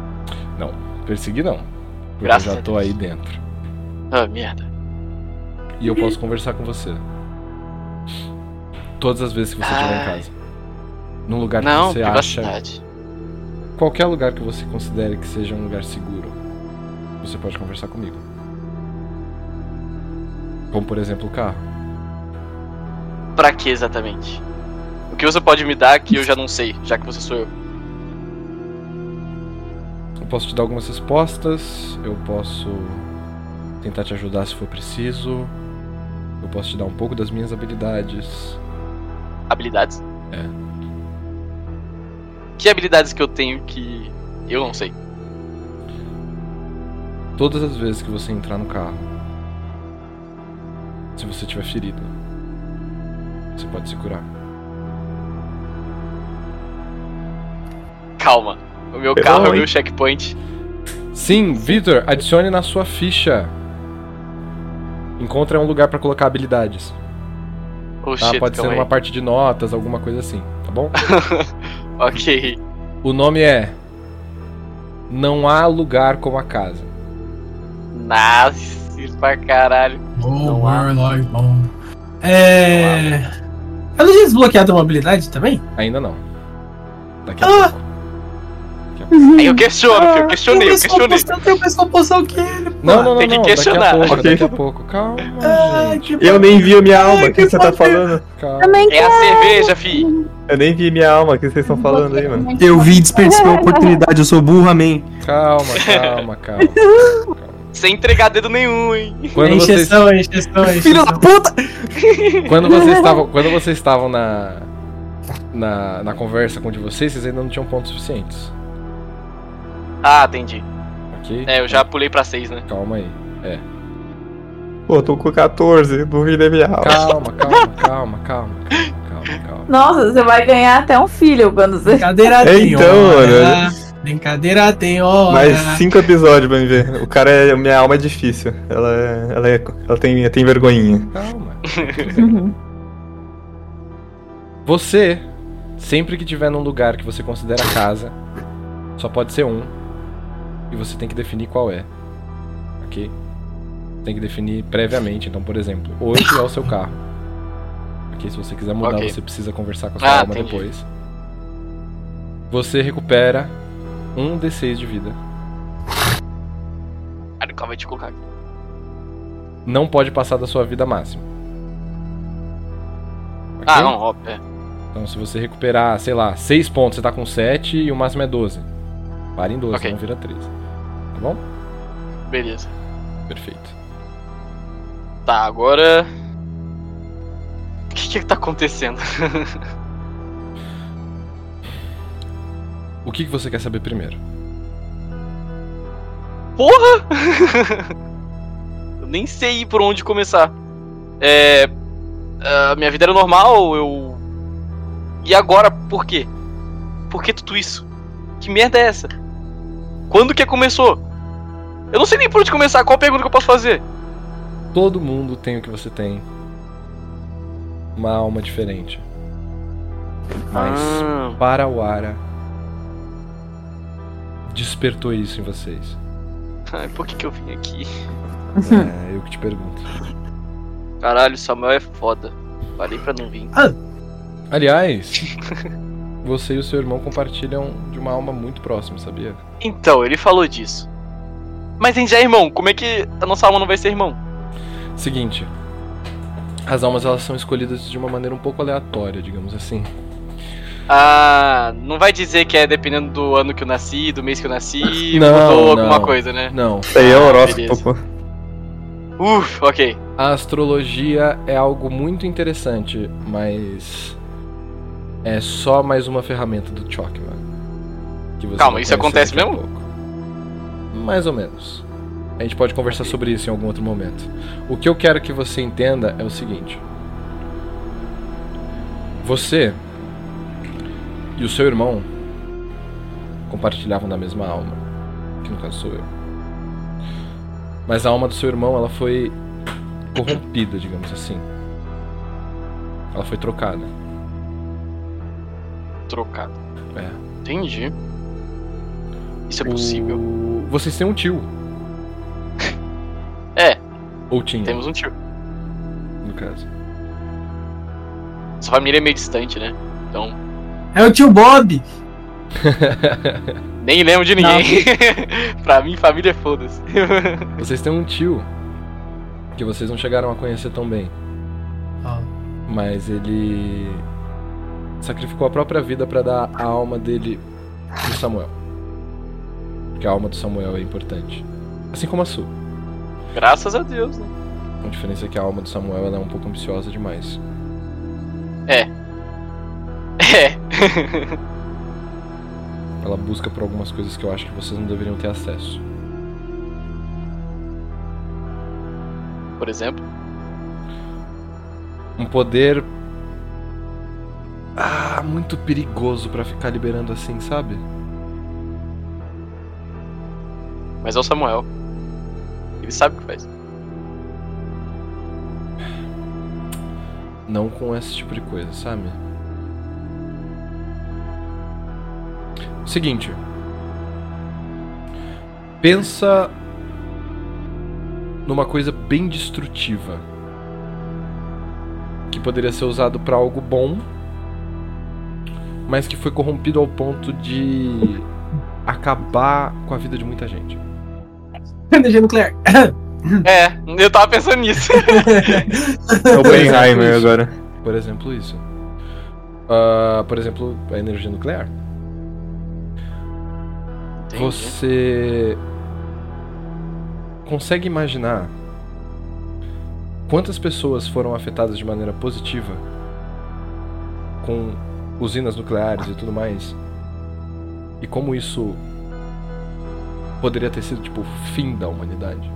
Persegui não. Porque Graças eu já tô aí dentro. Ah, merda. E eu posso conversar com você. Todas as vezes que você estiver em casa. Num lugar Não, que você acha. Qualquer lugar que você considere que seja um lugar seguro. Você pode conversar comigo. Como por exemplo o carro. Pra que exatamente? O que você pode me dar que eu já não sei, já que você sou eu? Eu posso te dar algumas respostas. Eu posso tentar te ajudar se for preciso. Eu posso te dar um pouco das minhas habilidades. Habilidades? É. Que habilidades que eu tenho que eu não sei? Todas as vezes que você entrar no carro, se você tiver ferido, você pode se curar. Calma. O meu Perdão, carro é o meu checkpoint. Sim, Victor, adicione na sua ficha. Encontre um lugar pra colocar habilidades. Oh Tá? shit, Pode ser numa aí. parte de notas, alguma coisa assim, tá bom? <laughs> Ok. O nome é Não há lugar como a casa. Nasce pra caralho. Oh, Não há. Warlock, bom. É. Ela já desbloqueado uma habilidade também? Ainda não. Daqui a Ah! pouco. Aí eu questiono, filho. Eu questionei, eu questionei. Eu tenho pessoa poção que ele. pô. Não, não, não, Tem que não. questionar. Daqui a pouco, Ok. daqui a pouco. Calma, <laughs> Ai, gente. Eu nem vi minha alma, o que você tá falando? Calma. É a cerveja, fi. Eu nem vi minha alma, o que vocês estão falando aí, mano? Eu vi desperdicei a oportunidade, eu sou burro, amém. Calma, <laughs> calma, calma. calma. Sem entregar dedo nenhum, hein? Quando vocês, encheção, é encheção, é Filho da puta! <laughs> quando vocês estavam, quando vocês estavam na, na na conversa com um de vocês, vocês ainda não tinham pontos suficientes, Ah, entendi. ok? É, eu já pulei pra seis, né? Calma aí. Pô, tô com 14, duvidei minha alma. Calma, calma, calma, calma, calma, calma. Nossa, você vai ganhar até um filho quando você. Brincadeira <laughs> tem Então, hora. Brincadeira tem hora. Mais cinco episódios pra me ver. O cara é. Minha alma é difícil. Ela é. Ela, é, ela tem, tem vergonhinha. Calma. Você, sempre que tiver num lugar que você considera casa, só pode ser um. E você tem que definir qual é. Ok? Tem que definir previamente. Então, por exemplo, hoje é o seu carro. Ok? Se você quiser mudar, Ok. você precisa conversar com a sua Ah, alma entendi. depois. Você recupera um D6 de vida. Ah, calma, te colocar aqui. Não pode passar da sua vida máxima. Ok? Ah, não, óbvio. é. Então, se você recuperar, sei lá, 6 pontos, você tá com 7 e o máximo é 12. Para em 12, Ok. não vira 13. Tá bom? Beleza. Perfeito. Tá, agora. O que que tá acontecendo? <laughs> O que, que você quer saber primeiro? Porra! <laughs> eu nem sei por onde começar. É. A minha vida era normal, eu. E agora, por quê? Por que tudo isso? Que merda é essa? Quando que começou? Eu não sei nem por onde começar, qual pergunta que eu posso fazer? Todo mundo tem o que você tem. Uma alma diferente. Mas Ah. Parawara despertou isso em vocês. Ai, por que, que eu vim aqui? É, eu que te pergunto. Caralho, Samuel é foda. Falei pra não vir. Aliás, você e o seu irmão compartilham de uma alma muito próxima, sabia? Então, ele falou disso. Mas a gente é irmão, como é que a nossa alma não vai ser irmão? Seguinte, as almas elas são escolhidas de uma maneira um pouco aleatória, digamos assim. Ah, não vai dizer que é dependendo do ano que eu nasci, do mês que eu nasci, Não, <laughs> mudou não. alguma coisa, né? Não. Isso aí é Ah, horóscopo. Uf, ok. A astrologia é algo muito interessante, mas é só mais uma ferramenta do você Calma, isso acontece mesmo? pouco. Mais ou menos. A gente pode conversar sobre isso em algum outro momento. O que eu quero que você entenda é o seguinte: você e o seu irmão compartilhavam da mesma alma, que no caso sou eu. Mas a alma do seu irmão, ela foi corrompida, digamos assim. Ela foi trocada. Trocado. É. Entendi. Isso é possível. O- Vocês têm um tio. É, Ou tinha, temos um tio. no caso. Essa família é meio distante, né? Então, É o tio Bob. <laughs> nem lembro de ninguém. <laughs> pra mim, família é foda-se. <laughs> Vocês têm um tio que vocês não chegaram a conhecer tão bem. Ó. Mas ele sacrificou a própria vida pra dar a alma dele pro Samuel. Porque a alma do Samuel é importante. Assim como a sua. Graças a Deus, né? A diferença é que a alma do Samuel ela é um pouco ambiciosa demais. É. <laughs> <laughs> Ela busca por algumas coisas que eu acho que vocês não deveriam ter acesso. Por exemplo. Um poder. Ah, muito perigoso pra ficar liberando assim, sabe? Mas é o Samuel. Ele sabe o que faz. Não com esse tipo de coisa, sabe? Seguinte. Pensa numa coisa bem destrutiva. Que poderia ser usado pra algo bom, mas que foi corrompido ao ponto de acabar com a vida de muita gente. <laughs> Energia nuclear. É, eu tava pensando nisso. É o Benheimer agora. Por exemplo, isso. Ah, por exemplo, a energia nuclear. Entendi. Você consegue imaginar quantas pessoas foram afetadas de maneira positiva com usinas nucleares e tudo mais? E como isso poderia ter sido tipo o fim da humanidade?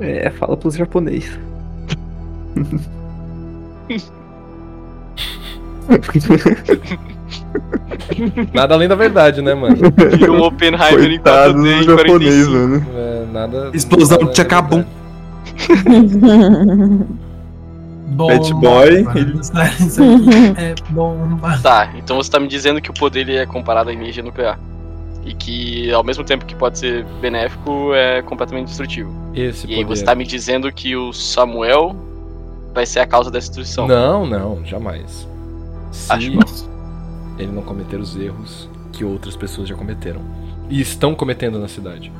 É, fala pros japoneses. <laughs> Nada além da verdade, né, mano? Vira um Oppenheimer em Coitado 4D do em japonês, 45. mano. É, nada. Explosão nada de Tchacabum. <laughs> Bom, Bad boy, mano, <laughs> ele- É bomba. Tá, então você tá me dizendo que o poder ele é comparado à energia nuclear. E que ao mesmo tempo que pode ser benéfico, é completamente destrutivo. Esse E aí poder. você tá me dizendo que o Samuel vai ser a causa dessa destruição. Não, não, jamais. Se Acho bom. ele não cometer os erros que outras pessoas já cometeram. E estão cometendo na cidade.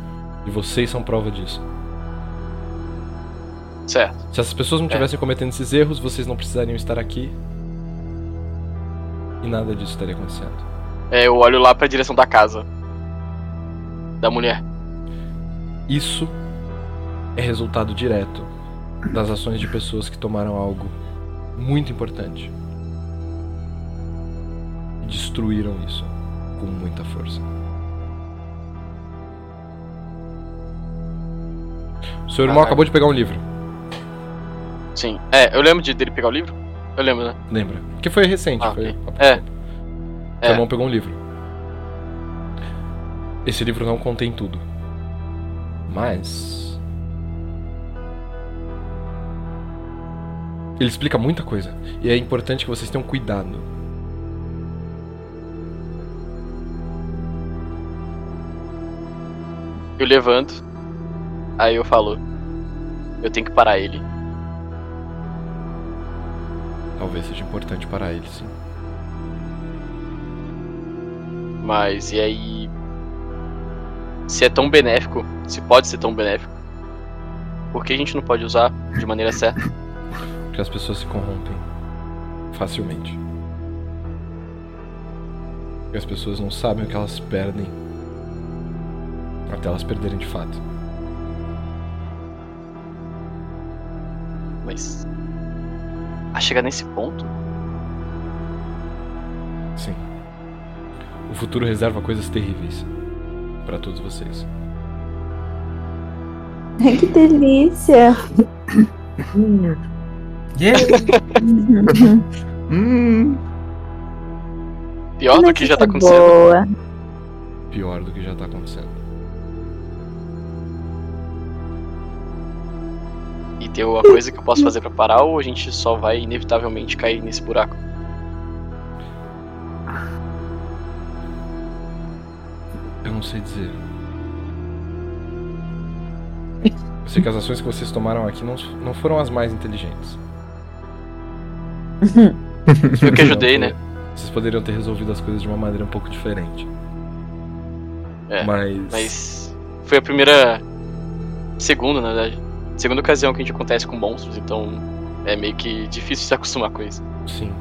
E vocês são prova disso. Certo. Se essas pessoas não É. estivessem cometendo esses erros, vocês não precisariam estar aqui. E nada disso estaria acontecendo. É, eu olho lá pra direção da casa. Da mulher. Isso é resultado direto das ações de pessoas que tomaram algo muito importante. destruíram isso com muita força. O seu irmão Ah, acabou de pegar um livro, Sim. É, eu lembro de, dele pegar o livro? Eu lembro, né? lembra? Que foi recente, Ah, foi ok. há pouco É. Seu É. irmão pegou um livro. Esse livro não contém tudo. Mas. Ele explica muita coisa. E é importante que vocês tenham cuidado. Eu levanto. Aí eu falo. Eu tenho que parar ele. Talvez seja importante para ele, sim. Mas e aí. Se é tão benéfico, se pode ser tão benéfico, por que a gente não pode usar de maneira certa? Porque as pessoas se corrompem facilmente. Porque as pessoas não sabem o que elas perdem até elas perderem de fato. Mas. A chegar nesse ponto? Sim. O futuro reserva coisas terríveis para todos vocês. Ai, que delícia. Yeah. <laughs> Hum, Pior do que já tá acontecendo. Boa. Pior do que já tá acontecendo. E tem alguma coisa que eu posso fazer pra parar ou a gente só vai inevitavelmente cair nesse buraco? Eu não sei dizer. Eu sei que as ações que vocês tomaram aqui não, não foram as mais inteligentes. <laughs> Eu que ajudei, né? Vocês poderiam ter resolvido as coisas de uma maneira um pouco diferente. É, mas... Mas foi a primeira. Segunda, na verdade. Segunda ocasião que a gente acontece com monstros, então é meio que difícil se acostumar com isso. Sim.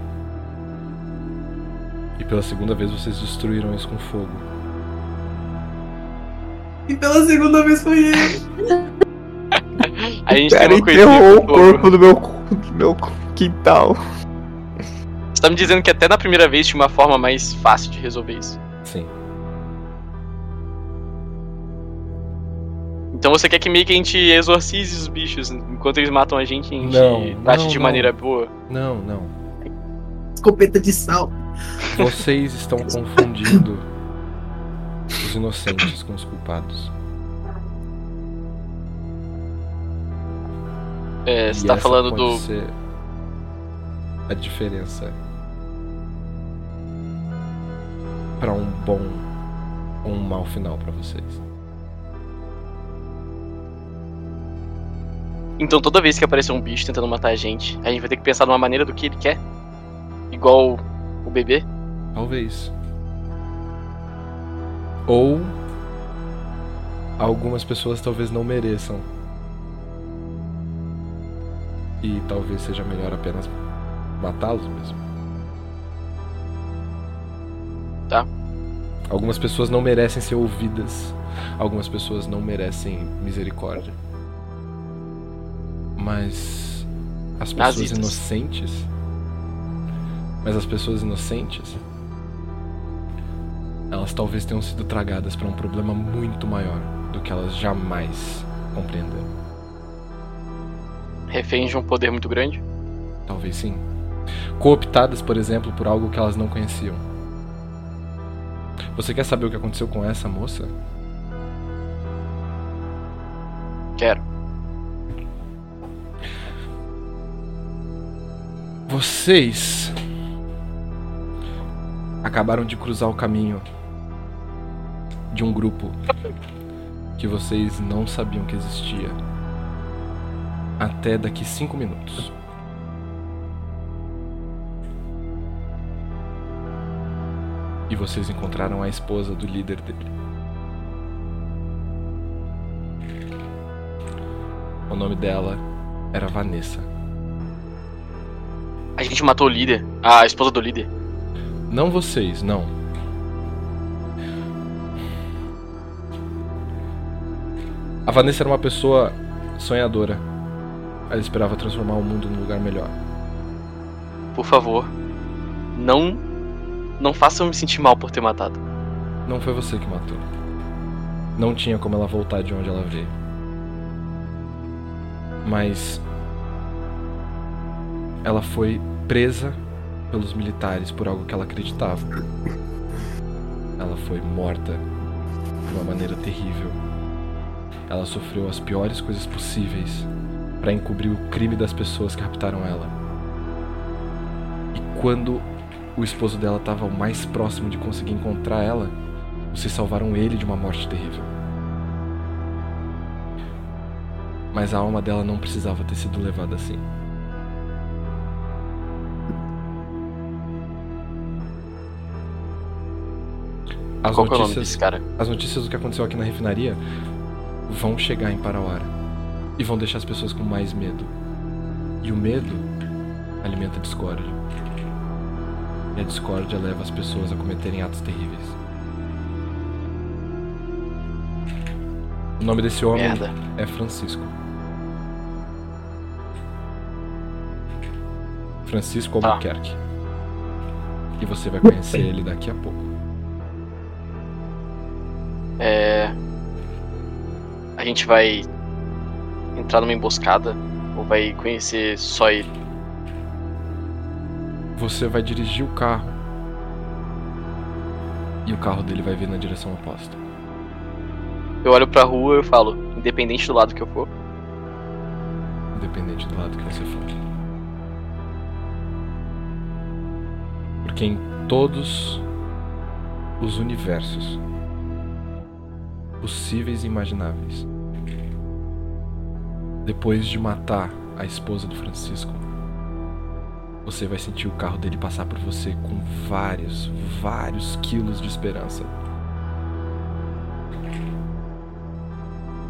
E pela segunda vez vocês destruíram isso com fogo. E pela segunda vez foi ele. A gente Pera, tem uma coisinha enterrou o corpo do meu, do meu quintal. Você tá me dizendo que até na primeira vez tinha uma forma mais fácil de resolver isso. Sim. Então você quer que meio que a gente exorcize os bichos enquanto eles matam a gente e a gente Não, trate não, de não. maneira boa? Não, não. Escopeta de sal. Vocês estão confundindo <laughs> os inocentes com os culpados. É, E você tá essa falando pode do. ser a diferença para um bom ou um mau final pra vocês. Então toda vez que aparecer um bicho tentando matar a gente, a gente vai ter que pensar numa maneira do que ele quer? Igual o bebê? Talvez. Ou algumas pessoas talvez não mereçam. E talvez seja melhor apenas matá-los mesmo. Tá. Algumas pessoas não merecem ser ouvidas. Algumas pessoas não merecem misericórdia. Mas as pessoas inocentes. Mas as pessoas inocentes elas talvez tenham sido tragadas para um problema muito maior do que elas jamais compreenderam. Refém de um poder muito grande? Talvez sim. Cooptadas, por exemplo, por algo que elas não conheciam. Você quer saber o que aconteceu com essa moça? Quero. Vocês acabaram de cruzar o caminho de um grupo que vocês não sabiam que existia até daqui cinco minutos. E vocês encontraram a esposa do líder dele. O nome dela era Vanessa. A gente matou o líder, a esposa do líder. Não vocês, não. A Vanessa era uma pessoa sonhadora. Ela esperava transformar o mundo num lugar melhor. Por favor, não não faça eu me sentir mal por ter matado. Não foi você que matou. Não tinha como ela voltar de onde ela veio. Mas. Ela foi presa pelos militares por algo que ela acreditava. Ela foi morta de uma maneira terrível. Ela sofreu as piores coisas possíveis para encobrir o crime das pessoas que raptaram ela. E quando o esposo dela estava o mais próximo de conseguir encontrar ela, vocês salvaram ele de uma morte terrível. Mas a alma dela não precisava ter sido levada assim. As Qual que é o nome notícias, desse cara? as notícias do que aconteceu aqui na refinaria vão chegar em Parauara e vão deixar as pessoas com mais medo. E o medo alimenta a discórdia. E a discórdia leva as pessoas a cometerem atos terríveis. O nome desse homem Merda. é Francisco. Francisco Tá. Albuquerque. E você vai conhecer ele daqui a pouco. É. A gente vai entrar numa emboscada? Ou vai conhecer só ele? Você vai dirigir o carro. E o carro dele vai vir na direção oposta. Eu olho pra rua e falo, independente do lado que eu for. Independente do lado que você for. Porque em todos os universos possíveis e imagináveis, depois de matar a esposa do Francisco, você vai sentir o carro dele passar por você com vários, vários quilos de esperança.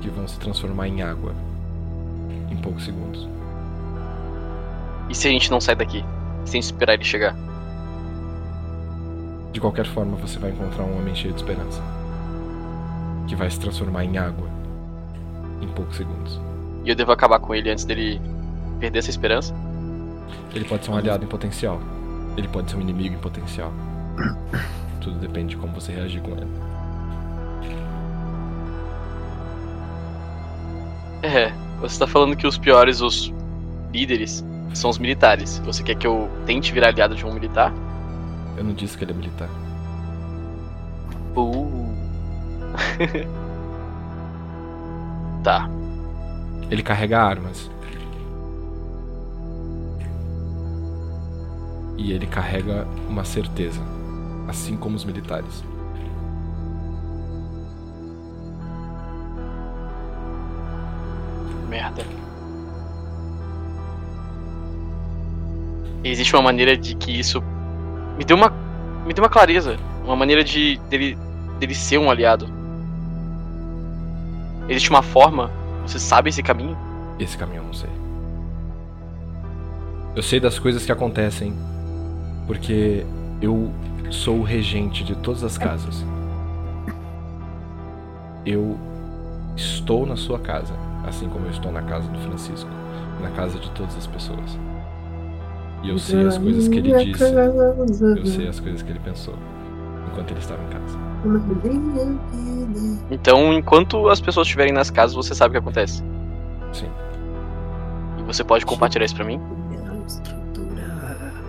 Que vão se transformar em água em poucos segundos. E se a gente não sai daqui? Sem esperar ele chegar? De qualquer forma, você vai encontrar um homem cheio de esperança. Que vai se transformar em água em poucos segundos. E eu devo acabar com ele antes dele perder essa esperança? Ele pode ser um aliado em potencial. Ele pode ser um inimigo em potencial. <coughs> Tudo depende de como você reagir com ele. É, você tá falando que os piores, os líderes, são os militares. Você quer que eu tente virar aliado de um militar? Eu não disse que ele é militar. Uh. <laughs> tá. Ele carrega armas. E ele carrega uma certeza. Assim como os militares. Merda. Existe uma maneira de que isso me deu uma me deu uma clareza, uma maneira de dele dele ser um aliado. Existe uma forma, você sabe esse caminho? Esse caminho eu não sei. Eu sei das coisas que acontecem porque eu sou o regente de todas as casas. Eu estou na sua casa, assim como eu estou na casa do Francisco, na casa de todas as pessoas. E eu sei as coisas que ele disse, eu sei as coisas que ele pensou enquanto ele estava em casa. Então, enquanto as pessoas estiverem nas casas, você sabe o que acontece. Sim. E você pode compartilhar isso pra mim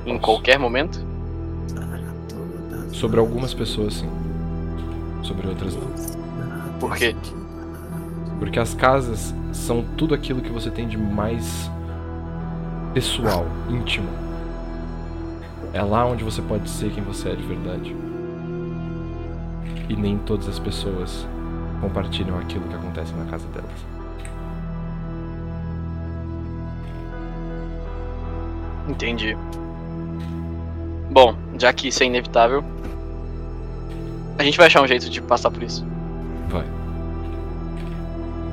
em qualquer momento? Sobre algumas pessoas, sim. Sobre outras, não. Por quê? Porque as casas são tudo aquilo que você tem de mais pessoal, íntimo. É lá onde você pode ser quem você é de verdade. E nem todas as pessoas compartilham aquilo que acontece na casa delas. Entendi. Bom, já que isso é inevitável, a gente vai achar um jeito de passar por isso. Vai.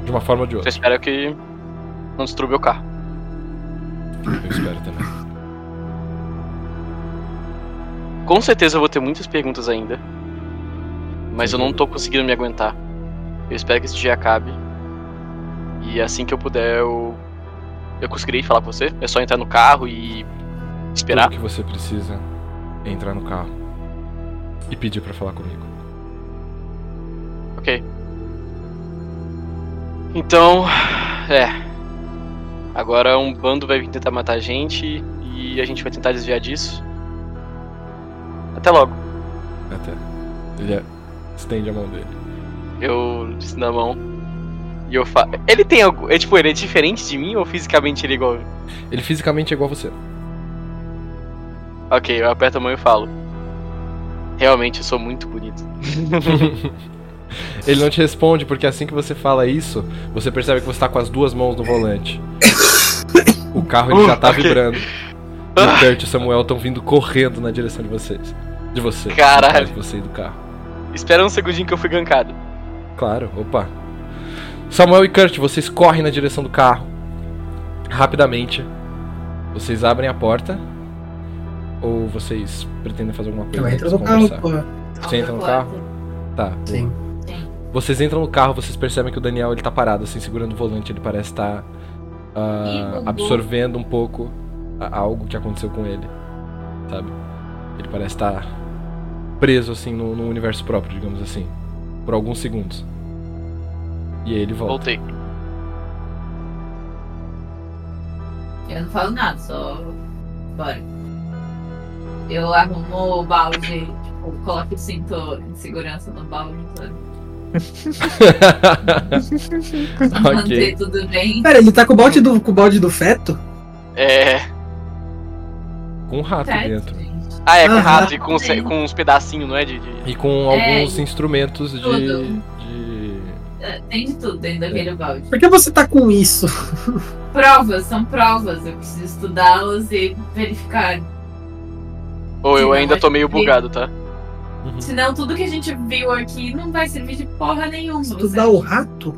De uma forma ou de Eu outra. espero que não destrua meu carro. Eu espero também. Com certeza eu vou ter muitas perguntas ainda. Mas eu não tô conseguindo me aguentar. Eu espero que esse dia acabe. E assim que eu puder, eu. Eu conseguirei falar com você. É só entrar no carro e. esperar. Tudo que você precisa é entrar no carro e pedir pra falar comigo. Ok. Então, é. Agora um bando vai vir tentar matar a gente e a gente vai tentar desviar disso. Até logo. Até. Ele é- estende a mão dele. Eu estendo a mão. E eu falo. Ele tem algo. É tipo, ele é diferente de mim ou fisicamente ele é igual? Ele fisicamente é igual a você. Ok, eu aperto a mão e falo. Realmente eu sou muito bonito. <laughs> Ele não te responde porque assim que você fala isso, você percebe que você tá com as duas mãos no volante. O carro ele já tá Uh, ok. vibrando. <laughs> E o Kurt e o Samuel estão vindo correndo na direção de vocês. De você. Caralho. De você e do carro. Espera um segundinho que eu fui gankado. Claro, opa. Samuel e Kurt, vocês correm na direção do carro. Rapidamente. Vocês abrem a porta. Ou vocês pretendem fazer alguma coisa? Eu entro no de carro, conversar? porra. Você entra no carro? Tá. Sim. Vocês entram no carro, vocês percebem que o Daniel ele tá parado, assim, segurando o volante. Ele parece estar ah, Ih, bugou. absorvendo um pouco a- algo que aconteceu com ele, sabe? Ele parece estar preso, assim, no, no universo próprio, digamos assim, por alguns segundos. E aí ele volta. Voltei. Eu não falo nada, só. Bora. Eu arrumo o balde, tipo, coloco o cinto de segurança no balde, sabe? <laughs> Pra Manter ok. tudo bem. Pera, ele tá com o balde do, com o balde do feto? É. Com um rato dentro. Ah, é com Aham. rato e com, com uns pedacinhos, não é? De, de- E com É, alguns instrumentos de. tudo. de... É, Tem de tudo dentro daquele balde. Por que você tá com isso? Provas, são provas. Eu preciso estudá-las e verificar. Ou eu Sim, ainda tô meio bugado, tá? Senão tudo que a gente viu aqui não vai servir de porra nenhuma. Estudar o rato?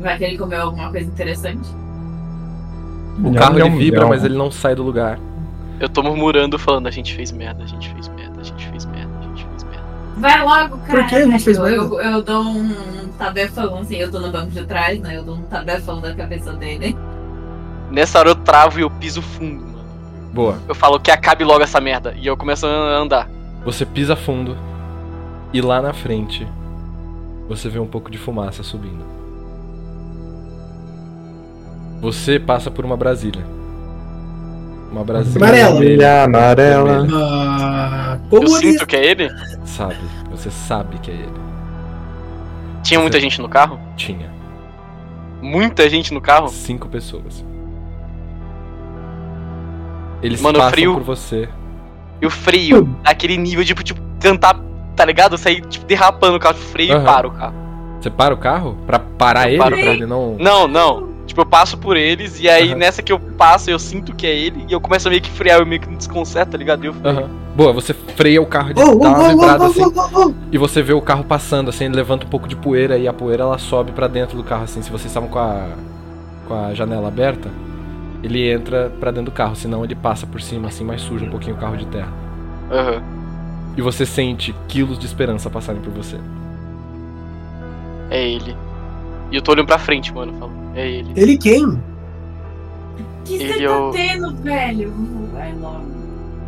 Vai que ele comeu alguma coisa interessante? O carro ele vibra, milhão. mas ele não sai do lugar. Eu tô murmurando falando, a gente fez merda, a gente fez merda, a gente fez merda, a gente fez merda. Vai logo, cara. Por que a gente fez eu, merda? eu, eu dou um tabefão, assim, eu tô no banco de trás, né? Eu dou um tabefão da cabeça dele. Nessa hora eu travo e eu piso fundo, mano. Boa. Eu falo que acabe logo essa merda. E eu começo a andar. Você pisa fundo e lá na frente você vê um pouco de fumaça subindo. Você passa por uma Brasília. Uma Brasília Amarela. Vermelha, amarela. Ah, Eu sinto que é ele. Sabe, você sabe que é ele. Tinha muita gente no carro? Tinha Muita gente no carro? cinco pessoas. Eles Mano, passam frio. por você. E o freio, <laughs> aquele nível de, tipo, tentar, tá ligado? Sair, tipo, derrapando o carro, freio Aham. e para o carro. Você para o carro pra parar Eu ele, paro. pra ele não. Não, não. Tipo, eu passo por eles e aí Aham. nessa que eu passo eu sinto que é ele e eu começo a meio que frear, eu meio que me desconcerto, tá ligado? E Eu freio. Aham. Boa, você freia o carro, Oh, oh, dá uma vibrada oh, assim. oh. E você vê o carro passando, assim, ele levanta um pouco de poeira e a poeira ela sobe pra dentro do carro, assim. Se vocês estavam com a, com a janela aberta, ele entra pra dentro do carro, senão ele passa por cima, assim, mas suja um pouquinho o carro de terra. Aham. E você sente quilos de esperança passarem por você. É ele. E eu tô olhando pra frente, mano. falo, é ele. Ele quem? que Ele você é tá o- tendo, velho? Vai logo.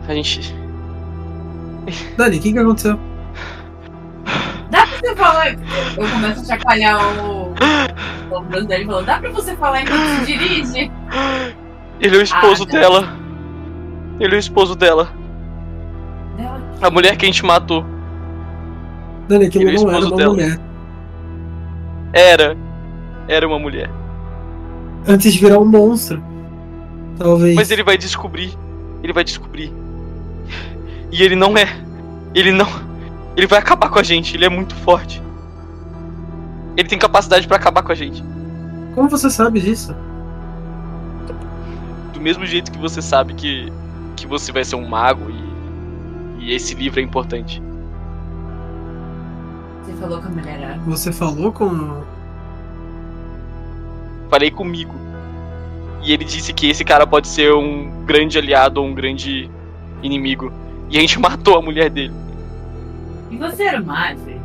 A gente. Dani, o que que aconteceu? Dá pra você falar. Eu começo a chacoalhar o. O ombro dele e falo, dá pra você falar enquanto se dirige? Ele é o esposo Ah, não. dela. Ele é o esposo dela. Dela, A mulher que a gente matou. Dani, aquilo Ele é o não era esposo uma dela. mulher. Era. Era uma mulher. Antes de virar um monstro. Talvez. Mas ele vai descobrir. Ele vai descobrir. E ele não é. Ele não. Ele vai acabar com a gente. Ele é muito forte. Ele tem capacidade pra acabar com a gente. Como você sabe disso? Do mesmo jeito que você sabe que, que você vai ser um mago e, e esse livro é importante. Você falou com a mulher era. Você falou com. Falei comigo. E ele disse que esse cara pode ser um grande aliado ou um grande inimigo. E a gente <laughs> matou a mulher dele. E você era madre?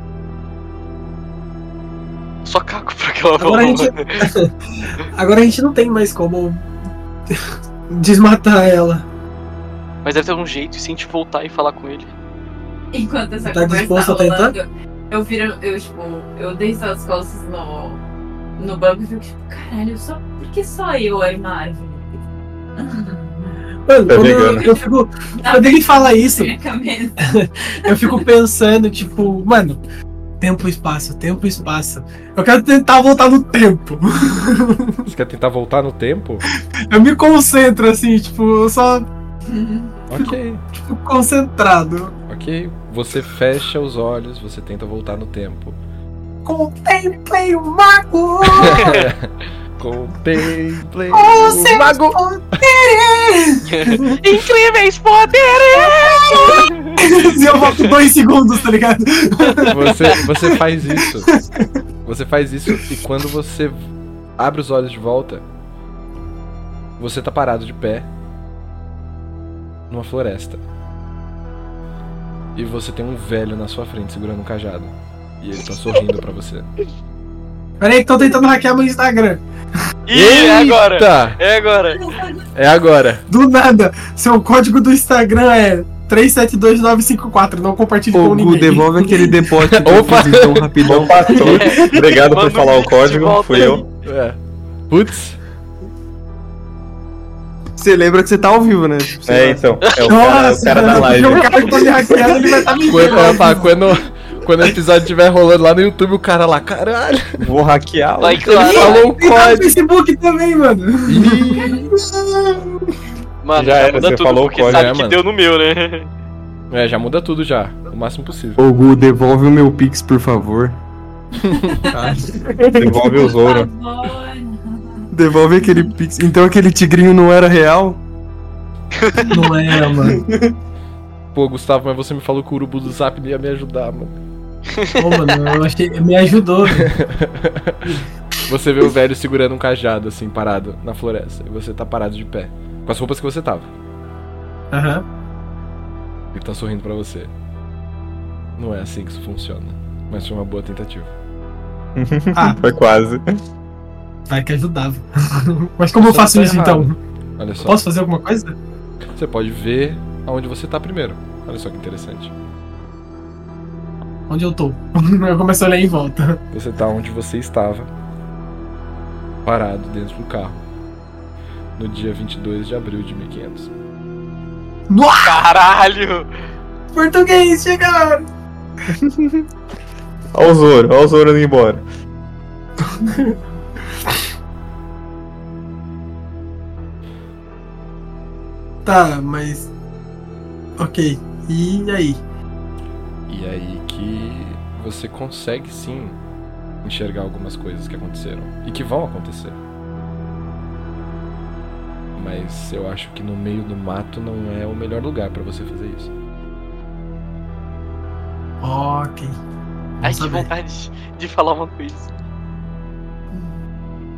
Só caco pra aquela Agora a gente- <laughs> Agora a gente não tem mais como <laughs> desmatar ela. Mas deve ter um jeito e se a gente voltar e falar com ele. Enquanto essa Tá conversa tá a tentar? rolando, eu viro, eu tipo, eu deito as costas no, no banco e fico tipo, caralho, só, por que só eu uma árvore? Mano, Tá quando eu, eu fico. Quando ele fala isso, <laughs> <laughs> eu fico pensando, tipo, mano, tempo e espaço, tempo e espaço. Eu quero tentar voltar no tempo. <laughs> Você quer tentar voltar no tempo? Eu me concentro assim, tipo, eu só Ok, fico concentrado. ok. Você fecha os olhos, você tenta voltar no tempo. Contemplei o mago! <laughs> Contemplei Oh, o seus mago. <laughs> Incríveis poderes! E <laughs> eu volto dois segundos, tá ligado? Você, você faz isso. Você faz isso e quando você abre os olhos de volta, você tá parado de pé numa floresta. E você tem um velho na sua frente segurando um cajado. E ele tá sorrindo pra você. Peraí, que tô tentando hackear meu Instagram. Ih, é agora! É agora! É agora. Do nada, seu código do Instagram é 372954. Não compartilhe Ô, com Gu, ninguém. devolve aquele <laughs> depósito que eu Opa. fiz então rapidão. Opa, <laughs> Obrigado por falar o código, fui aí. eu. É. Putz. Você lembra que você tá ao vivo, né? Sei É, então. É o cara, é o cara da <laughs> live. O cara que tá me hackeando, ele vai estar me Quando, quando, quando o episódio estiver rolando lá no YouTube, o cara lá, caralho. Vou hackear. Vai, Ele claro. falou o tá no código. Facebook também, mano. Mano, Já era, muda você tudo, falou o porque código, sabe é, que mano. deu no meu, né? É, já muda tudo já. O máximo possível. Ô, Gu, devolve o meu Pix, por favor. <laughs> Devolve os ouro. Devolve aquele Pix. Então aquele tigrinho não era real? Não era, mano. Pô, Gustavo, mas você me falou que o urubu do Zap ia me ajudar, mano. Pô, mano, eu achei. Me ajudou. Você vê o velho segurando um cajado, assim, parado na floresta. E você tá parado de pé. Com as roupas que você tava. Aham. Ele tá sorrindo pra você. Não é assim que isso funciona. Mas foi uma boa tentativa. Ah, <laughs> Foi quase. vai que ajudava. Mas como eu Você faço tá isso errado. então? Olha só. Posso fazer alguma coisa? Você pode ver aonde você tá primeiro. Olha só que interessante. Onde eu tô? <laughs> Eu começo a olhar em volta. Você tá onde você estava. Parado dentro do carro. No dia 22 de abril de 1500. Nossa! Caralho! Português, chegaram! Olha o Zoro, olha o Zoro indo embora. Tá, mas. Ok. E aí? E aí que você consegue sim enxergar algumas coisas que aconteceram e que vão acontecer. Mas eu acho que no meio do mato não é o melhor lugar pra você fazer isso. Ok. Ai, que vontade de falar uma coisa.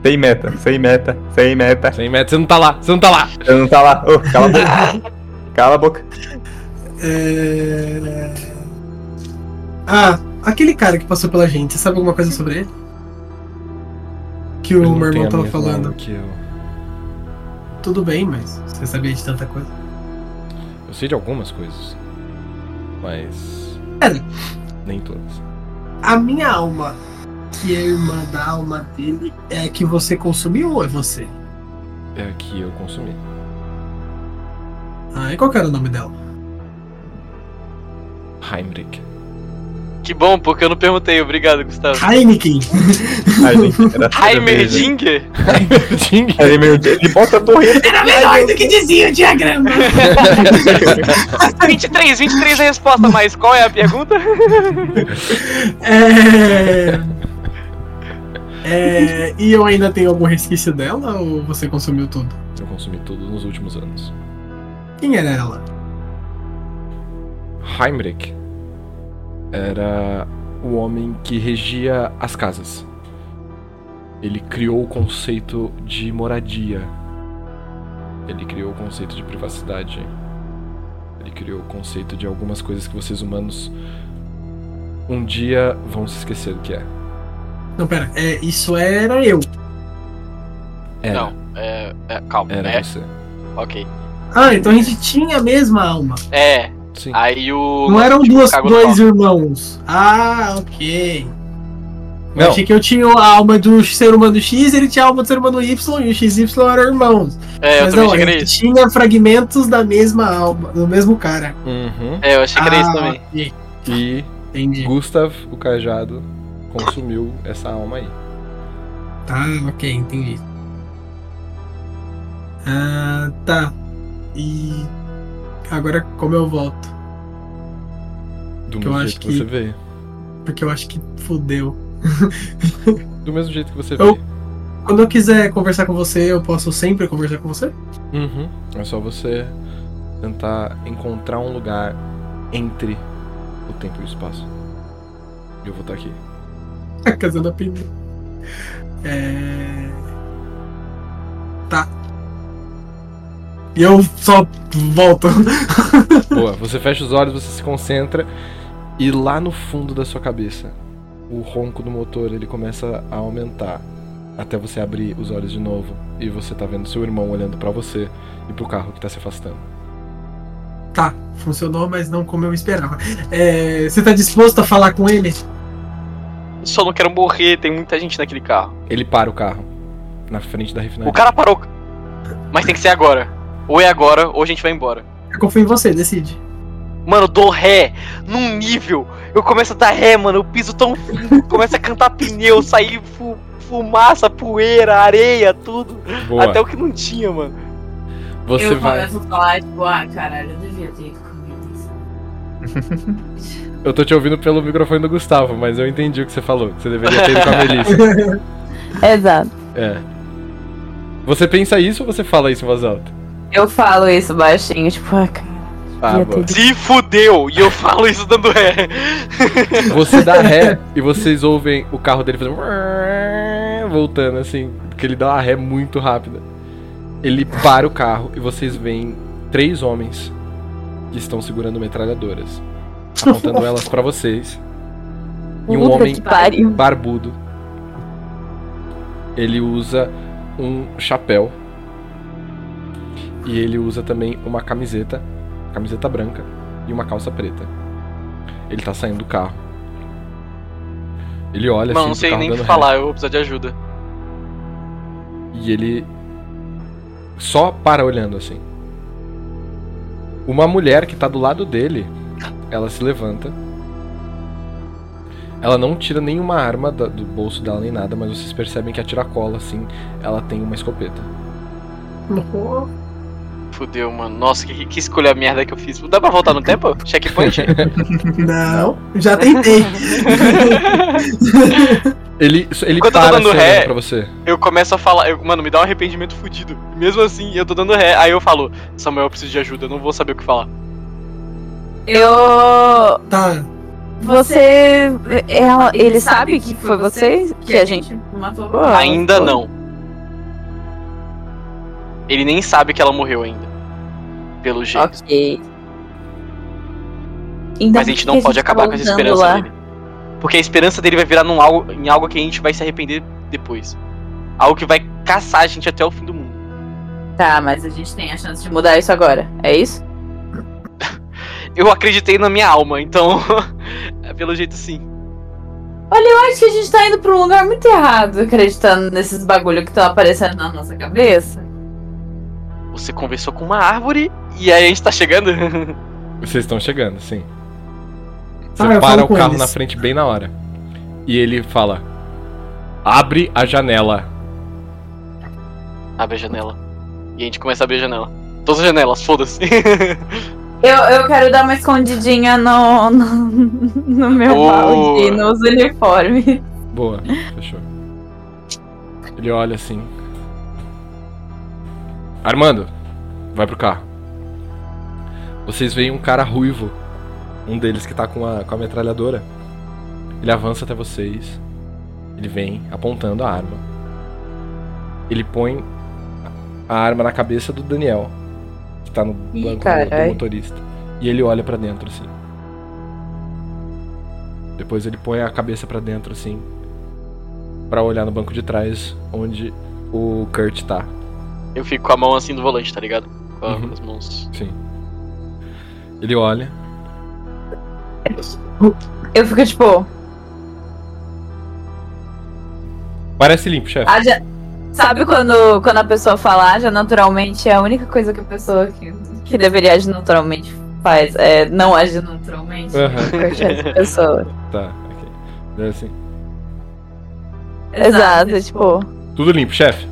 Sem meta, sem meta, sem meta. Sem meta, você não tá lá, você não tá lá! Você não tá lá. Ô, cala a boca. <laughs> Cala a boca. É... Ah, aquele cara que passou pela gente, você sabe alguma coisa sobre ele? Que o meu irmão a tava falando. Que eu. Tudo bem, mas você sabia de tanta coisa. eu sei de algumas coisas, mas Pera, nem todas. a minha alma, que é irmã da alma dele, é a que você consumiu ou é você? É a que eu consumi. Ah, e qual que era o nome dela? Heimrich. Que bom, porque eu não perguntei. Obrigado, Gustavo. Heineken! <laughs> Heimerdinger? Heimerding? Heimerdinger. Ele bota a torre. Era melhor do que dizia o diagrama! <laughs> 23, 23 é a resposta, mas qual é a pergunta? É... É... E eu ainda tenho algum resquício dela ou você consumiu tudo? Eu consumi tudo nos últimos anos. Quem era ela? Heimrich era o homem que regia as casas. Ele criou o conceito de moradia. Ele criou o conceito de privacidade. Ele criou o conceito de algumas coisas que vocês humanos um dia vão se esquecer do que é. Não, pera, é, isso era eu. Era, Não, é, é, calma. era é, você. ok. Ah, então a gente tinha a mesma alma. É. Sim. Aí o. Não eram tipo, duas, dois irmãos. Ah, ok. Eu Não. achei que eu tinha a alma do ser humano X, ele tinha a alma do ser humano Y e o XY eram irmãos. É, eu Mas também não, achei que a era gente isso. tinha fragmentos da mesma alma, do mesmo cara. Uhum. É, eu achei que era isso também. Ah, ok, E Entendi. Gustav, o cajado, consumiu essa alma aí. Tá, ok, entendi. Ah, tá. E agora como eu volto? Do Que eu mesmo acho jeito que... que- você veio. Porque eu acho que fudeu. <laughs> Do mesmo jeito que você Eu- veio. Quando eu quiser conversar com você, eu posso sempre conversar com você? Uhum. É só você tentar encontrar um lugar entre o tempo e o espaço. Eu vou estar aqui. <laughs> A casa da pneu. É. Tá. E eu só volto. <laughs> Boa, você fecha os olhos, você se concentra e lá no fundo da sua cabeça, o ronco do motor ele começa a aumentar até você abrir os olhos de novo e você tá vendo seu irmão olhando pra você e pro carro que tá se afastando. Tá, funcionou, mas não como eu esperava. É, você tá disposto a falar com ele? Só não quero morrer, tem muita gente naquele carro. Ele para o carro na frente da O refinaria. cara parou. Mas tem que ser agora. Ou é agora, ou a gente vai embora. Eu confio em você, decide. Mano, eu dou ré num nível. Eu começo a dar ré, mano. Eu piso tão fundo. começo a cantar pneu, sair fu- fumaça, poeira, areia, tudo. Boa. Até o que não tinha, mano. Você eu vai. começo a falar, tipo, ah, caralho, eu devia ter ido comigo isso. <laughs> Eu tô te ouvindo pelo microfone do Gustavo, mas eu entendi o que você falou. que Você deveria ter ido com a Melissa. <laughs> Exato. É. Você pensa isso ou você fala isso em voz alta? Eu falo isso baixinho, tipo, ah, cara. Ah. Se fudeu! E eu falo isso dando ré. <laughs> Você dá ré e vocês ouvem o carro dele fazendo. <laughs> Voltando assim, porque ele dá uma ré muito rápida. Ele para o carro e vocês veem três homens que estão segurando metralhadoras, apontando <laughs> elas pra vocês. E um Puta homem barbudo. Ele usa um chapéu. E ele usa também uma camiseta, camiseta branca e uma calça preta. Ele tá saindo do carro. Ele olha Mano, assim não sei nem o que falar, eu vou precisar de ajuda. e ele só para olhando assim. Uma mulher que tá do lado dele, ela se levanta. Ela não tira nenhuma arma do bolso dela nem nada, mas vocês percebem que a tiracola, assim, ela tem uma escopeta. Fudeu, mano. Nossa, que, que escolha merda que eu fiz. Dá pra voltar no tempo? Checkpoint? <laughs> Não, já tentei. <laughs> Ele, ele Enquanto eu tô para dando ré- pra você. eu começo a falar, eu- mano, me dá um arrependimento fudido. Mesmo assim, eu tô dando ré. Aí eu falo, Samuel, eu preciso de ajuda, eu não vou saber o que falar. Eu. Tá. Você. Ela, ele sabe que foi você que a gente matou? Ainda não. Ele nem sabe que ela morreu ainda. Pelo jeito. Ok. Então, Mas a gente não pode tá acabar com essa esperança lá? dele. Porque a esperança dele vai virar num algo, em algo que a gente vai se arrepender depois. Algo que vai caçar a gente até o fim do mundo. Tá, mas a gente tem a chance de mudar isso agora. É isso? <laughs> Eu acreditei na minha alma, então. <laughs> pelo jeito sim. Olha, eu acho que a gente tá indo pra um lugar muito errado, acreditando nesses bagulho que estão aparecendo na nossa cabeça. Você conversou com uma árvore e aí a gente tá chegando. <laughs> Vocês estão chegando, sim. Você Ah, para o carro eles. na frente bem na hora. E ele fala: Abre a janela. Abre a janela. E a gente começa a abrir a janela. Todas as janelas, foda-se. <laughs> Eu, eu quero dar uma escondidinha no, no, no meu Boa. balde, nos uniformes. Boa, fechou. Ele olha assim. Armando, vai pro carro. Vocês veem um cara ruivo. Um deles que tá com a, com a metralhadora. Ele avança até vocês. Ele vem apontando a arma. Ele põe a arma na cabeça do Daniel. Que tá no Ih, banco do, do motorista. E ele olha pra dentro assim. Depois ele põe a cabeça pra dentro assim. Pra olhar no banco de trás onde o Kurt tá. Eu fico com a mão assim no volante, tá ligado? com, a- Uhum. com as mãos. Sim. Ele olha. Eu fico tipo. Parece limpo, chefe. ah, já- Sabe quando, quando a pessoa fala age naturalmente, é a única coisa que a pessoa que, que deveria agir naturalmente faz. É não agir naturalmente. <laughs> Essa pessoa. Tá, ok. Deve assim. Exato, tipo. Tudo limpo, chefe.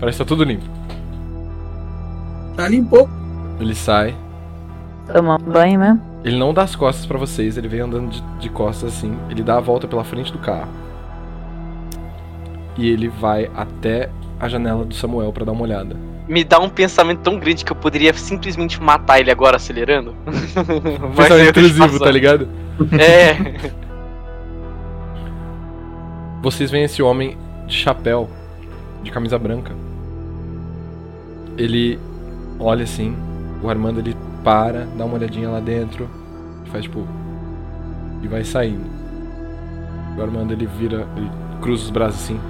Parece que tá tudo limpo. Tá limpou. Ele sai. Tomar um banho mesmo. Ele não dá as costas pra vocês, ele vem andando de, de costas assim. Ele dá a volta pela frente do carro. E ele vai até a janela do Samuel pra dar uma olhada. Me dá um pensamento tão grande que eu poderia simplesmente matar ele agora acelerando. <laughs> Mas Pensamento intrusivo, tá ligado? É. <laughs> Vocês veem esse homem de chapéu, de camisa branca. Ele olha assim, o Armando ele para, dá uma olhadinha lá dentro, e faz tipo. e vai saindo. O Armando ele vira, ele cruza os braços assim.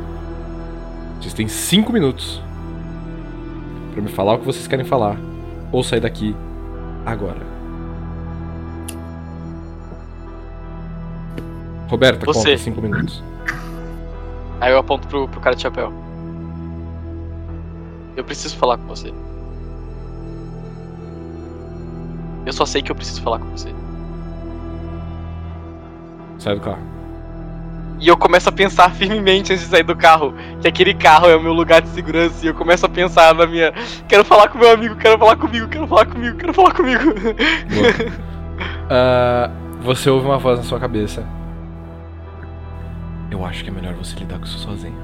Vocês têm cinco minutos pra me falar o que vocês querem falar, ou sair daqui agora. Roberta, Você. conta cinco minutos. Aí eu aponto pro, pro cara de chapéu. Eu preciso falar com você. Eu só sei que eu preciso falar com você. Sai do carro. E eu começo a pensar firmemente antes de sair do carro que aquele carro é o meu lugar de segurança. E eu começo a pensar na minha. Quero falar com meu amigo, quero falar comigo, quero falar comigo, quero falar comigo. <laughs> Ah, você ouve uma voz na sua cabeça. Eu acho que é melhor você lidar com isso sozinho.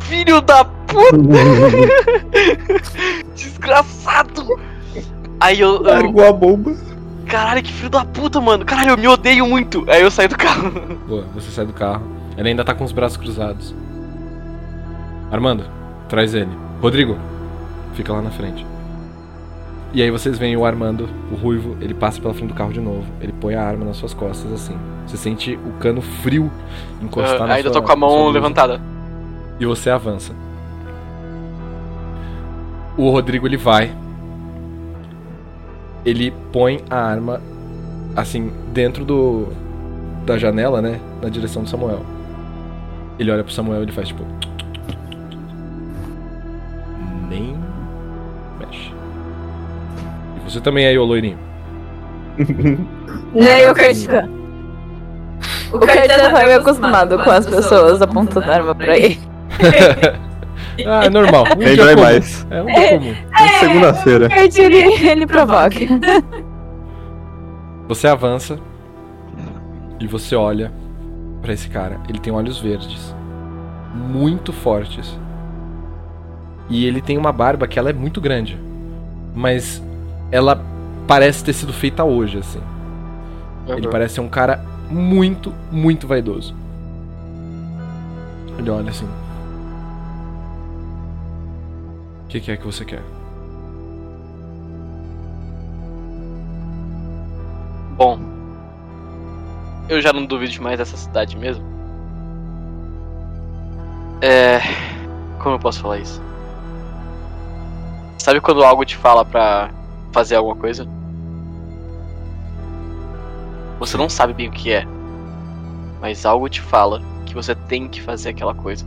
Filho da puta! <laughs> Desgraçado! Aí eu, eu. Largou a bomba. Caralho, que filho da puta, mano. Caralho, eu me odeio muito. Aí eu saio do carro. <laughs> Boa, você sai do carro. Ele ainda tá com os braços cruzados. Armando, traz ele. Rodrigo, fica lá na frente. E aí vocês veem o Armando, o ruivo, ele passa pela frente do carro de novo. Ele põe a arma nas suas costas assim. Você sente o cano frio encostar Ah, na ainda sua tô com a mão levantada. E você avança. O Rodrigo ele vai. Ele põe a arma assim dentro do da janela, né, na direção do Samuel. Ele olha pro Samuel e ele faz tipo nem mexe. E você também aí, ô loirinho. E aí o Kurt. O já tá meio acostumado com as pessoas apontando arma pra ele. <laughs> <laughs> ah, é normal. Um Nem dói comum. mais. É um dia comum. É segunda-feira. Kurt ele, ele provoca. <laughs> Você avança e você olha pra esse cara. Ele tem olhos verdes, muito fortes. E ele tem uma barba que ela é muito grande, mas ela parece ter sido feita hoje, assim. Ele parece ser um cara muito, muito vaidoso. Ele olha assim. Que, que é que você quer? Bom, eu já não duvido mais dessa cidade mesmo. É. Como eu posso falar isso? Sabe quando algo te fala pra fazer alguma coisa? Você não sabe bem o que é, mas algo te fala que você tem que fazer aquela coisa.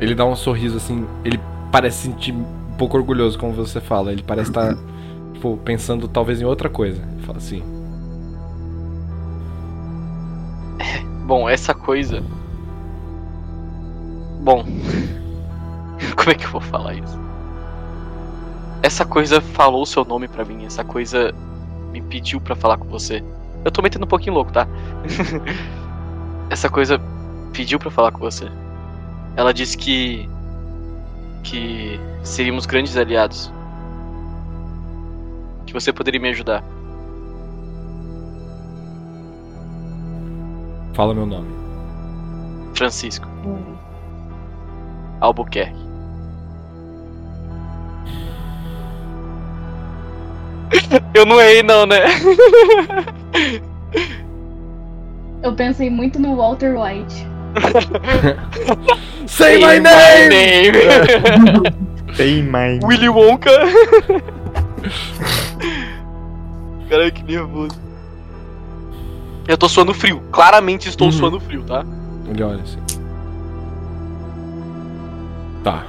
Ele dá um sorriso assim, ele parece sentir um pouco orgulhoso como você fala. Ele parece estar <clears throat> tipo, pensando talvez em outra coisa. Ele fala assim: Bom, essa coisa. Bom. <laughs> Como é que eu vou falar isso? Essa coisa falou o seu nome pra mim. Essa coisa me pediu pra falar com você. Eu tô metendo um pouquinho louco, tá? <laughs> essa coisa pediu pra falar com você. Ela disse que. Que seríamos grandes aliados. Que você poderia me ajudar. Fala meu nome. Francisco. Albuquerque. <laughs> Eu não errei não, né? Eu pensei muito no Walter White. <laughs> Say my name! Tem <laughs> mais. <laughs> Willy Wonka. <laughs> Caralho, que nervoso. Eu tô suando frio. Claramente estou Uhum. suando frio, tá? Ele olha assim. Tá.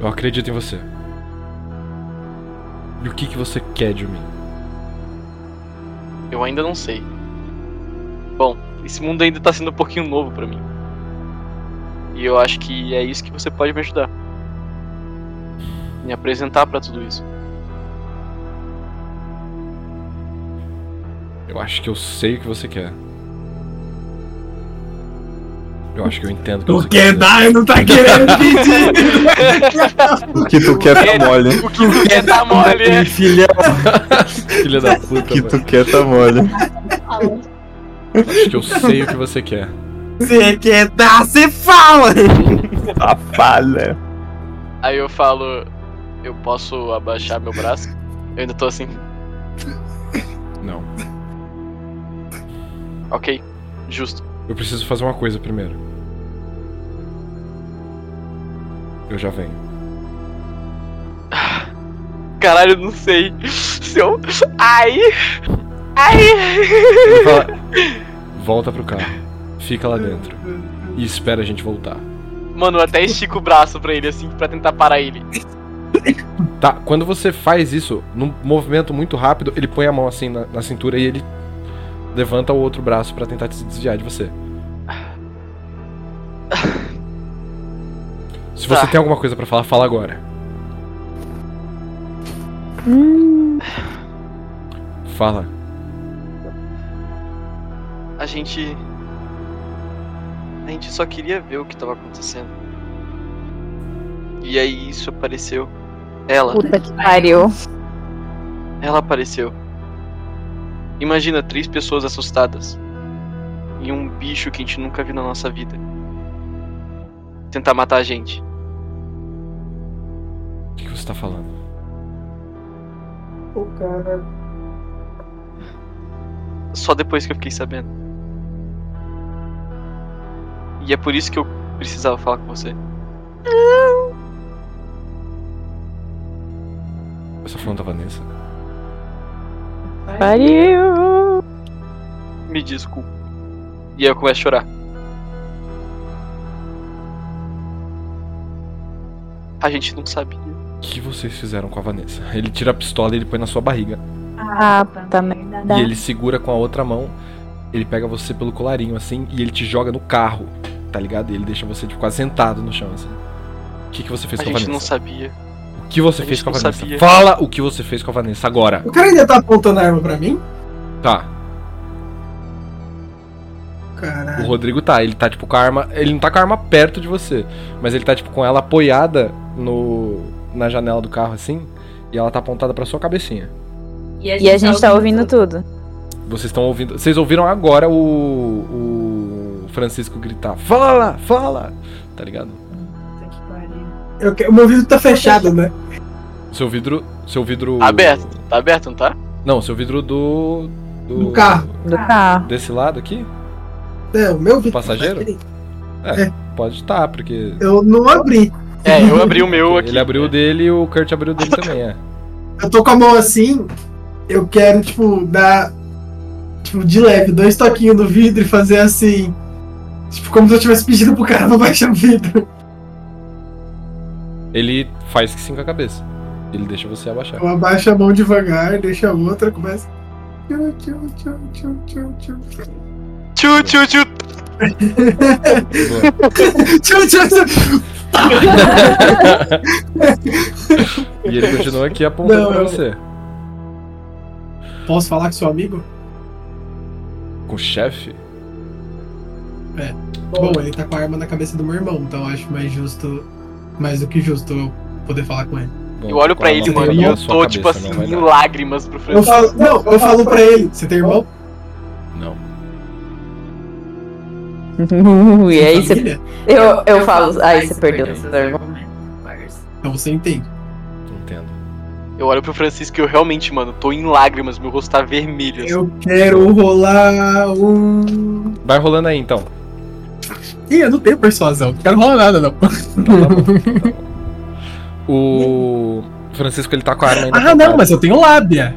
Eu acredito em você. E o que, que você quer de mim? Eu ainda não sei. Bom, esse mundo ainda tá sendo um pouquinho novo pra mim. E eu acho que é isso que você pode me ajudar. Me apresentar pra tudo isso. Eu acho que eu sei o que você quer. Eu acho que eu entendo o que Tu você quer quer. dar e não tá querendo pedir. <laughs> O que tu quer tá mole. O que tu quer tá mole? <laughs> Filha, da puta, o que mano. tu quer tá mole. Acho que eu sei o que você quer. Você quer dar, você fala! Safada. Aí eu falo, eu posso abaixar meu braço? Eu ainda tô assim, Não. ok, justo. Eu preciso fazer uma coisa primeiro. Eu já venho. Caralho, eu não sei. Se eu. Ai! Ai! Ele fala, volta pro carro. Fica lá dentro. E espera a gente voltar. Mano, eu até estico o braço pra ele assim, pra tentar parar ele. Tá, quando você faz isso, num movimento muito rápido, ele põe a mão assim na, na cintura e ele levanta o outro braço pra tentar se desviar de você. Se você Tá. tem alguma coisa pra falar, fala agora. Hum, Fala. A gente. A gente só queria ver o que tava acontecendo. E aí isso apareceu. Ela, puta que pariu. ela apareceu. Imagina três pessoas assustadas. E um bicho que a gente nunca viu na nossa vida. Tentar matar a gente. O que, que você tá falando? Pô, cara. Só depois que eu fiquei sabendo. E é por isso que eu precisava falar com você. Você falando da Vanessa? Pariu. Me desculpa. E aí eu começo a chorar. A gente não sabia. O que vocês fizeram com a Vanessa? Ele tira a pistola e ele põe na sua barriga. Ah, puta merda. E ele segura com a outra mão. Ele pega você pelo colarinho assim e ele te joga no carro, tá ligado? E ele deixa você tipo, quase sentado no chão assim. O que, que você fez A com a gente Vanessa? não sabia. O que você a fez gente com a Vanessa? sabia. Fala o que você fez com a Vanessa agora. O cara ainda tá apontando a arma pra mim? Tá. O Caralho. Rodrigo tá, ele tá tipo com a arma. Ele não tá com a arma perto de você. Mas ele tá tipo com ela apoiada no. na janela do carro assim. E ela tá apontada pra sua cabecinha. E a gente tá ouvindo tudo. Vocês estão ouvindo. Vocês ouviram agora o. o Francisco gritar. Fala! Fala! Tá ligado? Eu que- O meu vidro tá fechado, né? Seu vidro. Seu vidro. Tá aberto. Tá aberto, não tá? Não, seu vidro do. Do carro. Do carro. Desse lado aqui? É, o meu vidro. Passageiro? É, pode estar, porque. Eu não abri. É, eu abri o meu aqui. Ele abriu o dele e o Kurt abriu o dele também, é. Eu tô com a mão assim. Eu quero, tipo, dar. Tipo, de leve, dois toquinhos no vidro e fazer assim. Tipo, como se eu tivesse pedido pro cara não baixar o vidro. Ele faz que sim com a cabeça. Ele deixa você abaixar. Eu abaixo a mão devagar, deixa a outra, começa. Tchau, tchau, tchau, tchau, tchau, tchau. Tchu, tchu, tchu. Boa. Tchau, tchau, tchau. E ele continua aqui apontando Não, pra você. Posso falar com seu amigo? Com o chefe? Bom, ele tá com a arma na cabeça do meu irmão, então eu acho mais justo, mais do que justo eu poder falar com ele. Bom, Eu olho pra ele, mano, e eu tô, cabeça, tipo assim, em lágrimas pro Eu Francisco. falo, não, eu falo pra ele, você tem irmão? Não. <laughs> e aí você. família? Eu, eu falo, ai, você perdeu seu irmão. Então você entende. Entendo. Eu olho pro Francisco e eu realmente, mano, tô em lágrimas, meu rosto tá vermelho. assim. Eu quero rolar um. Vai rolando aí então. Ih, eu não tenho persuasão. Não quero rolar nada, não. <laughs> O Francisco ele tá com a arma ainda. ah, não, mas eu tenho lábia.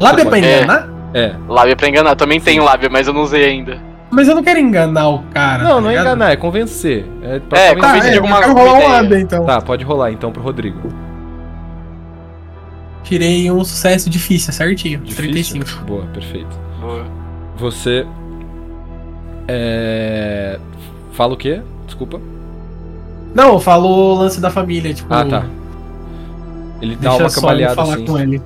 Lábia Tá pra enganar? É. Lábia pra enganar. Também tenho lábia, mas eu não usei ainda. Mas eu não quero enganar o cara. Não, tá não é enganar, é convencer. É, pra É, convencer. Tá, é, de eu alguma- alguma rolar um lábia, então. Tá, pode rolar então pro Rodrigo. Tirei um sucesso difícil, certinho. Difícil? 35. Boa, perfeito. Boa. Você. É. Fala o quê? Desculpa. Não, eu falo o lance da família, tipo. Ah, tá. Ele dá uma cambaleada falar assim. com ele.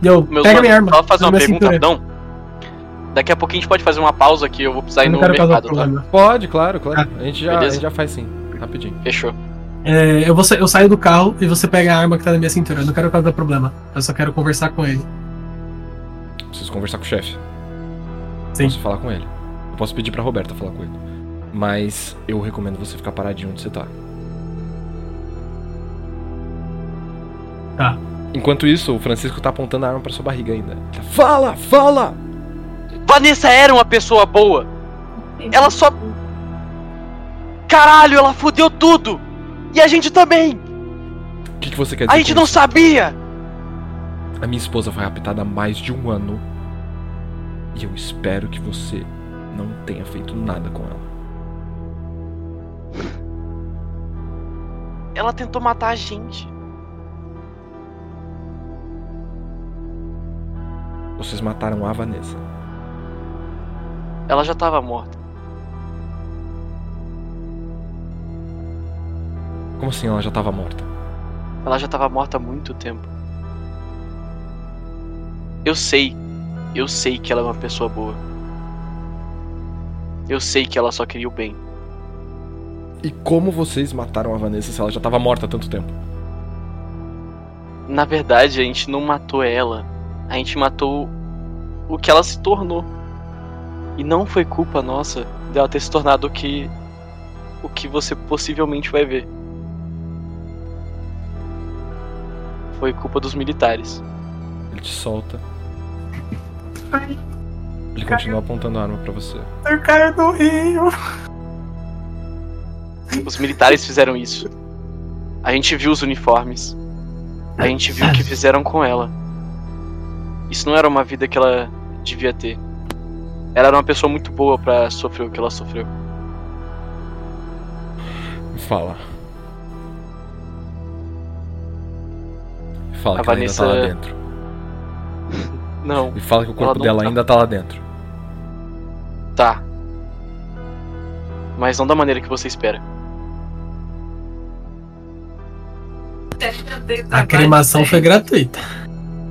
Deu, Meus pega manos, minha arma. só fazer uma pergunta rapidão. Daqui a pouquinho a gente pode fazer uma pausa aqui, eu vou precisar ir no mercado, tá? Pode, claro, claro. Ah, a, gente já, a gente já faz sim. Rapidinho. Fechou. É, eu, vou, eu saio do carro e você pega a arma que tá na minha cintura. Eu não quero causar problema. Eu só quero conversar com ele. Preciso conversar com o chefe. Sim. Posso falar com ele. Eu posso pedir pra Roberta falar com ele. Mas eu recomendo você ficar paradinho onde você tá. Tá. Enquanto isso, o Francisco tá apontando a arma pra sua barriga ainda. Tá, Fala, fala! Vanessa era uma pessoa boa. Ela só. Caralho, ela fudeu tudo! E a gente também! O que, que você quer dizer? A gente com não isso? sabia! A minha esposa foi raptada há mais de um ano. E eu espero que você não tenha feito nada com ela. Ela tentou matar a gente. Vocês mataram a Vanessa. Ela já tava morta. Como assim ela já tava morta? Ela já tava morta há muito tempo. Eu sei. Eu sei que ela é uma pessoa boa. Eu sei que ela só queria o bem. E como vocês mataram a Vanessa se ela já tava morta há tanto tempo? Na verdade, a gente não matou ela. A gente matou o que ela se tornou. E não foi culpa nossa dela ter se tornado o que. o que você possivelmente vai ver. Foi culpa dos militares. Ele te solta. Ele continua apontando a arma pra você. Eu caio do rio. Os militares fizeram isso. A gente viu os uniformes. A gente viu o que fizeram com ela. Isso não era uma vida que ela devia ter. Ela era uma pessoa muito boa pra sofrer o que ela sofreu. Fala. Fala A que ela ainda tá lá Vanessa- dentro. Não, E fala que o corpo dela tá. ainda tá lá dentro. tá. Mas não da maneira que você espera. A cremação foi gratuita.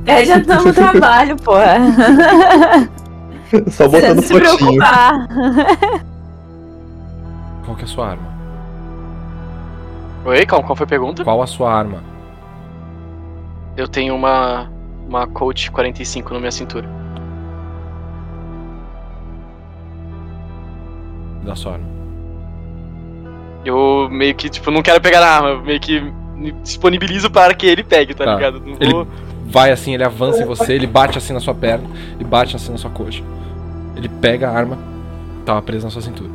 É, já estamos no trabalho, porra. <laughs> Só botando se fotinho. preocupar. Qual que é a sua arma? Oi, calma, qual foi a pergunta? Qual a sua arma? Eu tenho uma. Uma Coach 45 na minha cintura. Da sua arma. Eu meio que, tipo, não quero pegar na arma, eu meio que me disponibilizo para que ele pegue, tá, Tá. ligado? Não Ele- vou. Vai assim, ele avança em você, ele bate assim na sua perna e bate assim na sua coxa. Ele pega a arma, tava presa na sua cintura.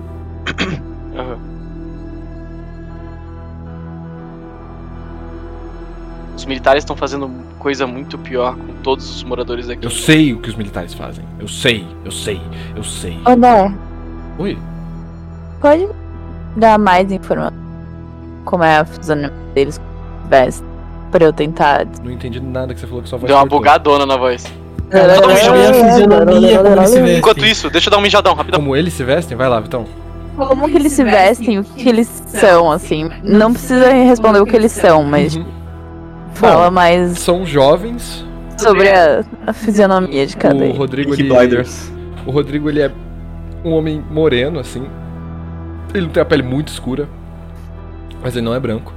Os militares estão fazendo coisa muito pior com todos os moradores daqui. Eu sei o que os militares fazem. Eu sei, eu sei, eu sei. Dé, Oi, pode dar mais informação? Como é a fisionomia deles veste? Pra eu tentar. não entendi nada que você falou que sua voz Deu uma cortou. bugadona na voz. Enquanto isso, deixa eu dar um mijadão, rapidão. Como eles se vestem? Vai lá, Vitão. Como que eles se vestem, o que eles são, assim. Não precisa responder o que eles são, mas Uhum. Fala mais São jovens. sobre a, a fisionomia de cada O um. Rodrigo, ele... O Rodrigo, ele é um homem moreno, assim. Ele tem a pele muito escura. Mas ele não é branco.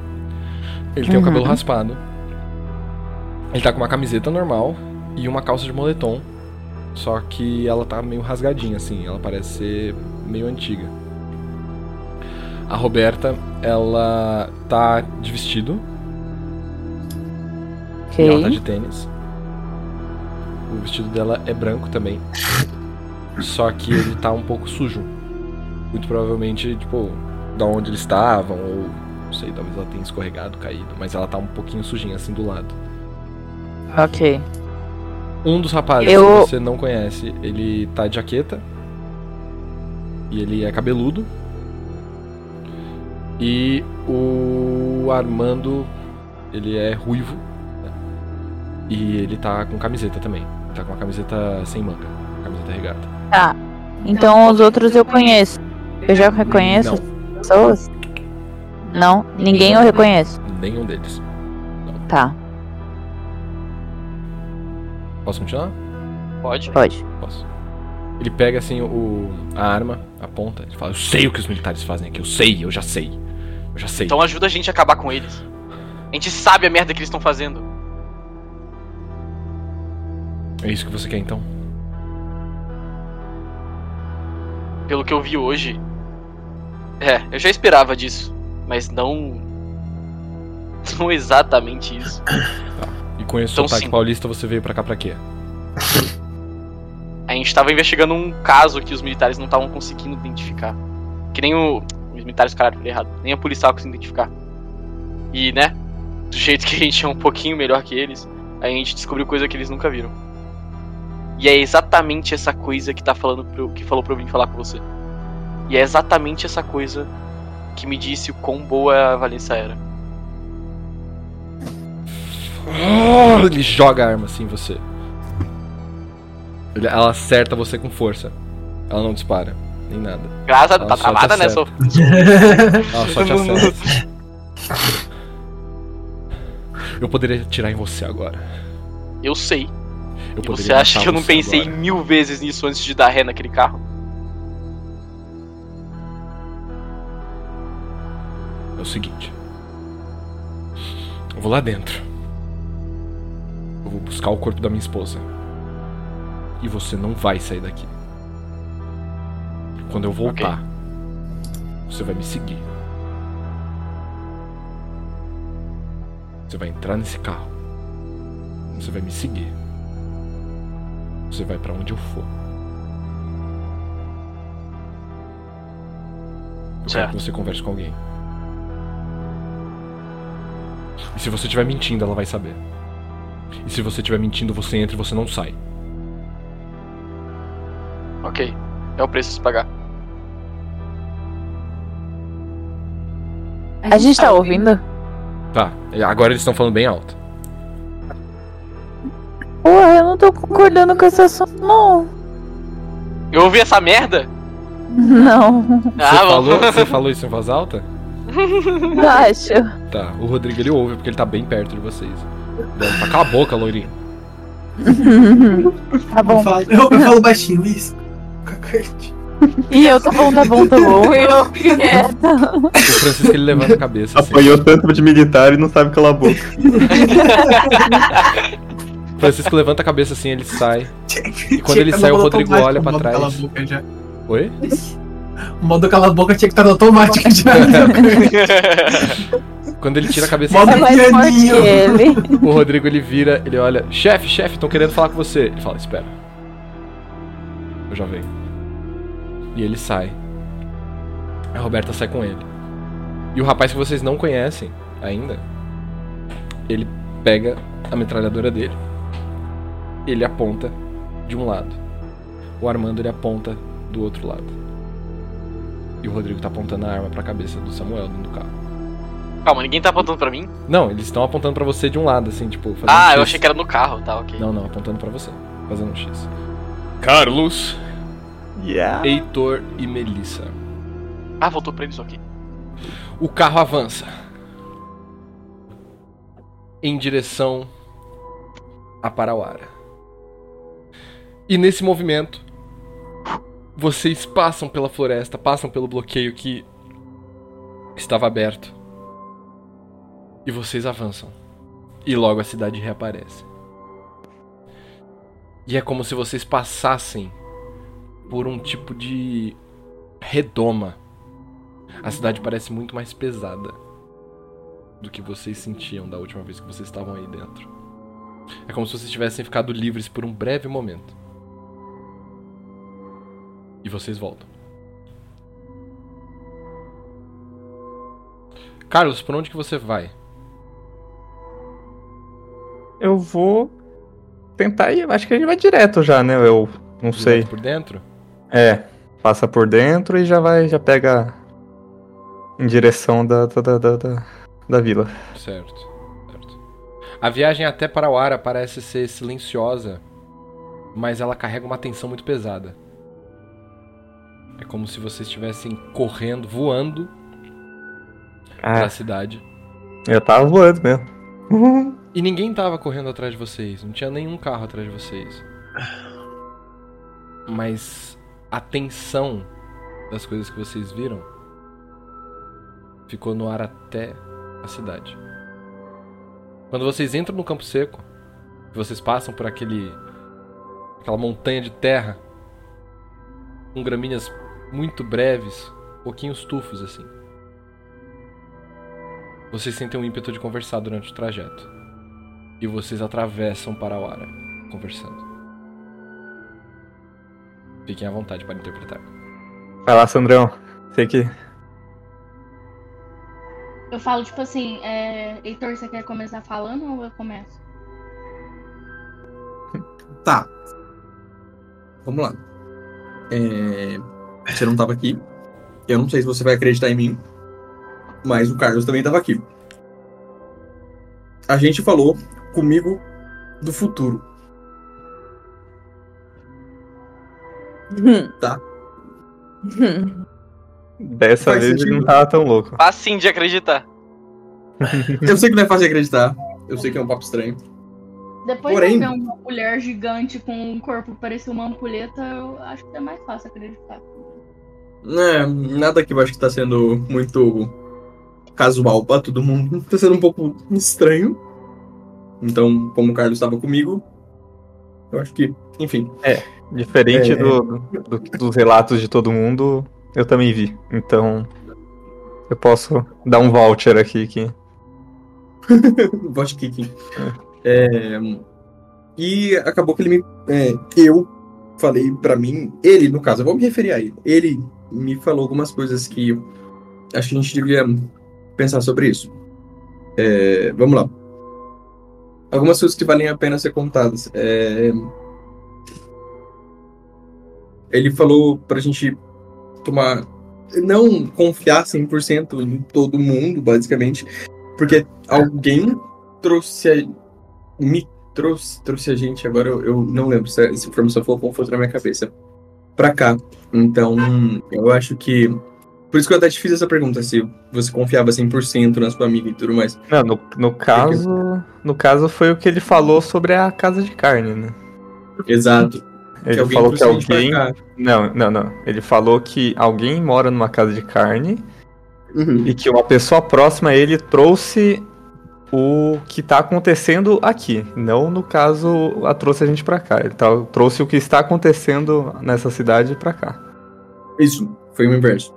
Ele tem o Uhum. cabelo raspado. Ele tá com uma camiseta normal e uma calça de moletom. Só que ela tá meio rasgadinha, assim. Ela parece ser meio antiga. A Roberta, ela tá de vestido e ela tá de tênis. O vestido dela é branco também. Só que ele tá um pouco sujo. Muito provavelmente, tipo, da onde eles estavam, ou não sei, talvez ela tenha escorregado, caído, mas ela tá um pouquinho sujinha assim do lado. Ok. Um dos rapazes Eu- que você não conhece, ele tá de jaqueta. E ele é cabeludo. E o Armando, ele é ruivo. E ele tá com camiseta também. Tá com uma camiseta sem manga. Camiseta regata. Tá. Então os outros eu conheço. Eu já reconheço as Não, pessoas? Não? Ninguém eu reconheço. nenhum deles. Tá, Posso continuar? Pode? pode. Posso. Ele pega assim o, a arma, aponta, ele fala, eu sei o que os militares fazem aqui, eu sei, eu já sei. Eu já sei. Então ajuda a gente a acabar com eles. A gente sabe a merda que eles estão fazendo. É isso que você quer então? Pelo que eu vi hoje. É, eu já esperava disso. Mas não. Não exatamente isso. <coughs> E com esse Então, sotaque sim. paulista você veio pra cá pra quê? A gente tava investigando um caso que os militares não estavam conseguindo identificar. Que nem o. Os militares, caralho, falei errado. Nem a policial conseguiu identificar. E, né? Do jeito que a gente é um pouquinho melhor que eles, a gente descobriu coisa que eles nunca viram. E é exatamente essa coisa que tá falando pro, que falou pra eu vir falar com você. E é exatamente essa coisa que me disse o quão boa a Valência era. Oh, ele joga a arma assim em você. Ele- ela acerta você com força. Ela não dispara, nem nada. Graças a Ela tá travada, né? Sou... Ela só te acerta. <laughs> Eu poderia atirar em você agora. Eu sei. Eu E você acha que eu não pensei agora. mil vezes nisso antes de dar ré naquele carro? É o seguinte. Eu vou lá dentro. Eu vou buscar o corpo da minha esposa. E você não vai sair daqui. Quando eu voltar, você vai me seguir. Você vai entrar nesse carro. Você vai me seguir. Você vai pra onde eu for. Eu quero Certo. que você converse com alguém. E se você estiver mentindo, ela vai saber. E se você estiver mentindo, você entra e você não sai. Ok. É o preço a se pagar. A gente tá ouvindo? Tá, e agora eles estão falando bem alto. Tô concordando com esse assunto, não. Eu ouvi essa merda? Não, Você, Ah, falou, você <laughs> falou isso em voz alta? acho. Tá, o Rodrigo ele ouve porque ele tá bem perto de vocês. Fala, Cala a boca, loirinho. <laughs> Tá Eu bom. falo, eu, eu falo baixinho, isso. E eu tô bom, tá bom, tá bom. E <laughs> eu quieta. O Francisco ele levanta a cabeça assim. Apanhou tanto de militar e não sabe calar a boca. Francisco levanta a cabeça assim, ele sai. E quando ele sai, o Rodrigo olha pra trás. Oi? O modo cala a boca tinha que estar no automático já. <laughs> Quando ele tira a cabeça Modo É pianinho. O Rodrigo ele vira, ele olha, chefe, chefe, estão querendo falar com você. Ele fala, espera. Eu já venho. E ele sai. A Roberta sai com ele. E o rapaz que vocês não conhecem ainda, ele pega a metralhadora dele. Ele aponta de um lado. O Armando ele aponta do outro lado. E o Rodrigo tá apontando a arma pra cabeça do Samuel dentro do carro. Calma, ninguém tá apontando pra mim? Não, eles estão apontando pra você de um lado, assim, tipo. fazendo Ah, eu X. achei que era no carro, tá, ok. Não, não, apontando pra você. Fazendo um X. Carlos, Yeah. Heitor e Melissa. Ah, voltou pra eles aqui. O carro avança. Em direção a Parauara. E nesse movimento, vocês passam pela floresta, passam pelo bloqueio que estava aberto. E vocês avançam. E logo a cidade reaparece. E é como se vocês passassem por um tipo de redoma. A cidade parece muito mais pesada do que vocês sentiam da última vez que vocês estavam aí dentro. É como se vocês tivessem ficado livres por um breve momento. E vocês voltam. Carlos, por onde que você vai? Eu vou tentar ir. Acho que a gente vai direto já, né? Eu não direto sei. Por dentro? É. Passa por dentro e já vai, já pega em direção da, da, da, da, da vila. Certo, certo. A viagem até para o ara parece ser silenciosa, mas ela carrega uma tensão muito pesada. É como se vocês estivessem correndo, voando Ah, pra cidade. eu tava voando mesmo. <laughs> E ninguém tava correndo atrás de vocês, não tinha nenhum carro atrás de vocês. Mas a tensão das coisas que vocês viram ficou no ar até a cidade. Quando vocês entram no campo seco, vocês passam por aquele aquela montanha de terra com gramíneas muito breves, pouquinhos tufos assim. Vocês sentem um ímpeto de conversar durante o trajeto. E vocês atravessam Parauara, conversando. Fiquem à vontade para interpretar. Vai lá, Sandrão. Sei que. Eu falo, tipo assim, é... Heitor, você quer começar falando ou eu começo? Tá. Vamos lá. É, Você não tava aqui. Eu não sei se você vai acreditar em mim. Mas o Carlos também tava aqui. A gente falou comigo do futuro. Tá. <laughs> Dessa Faz vez sentido. não tava tão louco. Facinho de acreditar. Eu sei que não é fácil de acreditar. Eu sei que é um papo estranho. Depois Porém- de eu ver uma mulher gigante com um corpo que parecia uma ampulheta, eu acho que é mais fácil acreditar. É, nada que eu acho que tá sendo muito casual pra todo mundo. Tá sendo um pouco estranho. Então, como o Carlos estava comigo, eu acho que, enfim. Diferente É. do, do- dos relatos de todo mundo, eu também vi. Então, eu posso dar um voucher aqui que. <laughs> Vote kicking. É, e acabou que ele me. é, eu falei pra mim, ele, no caso, eu vou me referir a ele. Ele me falou algumas coisas que acho que a gente devia pensar sobre isso. É, vamos lá. Algumas coisas que valem a pena ser contadas. É, ele falou pra gente tomar. Não confiar 100% em todo mundo, basicamente. Porque alguém trouxe a, me trouxe, trouxe a gente, agora eu, eu não lembro se essa informação foi confusa na minha cabeça, pra cá. Então, eu acho que. Por isso que eu até te fiz essa pergunta, se você confiava 100% na sua amiga e tudo mais. Não, no, no caso. No caso foi o que ele falou sobre a casa de carne, né? Exato. Ele alguém falou que alguém. Não, não, não. Ele falou que alguém mora numa casa de carne Uhum. e que uma pessoa próxima a ele trouxe o que tá acontecendo aqui. Não, no caso, a trouxe a gente pra cá. Ele tá- trouxe o que está acontecendo nessa cidade pra cá. Isso, foi o inverso.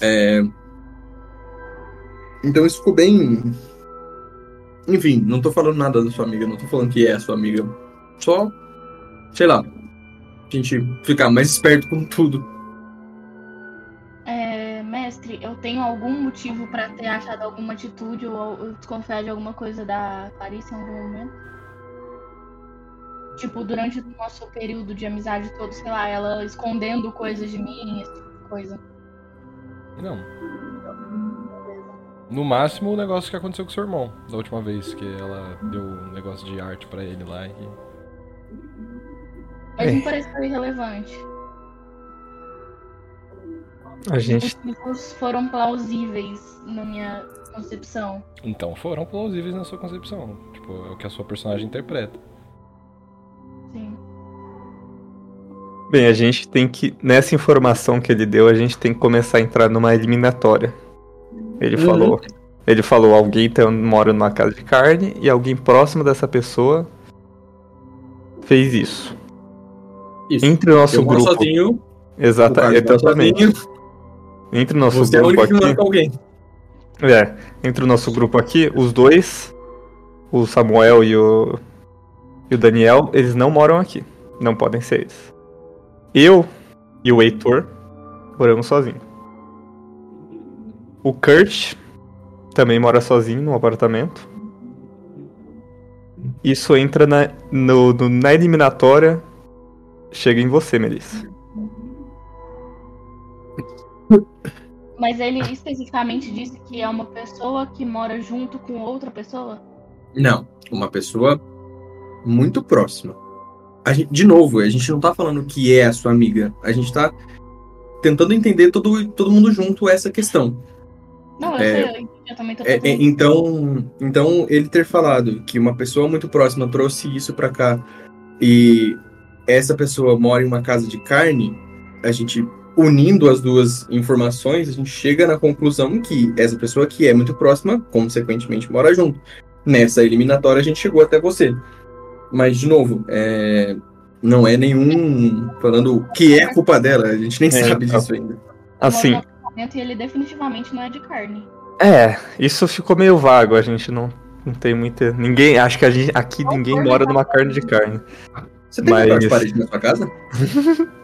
É, Então isso ficou bem. Enfim, não tô falando nada da sua amiga, não tô falando que é a sua amiga. Só, sei lá, a gente ficar mais esperto com tudo. Eu tenho algum motivo pra ter achado alguma atitude ou, ou desconfiar de alguma coisa da Clarice em algum momento? Tipo, durante o nosso período de amizade todo, sei lá, ela escondendo coisas de mim, esse tipo de coisa. Não. No máximo o negócio que aconteceu com seu irmão, da última vez que ela deu um negócio de arte pra ele lá e. Mas É. me pareceu irrelevante. A Os gente. motivos foram plausíveis na minha concepção. Então foram plausíveis na sua concepção. Tipo, é o que a sua personagem interpreta. Sim. Bem, a gente tem que. Nessa informação que ele deu, a gente tem que começar a entrar numa eliminatória. Ele Uhum. falou. Ele falou, alguém tá- mora numa casa de carne e alguém próximo dessa pessoa fez isso. Isso. Entre o nosso eu moro grupo. sozinho, o Exata, Carlos mora exatamente. Entre o nosso você é o grupo único que aqui. com alguém. É, entre o nosso grupo aqui, os dois, o Samuel e o, e o Daniel, eles não moram aqui. Não podem ser eles. Eu e o Heitor moramos sozinhos. O Kurt também mora sozinho no apartamento. Isso entra na, no, no- na eliminatória. Chega em você, Melissa. Mas ele especificamente disse que é uma pessoa que mora junto com outra pessoa? Não, uma pessoa muito próxima. Gente- de novo, a gente não tá falando que é a sua amiga. A gente tá tentando entender todo, todo mundo junto essa questão. Não, eu É, sei, eu, também tô É, é, então, então, ele ter falado que uma pessoa muito próxima trouxe isso pra cá e essa pessoa mora em uma casa de carne, a gente unindo as duas informações, a gente chega na conclusão que essa pessoa que é muito próxima, consequentemente, mora junto. Nessa eliminatória a gente chegou até você. Mas, de novo, é, não é nenhum falando que é culpa dela, a gente nem É, sabe disso ainda. Assim, E ele definitivamente não é de carne. é, isso ficou meio vago. A gente não, não tem muita. Ninguém. Acho que a gente, aqui ninguém mora numa carne de carne. Você tem Mas- de parede na sua casa? <laughs>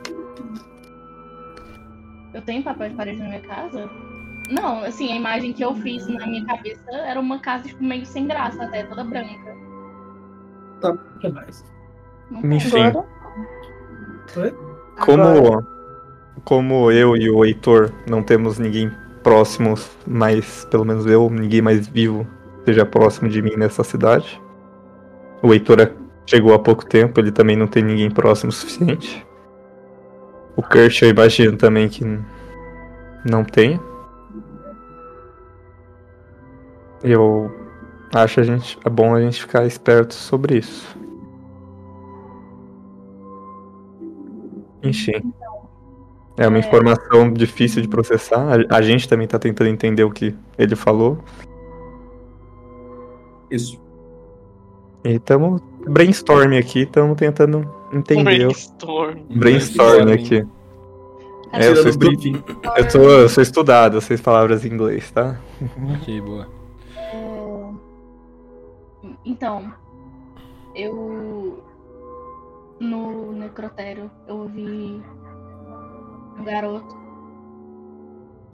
Eu tenho papel de parede na minha casa? Não, assim, a imagem que eu fiz na minha cabeça era uma casa, tipo, meio sem graça até, toda branca. Tá, que mais? Enfim. Agora? Como, como eu e o Heitor não temos ninguém próximo, mas pelo menos eu, ninguém mais vivo seja próximo de mim nessa cidade. O Heitor é- chegou há pouco tempo, ele também não tem ninguém próximo o suficiente. O Kurt eu imagino também que não tem. Eu acho a gente, é bom a gente ficar esperto sobre isso. Enfim. É uma É. informação difícil de processar. A, a gente também tá tentando entender o que ele falou. Isso. E estamos brainstorming aqui, estamos tentando entender. o- Brainstorm. Brainstorming aqui. É, eu, sou estu- eu, tô, eu sou estudado, eu sei palavras em inglês, tá? Ok, boa. É, Então, eu. No necrotério, eu vi um garoto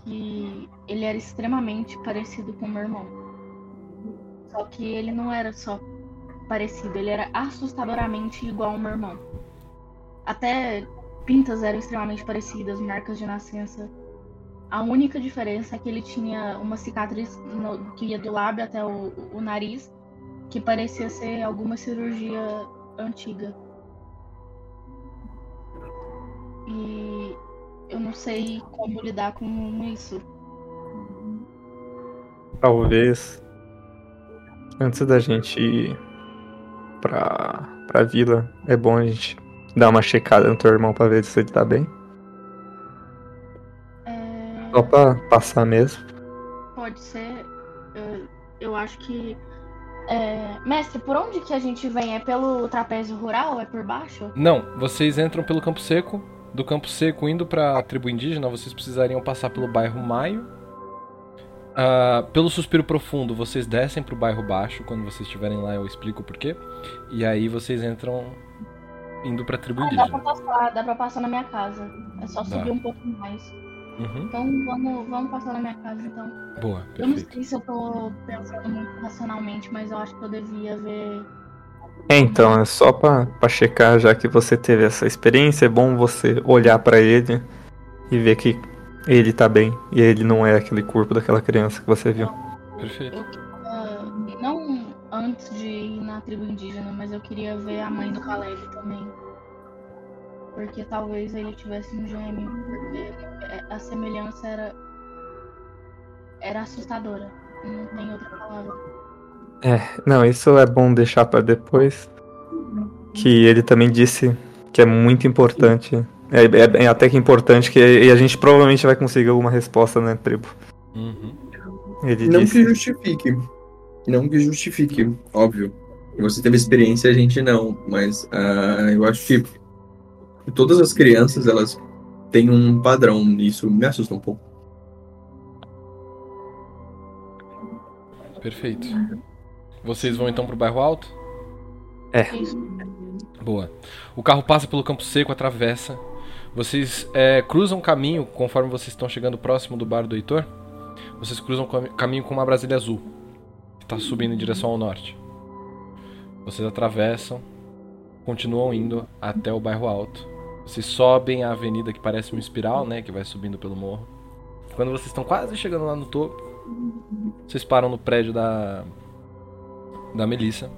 que ele era extremamente parecido com o meu irmão. Só que ele não era só parecido, ele era assustadoramente igual ao meu irmão. Até pintas eram extremamente parecidas, marcas de nascença. A única diferença é que ele tinha uma cicatriz no- que ia do lábio até o, o nariz, que parecia ser alguma cirurgia antiga. E eu não sei como lidar com isso. Talvez antes da gente pra, pra vila, é bom a gente dar uma checada no teu irmão pra ver se ele tá bem. É, Só pra passar mesmo. Pode ser. Eu, eu acho que. é, Mestre, por onde que a gente vem? É pelo trapézio rural? É por baixo? Não, vocês entram pelo Campo Seco. Do Campo Seco indo pra tribo indígena, vocês precisariam passar pelo bairro Maio. Ah, pelo Suspiro Profundo, vocês descem pro bairro Baixo. Quando vocês estiverem lá, eu explico o porquê. E aí vocês entram indo pra tribo Ah, dá pra indígena. passar, dá pra passar na minha casa. É só subir Dá. um pouco mais. Uhum. Então vamos, vamos passar na minha casa então. Boa, Eu não perfeito. sei se eu tô pensando muito racionalmente, mas eu acho que eu devia ver. É, então, é só pra, pra checar, já que você teve essa experiência, é bom você olhar pra ele e ver que ele tá bem e ele não é aquele corpo daquela criança que você viu. Perfeito. Eu. Não antes de ir na tribo indígena, mas eu queria ver a mãe do Caleb também. Porque talvez ele tivesse um gêmeo. Porque é, a semelhança era. Era assustadora. Não tem outra palavra. Não, isso é bom deixar pra depois. Que ele também disse que é muito importante. É, é- é até que importante que e a gente provavelmente vai conseguir alguma resposta, né, tribo? Uhum. Ele Não disse. que justifique. Não que justifique, óbvio. Você teve experiência, a gente não. Mas ah, eu acho que todas as crianças, elas têm um padrão. e Isso me assusta um pouco. Perfeito. Vocês vão então pro bairro alto? Isso. Boa. O carro passa pelo campo seco, atravessa. Vocês é, cruzam o caminho conforme vocês estão chegando próximo do bar do Heitor. vocês cruzam caminho com uma Brasília azul, que tá subindo em direção ao norte. Vocês atravessam, continuam indo até o bairro alto. Vocês sobem a avenida que parece uma espiral, né, que vai subindo pelo morro. Quando vocês estão quase chegando lá no topo, vocês param no prédio da da Melissa.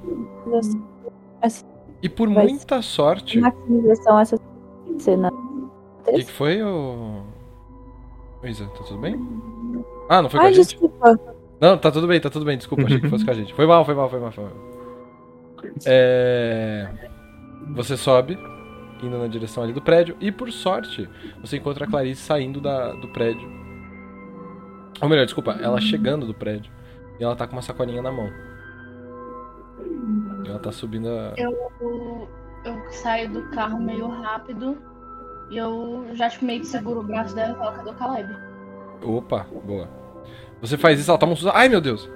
E por muita sorte, Maximização essa cena. O que, que foi, ô... Isa, tá tudo bem? Ah, não foi com Ai, a gente? desculpa. Não, tá tudo bem, tá tudo bem, desculpa, achei que fosse com a gente. Foi mal, foi mal, foi mal, foi mal. É... Você sobe, indo na direção ali do prédio, e por sorte, você encontra a Clarice saindo da, do prédio. Ou melhor, desculpa, ela chegando do prédio. E ela tá com uma sacolinha na mão. E ela tá subindo a. Eu, eu saio do carro meio rápido e eu já tipo, meio que seguro o braço dela e falo, cadê o Caleb? Opa, boa. Você faz isso, ela toma um susto. Ai, meu Deus!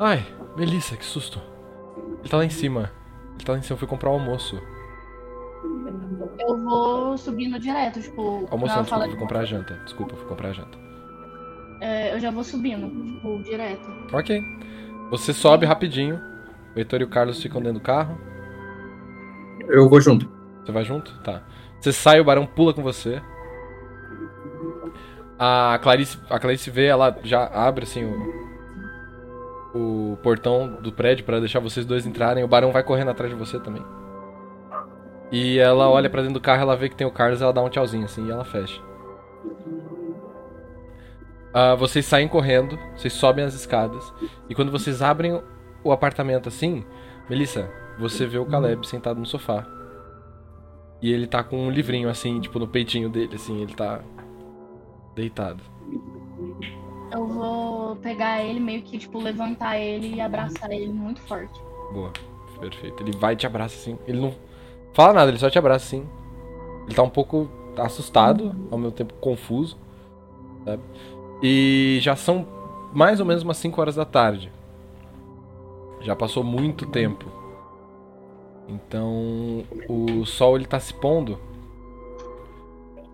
Ai, Melissa, que susto. Ele tá lá em cima. Ele tá lá em cima, eu fui comprar o almoço. Eu vou subindo direto, tipo, Almoço não, desculpa, fui comprar a janta. Desculpa, fui comprar a janta. é, eu já vou subindo, tipo, direto. Ok. Você sobe rapidinho. O Heitor e o Carlos ficam dentro do carro. Eu vou junto. Você vai junto? Tá. Você sai, o barão pula com você. A Clarice, a Clarice vê, ela já abre assim o, o portão do prédio pra deixar vocês dois entrarem. O barão vai correndo atrás de você também. E ela olha pra dentro do carro, ela vê que tem o Carlos, ela dá um tchauzinho assim e ela fecha. Ah, vocês saem correndo, vocês sobem as escadas e quando vocês abrem o apartamento assim, Melissa, você vê o Caleb sentado no sofá. E ele tá com um livrinho assim, tipo, no peitinho dele, assim, ele tá deitado. Eu vou pegar ele, meio que, tipo, levantar ele e abraçar ele muito forte. Boa, perfeito. Ele vai e te abraça assim. Ele não fala nada, ele só te abraça assim. Ele tá um pouco assustado, ao mesmo tempo confuso, sabe? E já são mais ou menos umas 5 horas da tarde. Já passou muito tempo. Então, o sol ele tá se pondo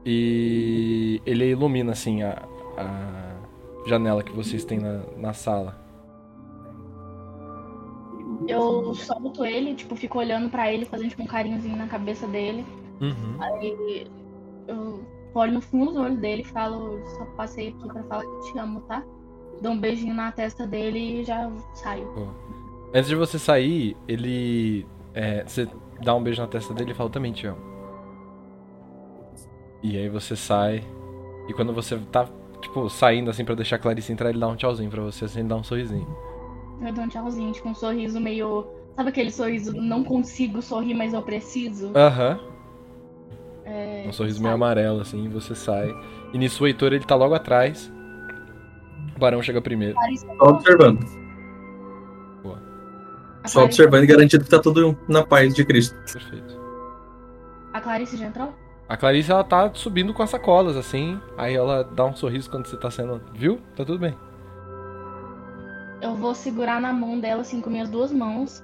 e ele ilumina assim a, a janela que vocês têm na, na sala. Eu solto ele, tipo, fico olhando pra ele, fazendo tipo, um carinhozinho na cabeça dele. Uhum. Aí eu olho no fundo do olho dele e falo, só passei aqui pra falar que te amo, tá? Dou um beijinho na testa dele e já saio. Antes de você sair, ele. É, você dá um beijo na testa dele e fala, "Eu também te amo. E aí você sai. E quando você tá, tipo, saindo assim pra deixar a Clarice entrar, ele dá um tchauzinho pra você, assim, ele dá um sorrisinho. Eu dou um tchauzinho, tipo, um sorriso meio. Sabe aquele sorriso, não consigo sorrir, mas eu preciso? Aham. É, Um sorriso meio amarelo, assim, e você sai. E nisso o Heitor, ele tá logo atrás. O Barão chega primeiro. Clarice- Só observando. Só Clarice- observando e garantindo que tá tudo na paz de Cristo. Perfeito. A Clarice já entrou? A Clarice, ela tá subindo com as sacolas, assim. Aí ela dá um sorriso quando você tá sendo. Viu? Tá tudo bem. Eu vou segurar na mão dela, assim, com minhas duas mãos.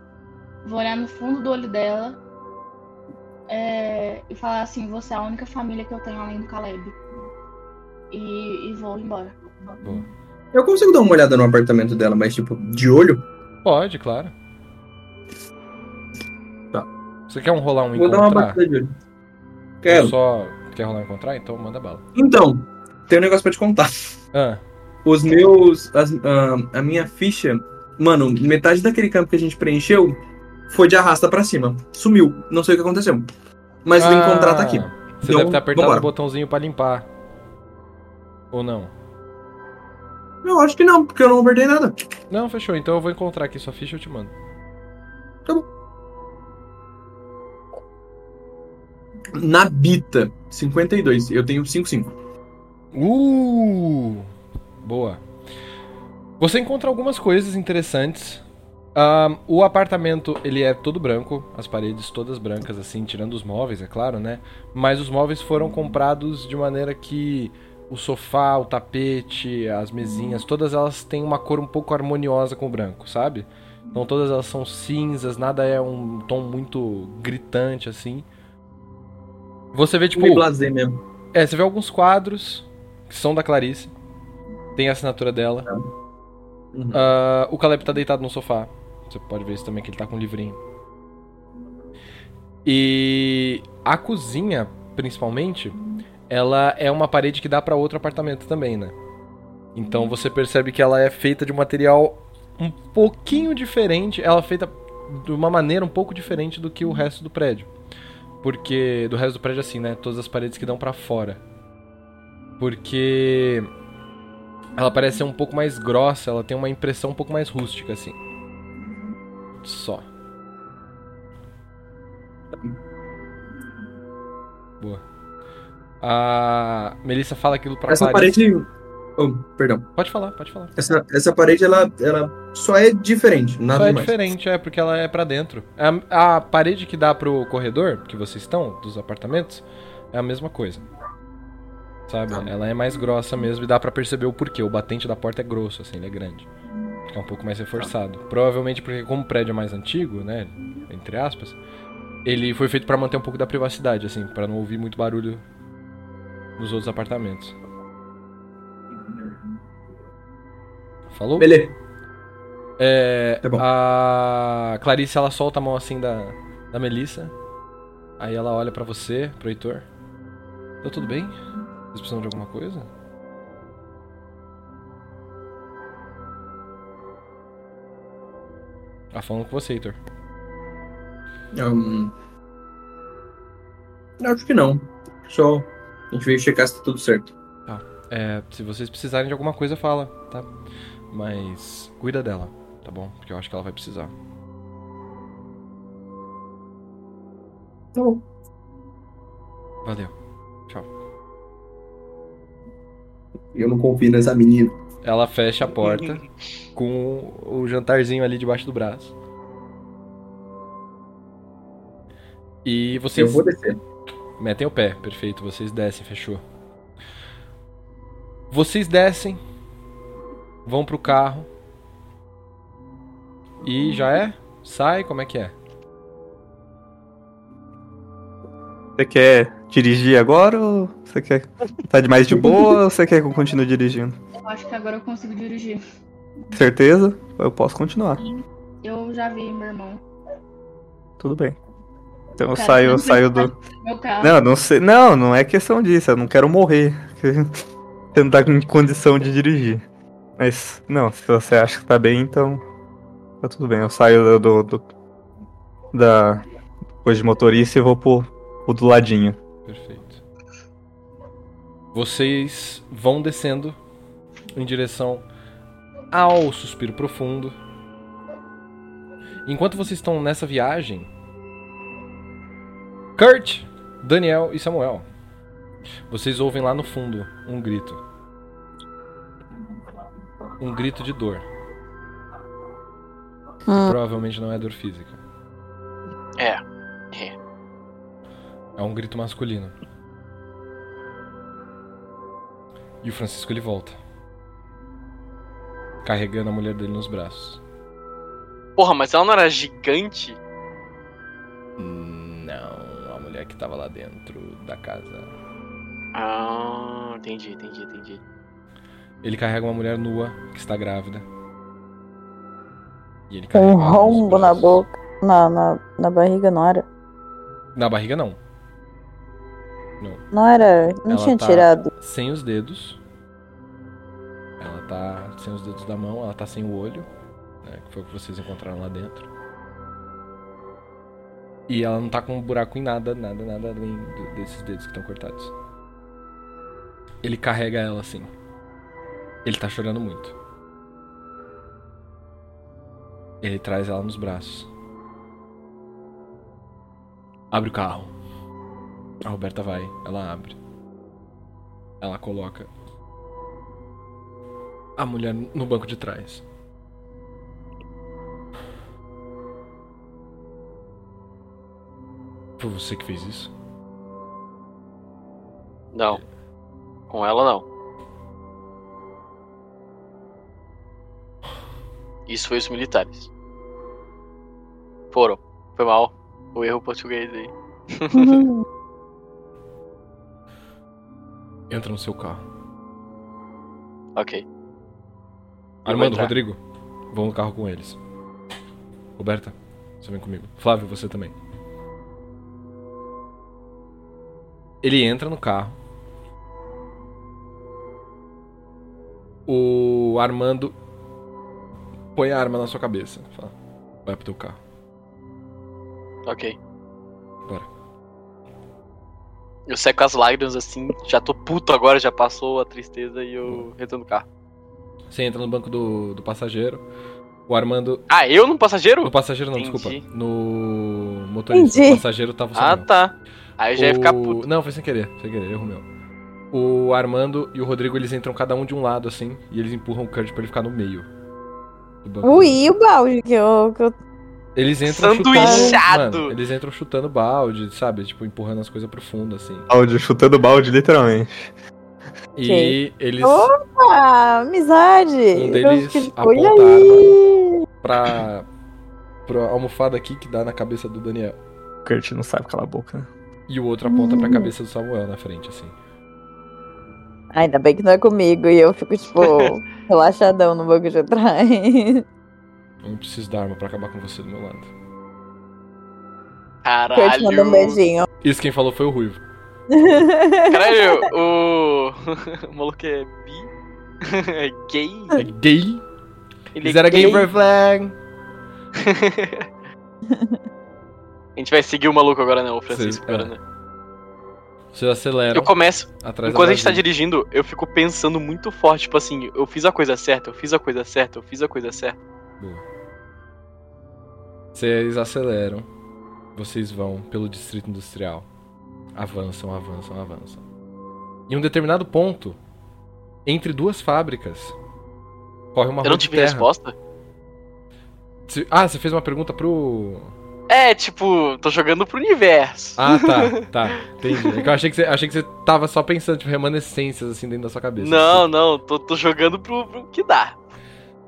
Vou olhar no fundo do olho dela. é, e falar assim, você é a única família que eu tenho além do Caleb. E, e vou embora. Boa. Eu consigo dar uma olhada no apartamento dela, mas tipo, de olho? Pode, claro. Tá. Você quer um rolar um Vou dar uma encontrar? batida de olho. Quero. só quer rolar um encontrar? Então manda bala. Então, tem um negócio pra te contar. Ah, Os meus. as- ah, a minha ficha. Mano, metade daquele campo que a gente preencheu foi de arrasta pra cima. Sumiu. Não sei o que aconteceu. Mas o Ah, encontrar tá aqui. Você Então, deve ter apertado vambora. o botãozinho pra limpar. Ou não? Eu acho que não, porque eu não apertei nada. Não, fechou. Então eu vou encontrar aqui sua ficha e eu te mando. Na Bita, 52. Eu tenho 55. Uh! Boa. Você encontra algumas coisas interessantes. Ahn, o apartamento, ele é todo branco, as paredes todas brancas, assim, tirando os móveis, é claro, né? Mas os móveis foram comprados de maneira que o sofá, o tapete, as mesinhas, todas elas têm uma cor um pouco harmoniosa com o branco, sabe? Então todas elas são cinzas, nada é um tom muito gritante, assim. Você vê, tipo... Blazer mesmo. É, você vê alguns quadros que são da Clarice. Tem a assinatura dela. Uhum. Ah, o Caleb tá deitado no sofá. Você pode ver isso também, que ele tá com um livrinho. E a cozinha, principalmente, ela é uma parede que dá pra outro apartamento também, né? Então você percebe que ela é feita de um material um pouquinho diferente. Ela é feita de uma maneira um pouco diferente do que o resto do prédio. Porque do resto do prédio assim, né? Todas as paredes que dão pra fora. Porque ela parece ser um pouco mais grossa, ela tem uma impressão um pouco mais rústica assim. Só. Boa. A Melissa fala aquilo pra Essa Clarice. parede. Oh, perdão. Pode falar, pode falar. Essa, essa parede, ela, ela só é diferente, nada Só é mais. diferente, é porque ela é pra dentro. A, a parede que dá pro corredor, que vocês estão, dos apartamentos, é a mesma coisa. Sabe? Tá. Ela é mais grossa mesmo e dá pra perceber o porquê. O batente da porta é grosso, assim, ele é grande. Fica um pouco mais reforçado. Provavelmente porque como o prédio é mais antigo, né, entre aspas, ele foi feito pra manter um pouco da privacidade, assim, pra não ouvir muito barulho nos outros apartamentos. Falou? Beleza. É, Tá bom. a Clarice ela solta a mão assim da, da Melissa. Aí ela olha pra você, pro Heitor. Tá tudo bem? Vocês precisam de alguma coisa? Tá falando com você, Heitor. Hum, acho que não. Só a gente veio checar se tá tudo certo. É, se vocês precisarem de alguma coisa, fala, tá? Mas cuida dela, tá bom? Porque eu acho que ela vai precisar. Tá bom. Valeu. Tchau. Eu não confio nessa menina. Ela fecha a porta <laughs> com o jantarzinho ali debaixo do braço. E Eu vocês vou descer. metem o pé, perfeito. Vocês descem, fechou. Vocês descem, vão pro carro. E já é? Sai, como é que é? Você quer dirigir agora ou você quer tá de mais de boa ou você quer que eu continue dirigindo? Eu acho que agora eu consigo dirigir. Certeza? Eu posso continuar. Eu já vi meu irmão. Tudo bem. Então eu saio, eu saio do. Meu carro. Não, não sei. Não, não é questão disso. Eu não quero morrer. <laughs> Você não tá em condição de dirigir. Mas, não, se você acha que tá bem, então. Tá tudo bem. Eu saio do. do- da coisa de motorista e vou pro, pro do ladinho. Perfeito. Vocês vão descendo em direção ao suspiro profundo. Enquanto vocês estão nessa viagem, Kurt, Daniel e Samuel, vocês ouvem lá no fundo um grito. Um grito de dor. Hum. provavelmente não é dor física. É. É um grito masculino. E o Francisco ele volta. Carregando a mulher dele nos braços. Porra, mas ela não era gigante? Não, a mulher que tava lá dentro da casa. Ah, entendi, entendi, entendi. Ele carrega uma mulher nua que está grávida. E ele Com carrega um rombo na boca. Na, na, na barriga, não era? Na barriga não. Não era. Não Ela tinha tá- tirado. Sem os dedos. Ela tá sem os dedos da mão, ela tá sem o olho. Né, que foi o que vocês encontraram lá dentro. E ela não tá com um buraco em nada, nada, nada além desses dedos que estão cortados. Ele carrega ela assim. Ele tá chorando muito. Ele traz ela nos braços. Abre o carro. A Roberta vai, ela abre. Ela coloca a mulher no banco de trás. Foi você que fez isso? Não. Com ela, não. Isso foi os militares. Foram. Foi mal. O erro português aí. <laughs> Entra no seu carro. Ok. Armando. Rodrigo, vão no carro com eles. Roberta, você vem comigo. Flávio, você também. Ele entra no carro. O Armando põe a arma na sua cabeça. Fala, vai pro teu carro. Ok. Bora. Eu seco as lágrimas assim, já tô puto agora, já passou a tristeza e eu retorno no carro. Você entra no banco do, do passageiro. O Armando. Ah, eu no passageiro? No passageiro não, Entendi. desculpa. No motorista. Entendi. O passageiro tava o Ah, tá. Aí eu já ia ficar O- puto. Não, foi sem querer, sem querer, erro meu. O Armando e o Rodrigo, eles entram cada um de um lado, assim, e eles empurram o Kurt pra ele ficar no meio. Ui, e o balde que eu, que eu Eles entram Sanduichado! chutando. Mano, eles entram chutando balde, sabe? Tipo, empurrando as coisas pro fundo, assim. Balde, chutando balde, literalmente. E Ok. eles, Ah, amizade! Um deles Eu fiquei- aponta Olha a aí! pra. pra almofada aqui que dá na cabeça do Daniel. O Kurt não sabe calar a boca. né? E o outro aponta pra Hum. cabeça do Samuel na frente, assim. Ainda bem que não é comigo e eu fico, tipo, <laughs> relaxadão no banco de trás. Eu não preciso dar arma pra acabar com você do meu lado. Manda um Caralho. beijinho. Isso quem falou foi o Ruivo. <laughs> Caralho, o. <laughs> o maluco é bi? é gay? É gay? Ele Is that a gay flag? A gente vai seguir o maluco agora, né? O Francisco Sim, é. agora, né? Vocês aceleram Eu começo. atrás Enquanto a gente tá dirigindo, eu fico pensando muito forte, tipo assim, eu fiz a coisa certa, eu fiz a coisa certa, eu fiz a coisa certa. Vocês aceleram. Vocês vão pelo distrito industrial. Avançam, avançam, avançam. Em um determinado ponto, entre duas fábricas, corre uma eu não rua de tive resposta? Ah, você fez uma pergunta pro. É, tipo, tô jogando pro universo. Ah, tá, <laughs> tá. Entendi. É que eu achei que você, achei que você tava só pensando, tipo, remanescências assim dentro da sua cabeça. não, não, tô, tô jogando pro, pro que dá.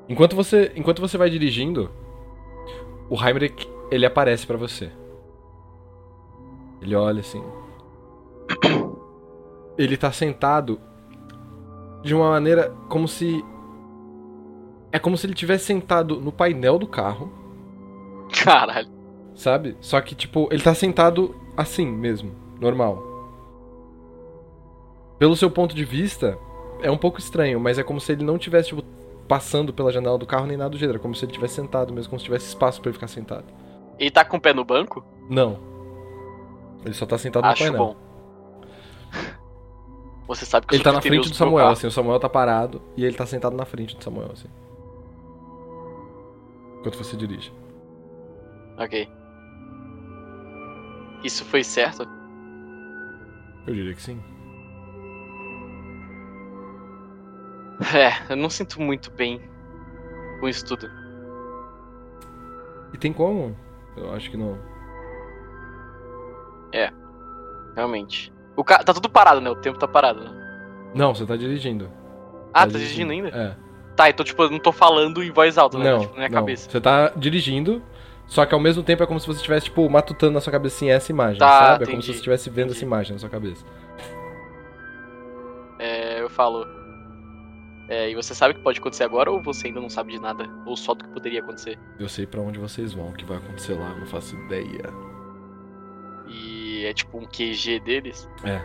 Enquanto você, enquanto você vai dirigindo, o Heimrich, ele aparece pra você. Ele olha assim. <coughs> Ele tá sentado de uma maneira como se é como se ele tivesse sentado no painel do carro, Caralho. Sabe? Só que tipo, ele tá sentado assim mesmo, normal. Pelo seu ponto de vista, é um pouco estranho, mas é como se ele não tivesse tipo passando pela janela do carro nem nada do gênero, é como se ele tivesse sentado mesmo, como se tivesse espaço pra ele ficar sentado. Ele tá com o pé no banco? Não. Ele só tá sentado Acho no painel. bom. Você sabe que eu Ele tá na frente do Samuel, carro. assim, o Samuel tá parado e ele tá sentado na frente do Samuel, assim. Enquanto você dirige. Ok. Isso foi certo? Eu diria que sim. É, eu não sinto muito bem com isso tudo. E tem como? Eu acho que não. Realmente. O ca... Tá tudo parado, né? O tempo tá parado, né? Não, você tá dirigindo. Ah, tá dirigindo ainda? É. Tá, então, tipo, eu não tô falando em voz alta, né? Não, Tipo, na minha não. cabeça. Você tá dirigindo, só que ao mesmo tempo é como se você estivesse, tipo, matutando na sua cabeça assim, essa imagem, Tá, sabe? É como entendi, se você estivesse vendo entendi. essa imagem na sua cabeça. É, eu falo. É, e você sabe o que pode acontecer agora ou você ainda não sabe de nada? Ou só do que poderia acontecer? Eu sei pra onde vocês vão, o que vai acontecer lá, eu não faço ideia. E é tipo um QG deles? É.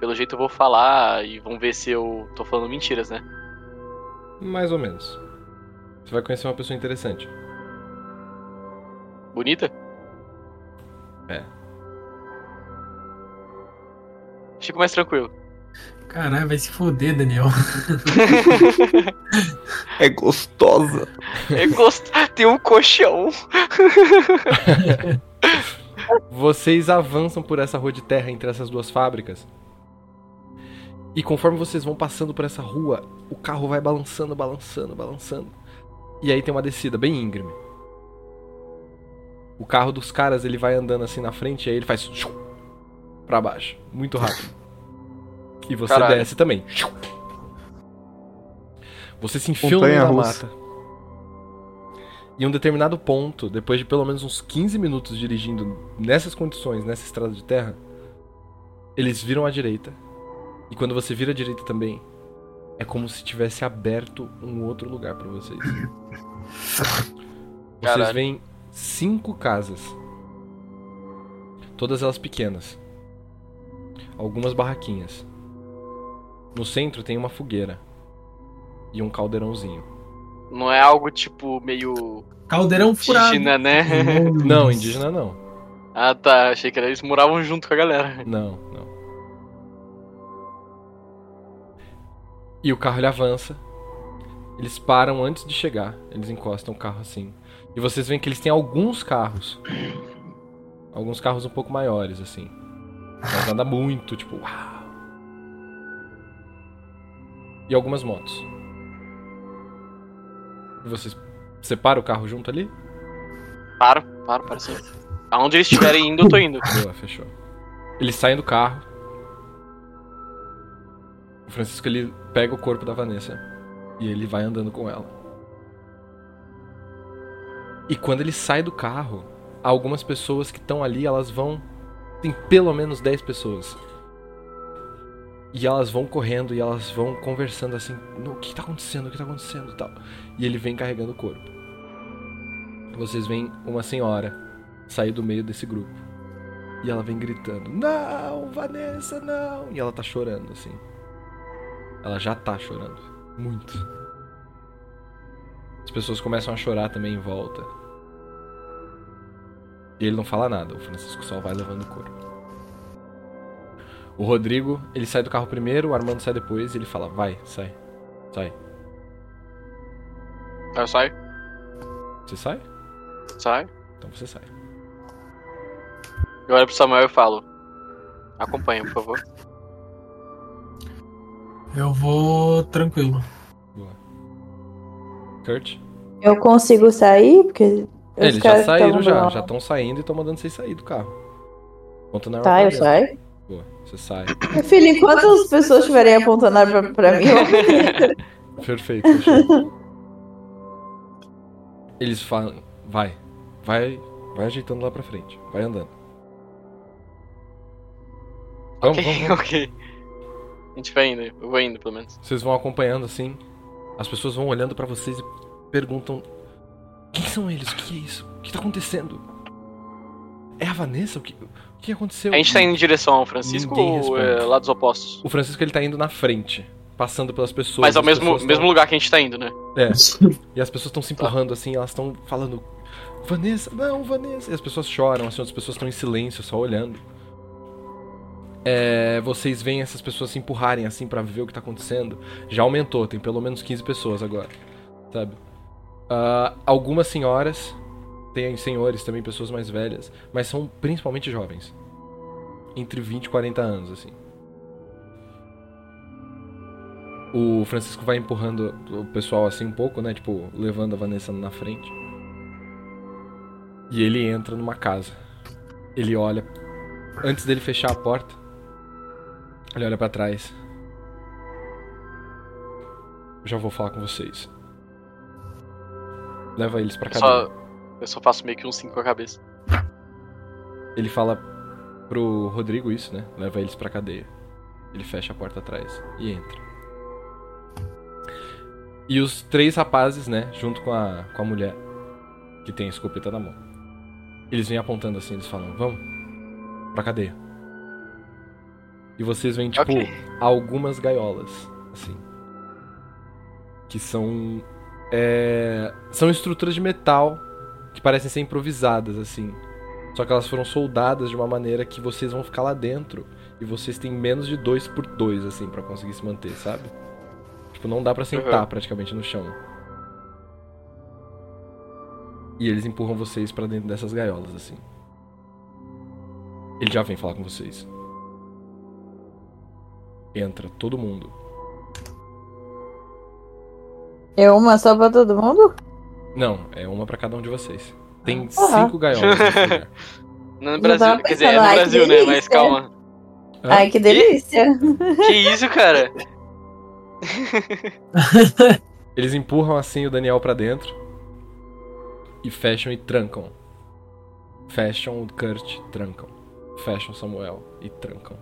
Pelo jeito eu vou falar e vão ver se eu tô falando mentiras, né? Mais ou menos. Você vai conhecer uma pessoa interessante. Bonita? É. Fico mais tranquilo. Caralho, vai se foder, Daniel. <laughs> É gostosa. É gosto... Tem um colchão. <laughs> Vocês avançam por essa rua de terra entre essas duas fábricas. E conforme vocês vão passando por essa rua, o carro vai balançando, balançando, balançando. E aí tem uma descida bem íngreme. O carro dos caras, ele vai andando assim na frente e aí ele faz pra baixo, muito rápido. <laughs> E você Caralho. desce também. Você se enfia Montanha-russa. mata. Em um determinado ponto, depois de pelo menos uns 15 minutos dirigindo nessas condições, nessa estrada de terra, eles viram à direita. E quando você vira à direita também, é como se tivesse aberto um outro lugar pra vocês. <laughs> Vocês Caralho. veem cinco casas. Todas elas pequenas. Algumas barraquinhas. No centro tem uma fogueira. E um caldeirãozinho. Não é algo tipo meio Caldeirão furado. indígena, né? Não, indígena não. ah tá, achei que eles moravam junto com a galera. Não, não. E o carro ele avança. Eles param antes de chegar. Eles encostam o carro assim. E vocês veem que eles têm alguns carros. Alguns carros um pouco maiores, assim. Mas nada muito, tipo, uau. E algumas motos. E vocês separam o carro junto ali? Paro, paro, paro sim. Aonde eles estiverem indo, eu tô indo. <laughs> Boa, fechou. Eles saem do carro. O Francisco ele pega o corpo da Vanessa e ele vai andando com ela. E quando ele sai do carro, algumas pessoas que estão ali, elas vão tem pelo menos 10 pessoas. E elas vão correndo e elas vão conversando assim, "No, o que tá acontecendo? O que tá acontecendo? e tal. E ele vem carregando o corpo. Vocês veem uma senhora sair do meio desse grupo. E ela vem gritando: Não, Vanessa, não! E ela tá chorando, assim. Ela já tá chorando. Muito. As pessoas começam a chorar também em volta. E ele não fala nada, o Francisco só vai levando o corpo. O Rodrigo, ele sai do carro primeiro, o Armando sai depois e ele fala: Vai, sai, sai. Eu saio, Você sai? saio. Então você sai. Eu olho pro Samuel e falo: Acompanha, por favor. Eu vou tranquilo. Kurt? Eu consigo sair? Porque. Eles já saíram já, já estão saindo e estão mandando vocês sair do carro. Conta na Tá, eu arma saio. Boa, você sai. Meu filho, enquanto as pessoas estiverem apontando a arma pra mim, eu... Perfeito. Eles falam, vai, vai, vai ajeitando lá pra frente, vai andando. Vamos, ok, vamos, vamos. <laughs> ok. A gente vai indo, eu vou indo pelo menos. Vocês vão acompanhando assim, as pessoas vão olhando pra vocês e perguntam: Quem são eles? O que é isso? O que tá acontecendo? É a Vanessa? O que, o que aconteceu? A gente tá indo em direção ao Francisco ou é, lados opostos? O Francisco ele tá indo na frente, passando pelas pessoas. Mas ao as mesmo, mesmo tão- lugar que a gente tá indo, né? É. <laughs> E as pessoas estão se empurrando assim, elas estão falando: Vanessa, não, Vanessa. E as pessoas choram, assim, outras pessoas estão em silêncio, só olhando. É, vocês veem essas pessoas se empurrarem assim pra ver o que tá acontecendo. Já aumentou, tem pelo menos 15 pessoas agora, sabe? Ah, algumas senhoras, tem senhores também, pessoas mais velhas, mas são principalmente jovens. Entre 20 e 40 anos, assim. O Francisco vai empurrando o pessoal assim um pouco, né? Tipo, levando a Vanessa na frente. E ele entra numa casa. Ele olha. Antes dele fechar a porta, ele olha pra trás. Já vou falar com vocês. Leva eles pra Eu cadeia. só, eu só faço meio que um 5 com a cabeça. Ele fala pro Rodrigo isso, né? Leva eles pra cadeia. Ele fecha a porta atrás e entra. E os três rapazes, né? Junto com a, com a mulher que tem a escopeta na mão. Eles vêm apontando assim, eles falam: Vamos pra cadeia. E vocês veem, tipo, Ok. algumas gaiolas, assim. Que são. é, são estruturas de metal que parecem ser improvisadas, assim. Só que elas foram soldadas de uma maneira que vocês vão ficar lá dentro e vocês têm menos de dois por dois, assim, pra conseguir se manter, sabe? Tipo, não dá pra sentar Uhum. praticamente no chão. E eles empurram vocês pra dentro dessas gaiolas, assim. Ele já vem falar com vocês. Entra todo mundo. É uma só pra todo mundo? Não, é uma pra cada um de vocês. Tem Ah. cinco gaiolas no <laughs> Brasil, quer dizer, é no ai, que Brasil, né? Mas calma. Hã? Ai, que delícia. Que isso, cara? <laughs> Eles empurram assim o Daniel pra dentro e fecham e trancam. Fecham o Kurt, trancam. Fecham o Samuel e trancam.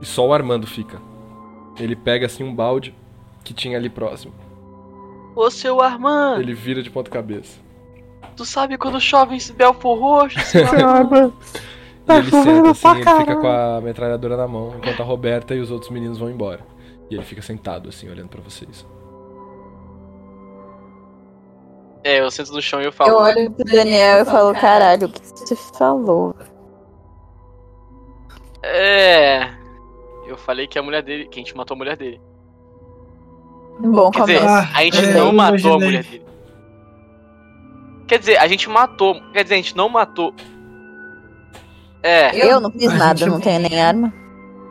E só o Armando fica. Ele pega assim um balde que tinha ali próximo. Ô seu Armando, Ele vira de ponta cabeça. tu sabe quando chove em Belfor Roxo, seu <laughs> Armando? E ele senta assim, ele fica com a metralhadora na mão, enquanto a Roberta e os outros meninos vão embora. E ele fica sentado assim, olhando pra vocês. É, eu sento no chão e eu falo. Eu olho pro Daniel e falo, caralho, o que você falou? É. Eu falei que a mulher dele. Que a gente matou a mulher dele. Bom, Quer dizer, começo. a gente é, não matou a mulher dele. Quer dizer, a gente matou. Quer dizer, a gente não matou. É, Eu não fiz A nada, gente- não tenho nem arma.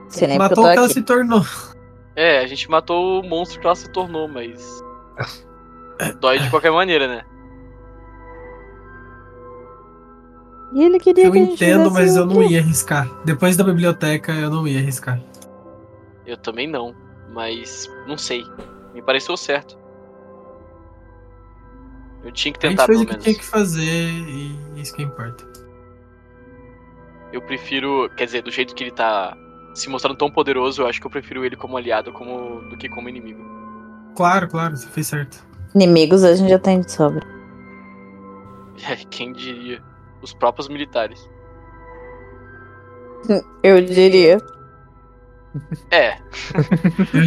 Sei nem Matou o que tô ela aqui. se tornou. é, a gente matou o monstro que ela se tornou, mas. Dói de qualquer maneira, né? E ele queria Eu que a gente entendo, mas eu não ia arriscar. Depois da biblioteca, eu não ia arriscar. Eu também não. Mas. Não sei. Me pareceu certo. Eu tinha que A gente tentar, fez pelo o que menos. tinha que fazer e isso que importa. Eu prefiro. Quer dizer, do jeito que ele tá se mostrando tão poderoso, eu acho que eu prefiro ele como aliado como, do que como inimigo. Claro, claro, você fez certo. Inimigos a gente já tem de sobra. <laughs> Quem diria? Os próprios militares. Eu diria. É,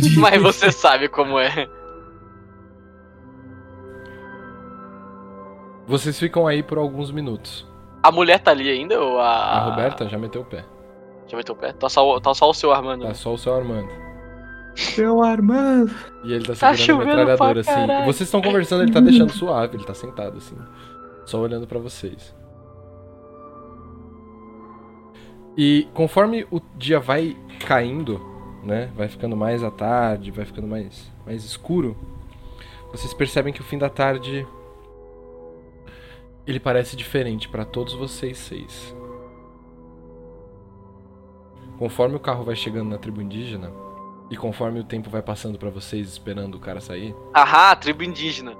diria. <laughs> mas você sabe como é. Vocês ficam aí por alguns minutos. A mulher tá ali ainda ou a. A Roberta já meteu o pé. Já meteu o pé? Tá só, o- tá só o seu Armando. Tá só o seu Armando. Seu Armando. E ele tá Tá segurando a chovendo metralhadora assim. E vocês estão conversando, ele tá deixando suave, ele tá sentado assim. Só olhando pra vocês. E conforme o dia vai caindo, né? Vai ficando mais à tarde, vai ficando mais, mais escuro. Vocês percebem que o fim da tarde ele parece diferente pra todos vocês seis. Conforme o carro vai chegando na tribo indígena e conforme o tempo vai passando pra vocês esperando o cara sair, Ahá, tribo indígena.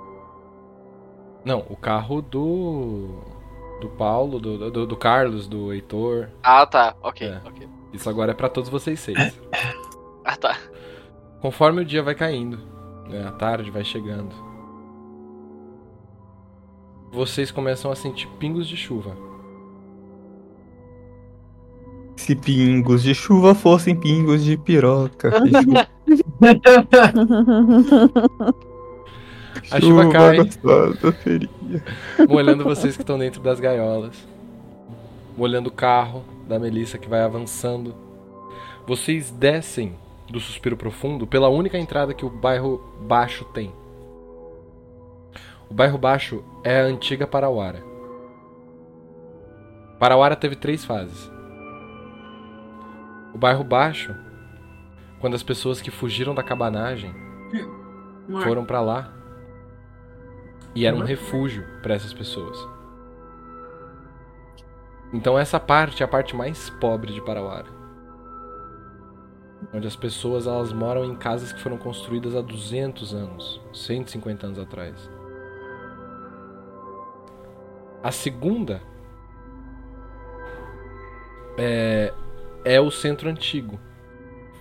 não, o carro do do Paulo, do, do, do Carlos, do Heitor, Ah, tá. Ok, É. ok. isso agora é pra todos vocês seis. <laughs> Ah, tá. Conforme o dia vai caindo, né, a tarde vai chegando, vocês começam a sentir pingos de chuva. Se pingos de chuva fossem pingos de piroca. <laughs> <laughs> que chuva, A chuva cai. gostosa seria. molhando vocês que estão dentro das gaiolas, molhando o carro da Melissa que vai avançando. Vocês descem do Suspiro Profundo pela única entrada que o bairro Baixo tem. O bairro Baixo é a antiga Parauara. Parauara teve três fases. O bairro Baixo, quando as pessoas que fugiram da cabanagem foram pra lá e era um refúgio pra essas pessoas. Então essa parte é a parte mais pobre de Parauara. Onde as pessoas elas moram em casas que foram construídas há 200 anos, 150 anos atrás. A segunda é, é o centro antigo.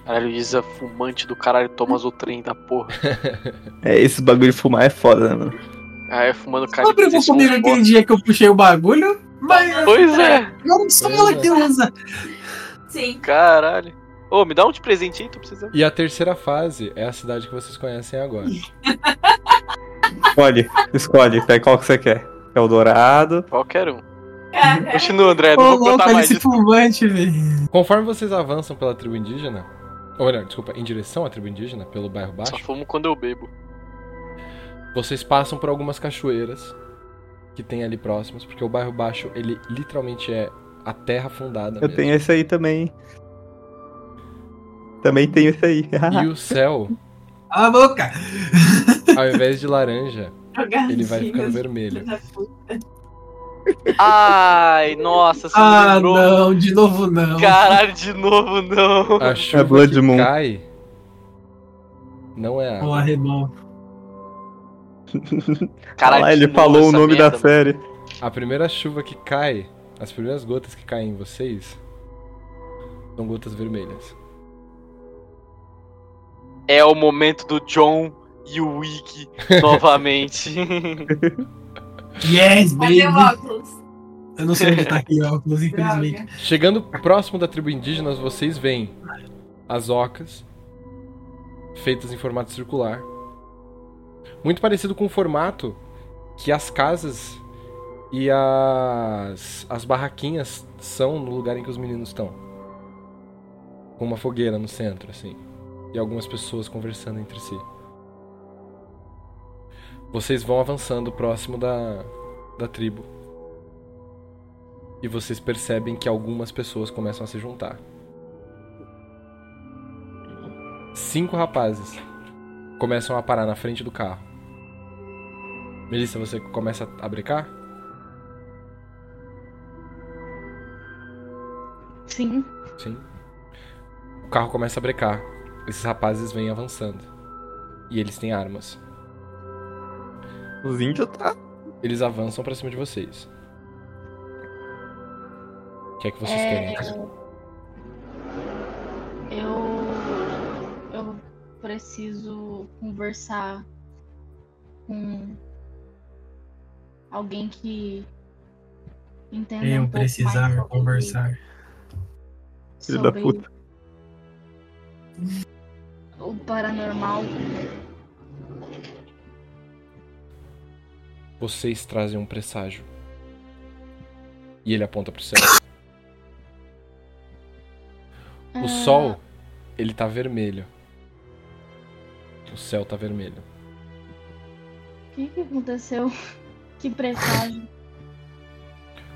Caralho, Isa fumante do caralho, Thomas o trem da porra. <laughs> É, esse bagulho de fumar é foda, né, mano? Ah, é fumando Só caralho. brigou comigo aquele dia que eu puxei o bagulho, mas Pois é, não sou Pois ela é. que usa. Sim. caralho. Ô, me dá um de presente aí, tô precisando. E a terceira fase é a cidade que vocês conhecem agora. Escolhe, escolhe, pega qual que você quer. É o dourado. Qualquer um. Continua, André, Ô, não vou louco, mais esse fumante, velho. Conforme vocês avançam pela tribo indígena, ou melhor, desculpa, em direção à tribo indígena, pelo bairro Só baixo, fumo quando eu bebo. Vocês passam por algumas cachoeiras que tem ali próximas, porque o bairro baixo, ele literalmente é a terra fundada Eu mesmo. tenho esse aí também. Também tenho esse aí. E <laughs> o céu, Cala a boca. ao invés de laranja, ele vai ficando vermelho. Ai, nossa, você Ah, lembrou. não, de novo não. Caralho, de novo não. A chuva Blood que Moon. cai não é água. arrebol. <laughs> Caralho, de ele falou o nome merda, da série. A primeira chuva que cai, as primeiras gotas que caem em vocês, são gotas vermelhas. É o momento do John e o Wiki <laughs> novamente. <laughs> Yes, baby! Cadê o óculos? Eu não sei onde tá aqui o óculos, infelizmente. Chegando próximo da tribo indígena, vocês veem as ocas feitas em formato circular. Muito parecido com o formato que as casas e as, as barraquinhas são no lugar em que os meninos estão. Com uma fogueira no centro, assim. E algumas pessoas conversando entre si. Vocês vão avançando próximo da, da tribo. E vocês percebem que algumas pessoas começam a se juntar. Cinco rapazes começam a parar na frente do carro. Melissa, você começa a brecar? Sim. Sim. O carro começa a brecar. Esses rapazes vêm avançando. E eles têm armas. Os índios tá. Eles avançam pra cima de vocês. O que é que vocês É, querem? Eu preciso conversar com alguém que entenda. um Eu pouco precisar sobre- conversar. Filho da puta. O paranormal. Vocês trazem um presságio. E ele aponta pro céu. O Ah, sol, ele tá vermelho. O céu tá vermelho. O que, que aconteceu? <laughs> Que presságio.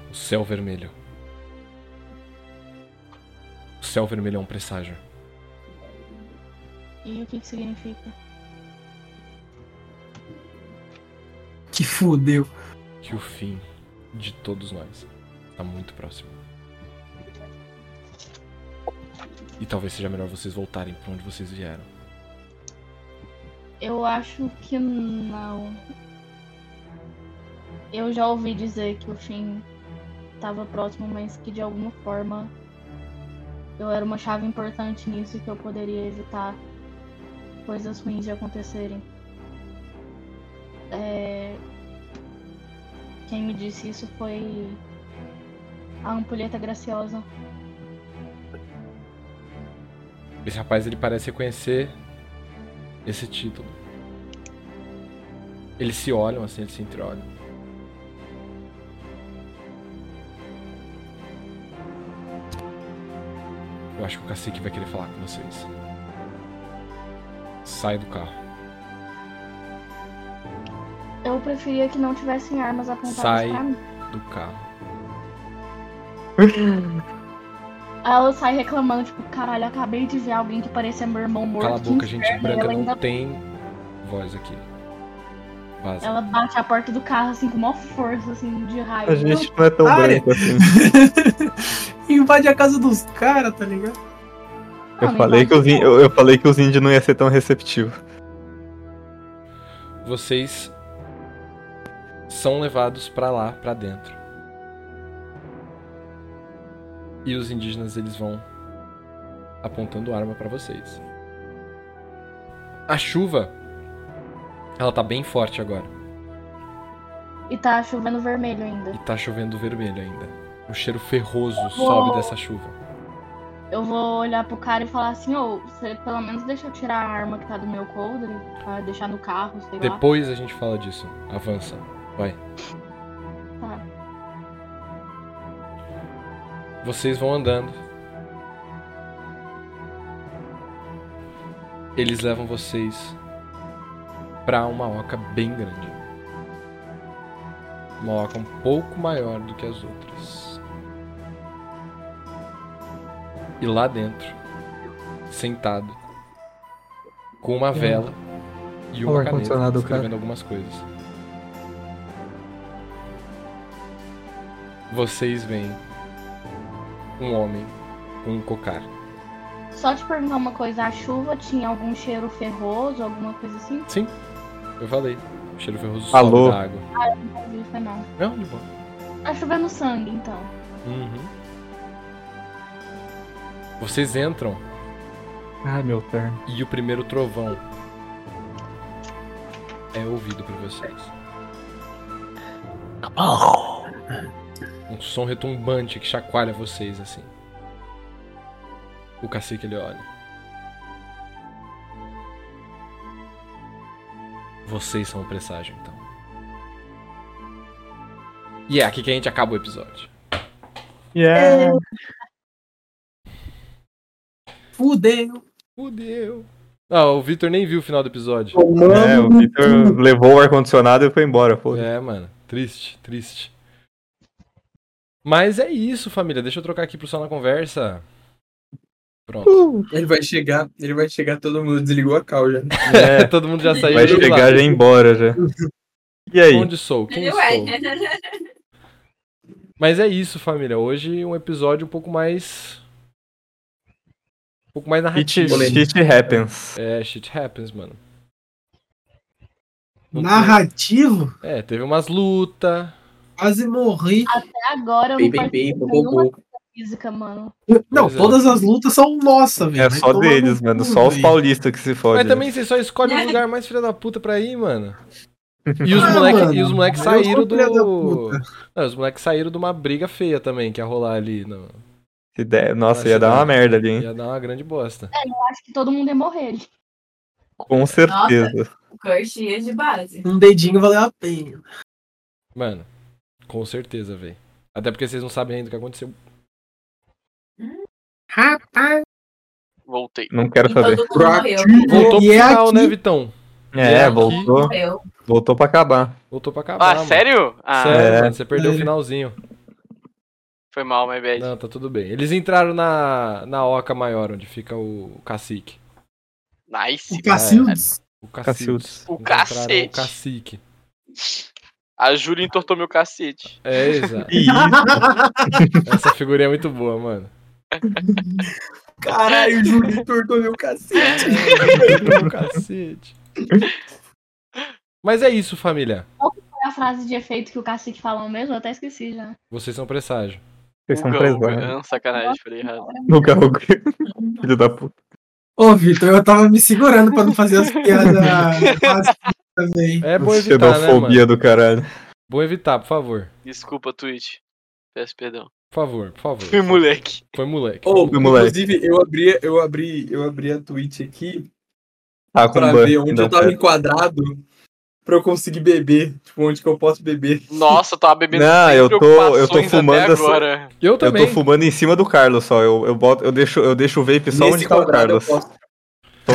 O céu vermelho. O céu vermelho é um presságio. E o que, que significa? Que fudeu. Que o fim de todos nós tá muito próximo. E talvez seja melhor vocês voltarem pra onde vocês vieram. Eu acho que não. Eu já ouvi dizer que o fim estava próximo, mas que de alguma forma eu era uma chave importante nisso e que eu poderia evitar coisas ruins de acontecerem. É, Quem me disse isso foi a ampulheta graciosa. Esse rapaz ele parece reconhecer esse título. Eles se olham assim, eles se entreolham. Eu acho que o cacique vai querer falar com vocês. Sai do carro. Eu preferia que não tivessem armas apontadas Sai. pra mim. Do carro. <laughs> Aí ela sai reclamando, tipo, caralho, eu acabei de ver alguém que parecia meu irmão morto. Cala a boca, gente inferno." branca não ainda tem voz aqui. Vaza. Ela bate a porta do carro, assim, com maior força, assim, de raiva. A gente não é tão Pare. branco assim. <laughs> Invade a casa dos caras, tá ligado? Eu Não, falei, que os, in- eu, eu falei que os índios não ia ser tão receptivos. Vocês são levados pra lá, pra dentro. E os indígenas eles vão apontando arma pra vocês. A chuva ela tá bem forte agora E tá chovendo vermelho ainda. e tá chovendo vermelho ainda. O cheiro ferroso sobe dessa chuva. Eu vou olhar pro cara e falar assim, ô, você pelo menos deixa eu tirar a arma que tá do meu coldre, pra deixar no carro, sei lá. Depois a gente fala disso. Avança. Vai. Vocês vão andando. Eles levam vocês pra uma oca bem grande. Uma oca um pouco maior do que as outras. E lá dentro, sentado, com uma vela e uma caneta, escrevendo algumas coisas. Vocês veem um homem com um cocar. Só te perguntar uma coisa, a chuva tinha algum cheiro ferroso, alguma coisa assim? Sim, eu falei. O cheiro ferroso Alô? sobe da água. Não vi, foi não. Não, de boa. Tá chovendo sangue, então. Uhum. Vocês entram Ah, meu turno. E o primeiro trovão é ouvido por vocês. Um som retumbante que chacoalha vocês assim. O cacique ele olha. Vocês são o presságio, então. E é aqui que a gente acaba o episódio. Yeah. Fudeu. Fudeu. Ah, o Victor nem viu o final do episódio. É, o Victor levou o ar-condicionado e foi embora, pô. É, mano. Triste, triste. Mas é isso, família. Deixa eu trocar aqui pro som na conversa. Pronto. Ele vai chegar, ele vai chegar, todo mundo desligou a cal já. É, todo mundo já saiu Vai do chegar lado. já embora já. E aí? Onde sou? Quem sou? Mas é isso, família. Hoje um episódio um pouco mais. Um pouco mais narrativo. shit happens. É, shit happens, mano. Não Narrativo? tem- É, teve umas lutas. Quase morri. Até agora eu Bem, não bem, bem, física, mano. Não, Pois é. todas as lutas são nossas, velho. É só no deles, mano. Só os paulistas que se fodem. Mas também você só escolhe o lugar mais filha da puta pra ir, mano. <laughs> E os Ah, moleques mano, e os moleques eu sou saíram do. Não, os moleques saíram de uma briga feia também, que ia rolar ali. Não. Se der- Nossa, ia dar uma merda ali, hein? Ia dar uma grande bosta. Eu acho que todo mundo ia morrer. Com certeza. O Kurt ia de base. Um dedinho valeu a pena. Mano, com certeza, velho. Até porque vocês não sabem ainda o que aconteceu. Rapaz. Voltei. Não quero E saber. Voltou pro E é final, aqui- né, Vitão? É, É, voltou. Morreu. Voltou pra acabar. Voltou pra acabar. Ah, mano. sério? Ah, Sério, É. mano, você perdeu o Sério. finalzinho. foi mal, my bad. Não, tá tudo bem. Eles entraram na, na oca maior, onde fica o cacique. Nice. O Cacildes. O Cacildes. O cacete. O cacique. A Júlia entortou meu cacete. É, exato. <laughs> Essa figurinha é muito boa, mano. Caralho, o Julinho tortou meu cacete. o cacete. Mas é isso, família. Qual é a frase de efeito que o cacique falou mesmo? Eu até esqueci já. Vocês são presságio. vocês são. Ah, sacanagem, falei errado. Nunca <laughs> Filho da puta. Ô, Vitor, eu tava me segurando pra não fazer as piadas <laughs> também. É bom evitar, né, Xenofobia mano? do caralho. Bom evitar, por favor. Desculpa, Twitch. Peço perdão. Por favor, por favor. Fui moleque. Foi moleque. Ô, Meu moleque. inclusive, eu abri, eu abri, eu abri a Twitch aqui Ah, pra ban. ver onde Não, eu tava pera. enquadrado pra eu conseguir beber. Tipo, onde que eu posso beber. Nossa, eu tava bebendo Não, sem eu tô- eu tô fumando agora. Eu Eu também. tô fumando em cima do Carlos só. Eu, eu, boto, eu, deixo, eu deixo o vape só Nesse onde tá o quadrado eu Carlos. posso.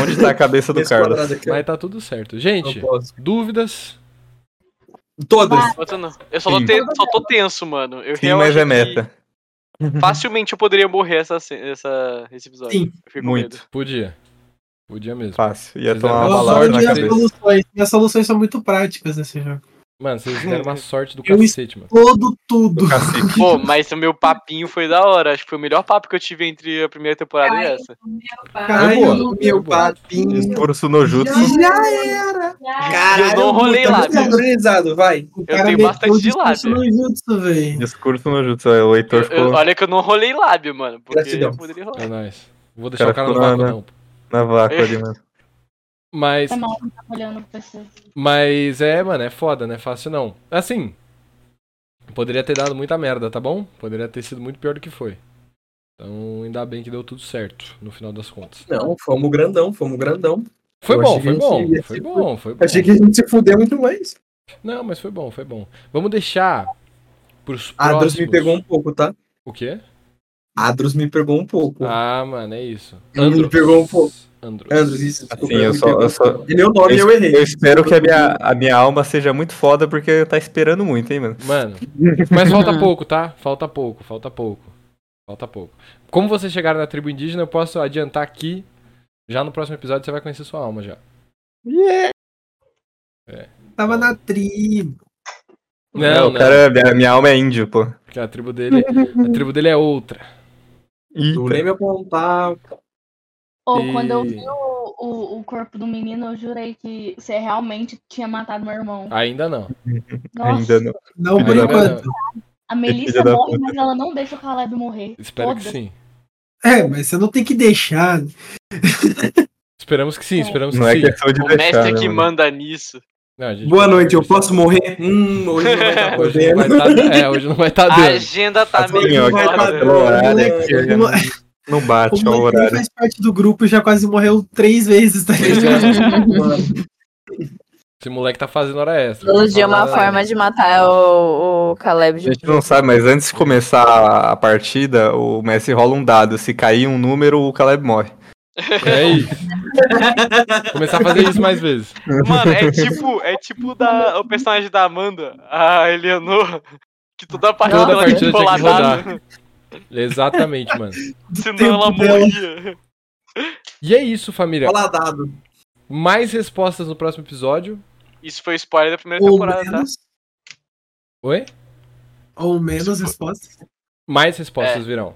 Onde tá a cabeça do Carlos. aqui, Mas tá tudo certo. Gente, dúvidas? Todas. Eu, só, tô só tô tenso, mano. Eu Sim, mas é meta. Facilmente eu poderia morrer essa, essa, esse episódio. Sim. Eu fiquei com Muito. medo. Podia. Podia mesmo. Fácil. Ia Vocês tomar uma balada na cabeça. soluções. Minhas soluções são muito práticas nesse jogo. Mano, vocês deram uma sorte do Eu cacete, mano. Todo tudo. <laughs> Pô, mas o meu papinho foi da hora. Acho que foi o melhor papo que eu tive entre a primeira temporada e essa. Caralho, boa, meu papinho. No jutsu. Já era. Caralho, eu não rolei tá lábio. sincronizado, vai. O Eu cara tenho bastante o de discurso lábio. no jutsu, velho. Discurso no jutsu. é, O eu- ficou olha que eu não rolei lábio, mano. Porque Gratidão. eu poderia rolar. É nóis. Vou deixar Cara, o cara no na- vácuo, na- não. na vácuo <laughs> ali, mano. Mas, Foi mal, olhando pro PC. mas é, mano, é foda, não é fácil não. Assim, poderia ter dado muita merda, tá bom? Poderia ter sido muito pior do que foi. Então, ainda bem que deu tudo certo, no final das contas. Não, fomos grandão, fomos grandão. Foi Eu bom, foi bom, foi se bom, foi bom. Achei que a gente se fudeu muito mais. Não, mas foi bom, foi bom. Vamos deixar pros Adros próximos... me pegou um pouco, tá? O quê? Adros me pegou um pouco. Ah, mano, é isso. Ele pegou um pouco. Andros. Andros, isso. desculpa, Assim, eu me só- eu só-. Ele é o nome e eu Eu, errei. eu espero que a minha, a minha alma seja muito foda, porque tá esperando muito, hein, mano. Mano, <laughs> mas falta pouco, tá? Falta pouco, falta pouco. Falta pouco. Como vocês chegaram na tribo indígena, eu posso adiantar aqui. Já no próximo episódio você vai conhecer sua alma já. Tava na tribo. Não, É, o não. cara, minha, minha alma é índio, pô. Porque a tribo dele, a tribo dele é outra. Eu nem Eita. me apontar. Ou E- quando eu vi o, o, o corpo do menino, eu jurei que você realmente tinha matado meu irmão. Ainda não. Nossa, Ainda não. Não por enquanto. a Melissa morre, puta. mas ela não deixa o Caleb morrer. Espero que Foda-se. sim. É, mas você não tem que deixar. Esperamos que sim, esperamos Não que é sim. questão de O deixar, mestre né, que mano? manda nisso. Não, a gente Boa noite, eu posso morrer? Hum, hoje não vai estar <laughs> Hoje não vai tá, é, hoje não vai estar A dando. agenda tá meio tá horário O não, moleque- não O bate ao moleque horário. faz parte do grupo e já quase morreu três vezes, tá ligado? Esse moleque tá fazendo hora extra. Todo dia é uma forma de matar o, o Caleb. A gente não sabe, mas antes de começar a partida, o Messi rola um dado. Se cair um número, o Caleb morre. É isso. Começar a fazer isso mais vezes. Mano, é tipo, é tipo da, o personagem da Amanda, a Eleanor, que toda partida Toda ela partida tinha que rolar dado, Exatamente, mano. senão ela tempo dela. morria. E é isso, família. Fala dado. Mais respostas no próximo episódio. Isso foi spoiler da primeira Ou temporada, tá? menos, Oi? ou menos respostas. Mais respostas É. virão.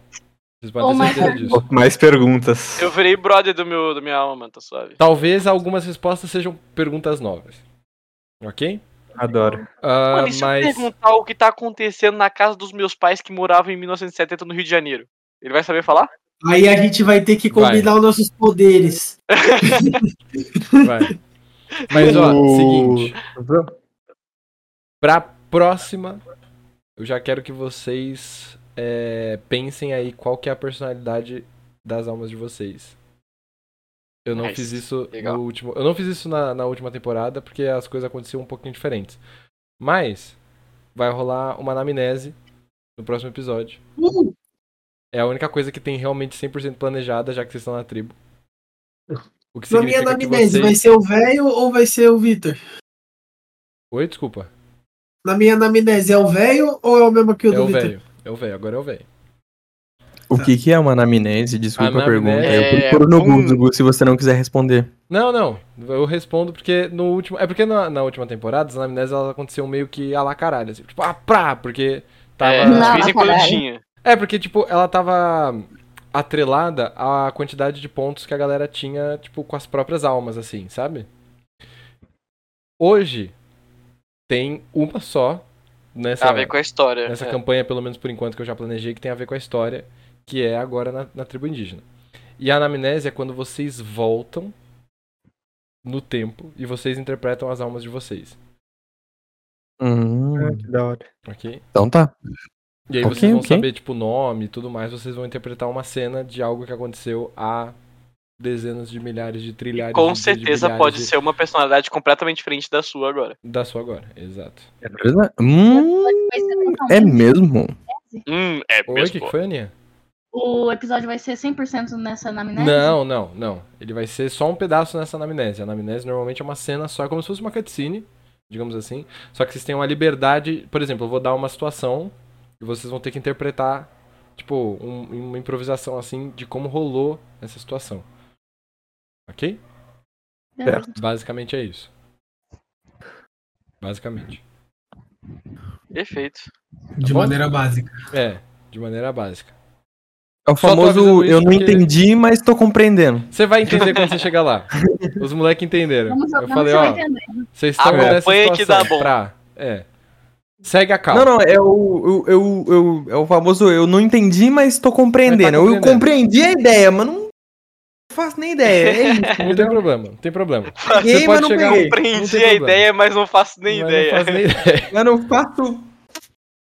Vocês podem ter mais certeza disso. Mais perguntas. Eu virei brother do meu, da minha alma, mano, tá suave. Talvez algumas respostas sejam perguntas novas. Ok? Adoro. Ah, Mano, e se eu mas. perguntar o que tá acontecendo na casa dos meus pais que moravam em 1970 no Rio de Janeiro? Ele vai saber falar? Aí a gente vai ter que combinar os nossos poderes. <laughs> Vai. Mas, ó, O- seguinte. Pra próxima, eu já quero que vocês é, pensem aí qual que é a personalidade das almas de vocês. Eu não Nice. fiz isso Legal. no último. Eu não fiz isso na, na última temporada porque as coisas aconteciam um pouquinho diferentes. Mas vai rolar uma anamnese no próximo episódio. Uh, É a única coisa que tem realmente 100% planejada, já que vocês estão na tribo. O que na minha anamnese, vocês... vai ser o velho ou vai ser o Vitor? Oi, desculpa. Na minha anamnese, é o velho ou é o mesmo que o É do o Vitor? velho. É o velho, agora é o velho. O que, que é uma anamnese? Desculpa a Anamnese pergunta. Eu é procuro no um- Google se você não quiser responder. Não, não. Eu respondo porque no último. É porque na, na última temporada as anamneses elas aconteciam meio que a la caralho. Assim, tipo, ah, pra! Porque tava. É, Não, de vez. É, porque, tipo, ela tava atrelada à quantidade de pontos que a galera tinha, tipo, com as próprias almas, assim, sabe? Hoje tem uma só nessa, a ver com a história. nessa é. campanha, pelo menos por enquanto que eu já planejei, que tem a ver com a história, que é agora na, na tribo indígena. E a anamnese é quando vocês voltam no tempo e vocês interpretam as almas de vocês, Hum, Ah, que da hora. ok? então tá. E aí Ok, vocês vão ok. saber, tipo, o nome e tudo mais, vocês vão interpretar uma cena de algo que aconteceu há dezenas de milhares de trilhares Com de- de certeza bilhares pode de- ser uma personalidade completamente diferente da sua agora. Da sua agora, exato. É verdade? Hum, totalmente- é mesmo? Hum, é Oi, o mesmo. que, que foi, Aninha? O episódio vai ser 100% nessa anamnese? Não, não, não. Ele vai ser só um pedaço nessa anamnese. A anamnese normalmente é uma cena só, é como se fosse uma cutscene, digamos assim. Só que vocês têm uma liberdade. Por exemplo, eu vou dar uma situação e vocês vão ter que interpretar, tipo, um- uma improvisação assim de como rolou essa situação. Ok? Beleza. Basicamente é isso. Basicamente. Perfeito. De bom? maneira básica. É, de maneira básica. É o famoso eu não porque- entendi, mas tô compreendendo. Você vai entender quando você chegar lá. <laughs> Os moleques entenderam. Vamos Eu jogar, falei, você ó, vocês estão Acompanha nessa que dá situação bom. pra... É. Segue a calma. Não, não, é o, eu, eu, eu- é o famoso eu não entendi, mas tô compreendendo. Mas tá Eu compreendi a ideia, mas não faço nem ideia. É isso. <laughs> Não tem problema, não tem problema. Peguei, mas não chegar- peguei. Compreendi a problema. ideia, mas não faço nem Mas ideia. Não faz nem ideia. Mas não faço <laughs>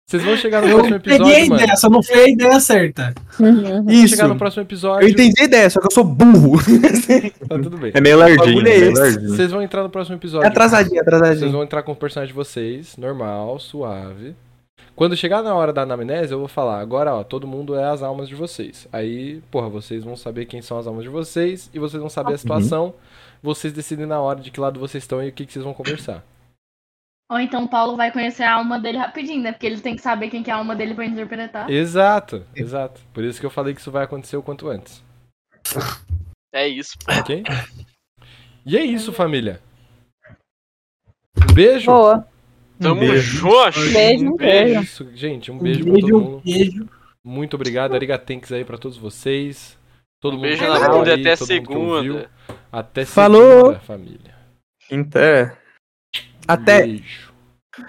Vocês vão chegar no Eu próximo peguei a episódio, mano. ideia, só não foi a ideia certa. Uhum. Isso. chegar no próximo episódio. Eu entendi a ideia, só que eu sou burro. <laughs> Tá tudo bem. É meio lardinho. é é. Vocês vão entrar no próximo É episódio. atrasadinho, Vocês atrasadinho. vão entrar com o personagem de vocês, normal, suave. Quando chegar na hora da anamnese, eu vou falar, agora, ó, todo mundo é as almas de vocês. Aí, porra, vocês vão saber quem são as almas de vocês e vocês vão saber a situação. Vocês decidem na hora de que lado vocês estão e o que, que vocês vão conversar. Ou então o Paulo vai conhecer a alma dele rapidinho, né? Porque ele tem que saber quem que é a alma dele pra interpretar. Exato, exato. Por isso que eu falei que isso vai acontecer o quanto antes. É isso. Ok? E é isso, família. Um beijo. Boa. Tamo beijo. junto. Beijo, É beijo. isso, gente. Um Um beijo, pra beijo, todo um mundo. beijo. Muito obrigado. Arigatanks aí pra todos vocês. Todo Um mundo beijo na bunda e até segunda. Até Falou. segunda, família. Até. Até. Beijo.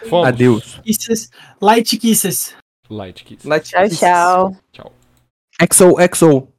Fomos. Adeus. Kisses, light kisses. Light Kiss. Light Tchau, tchau. Tchau. XO, XO.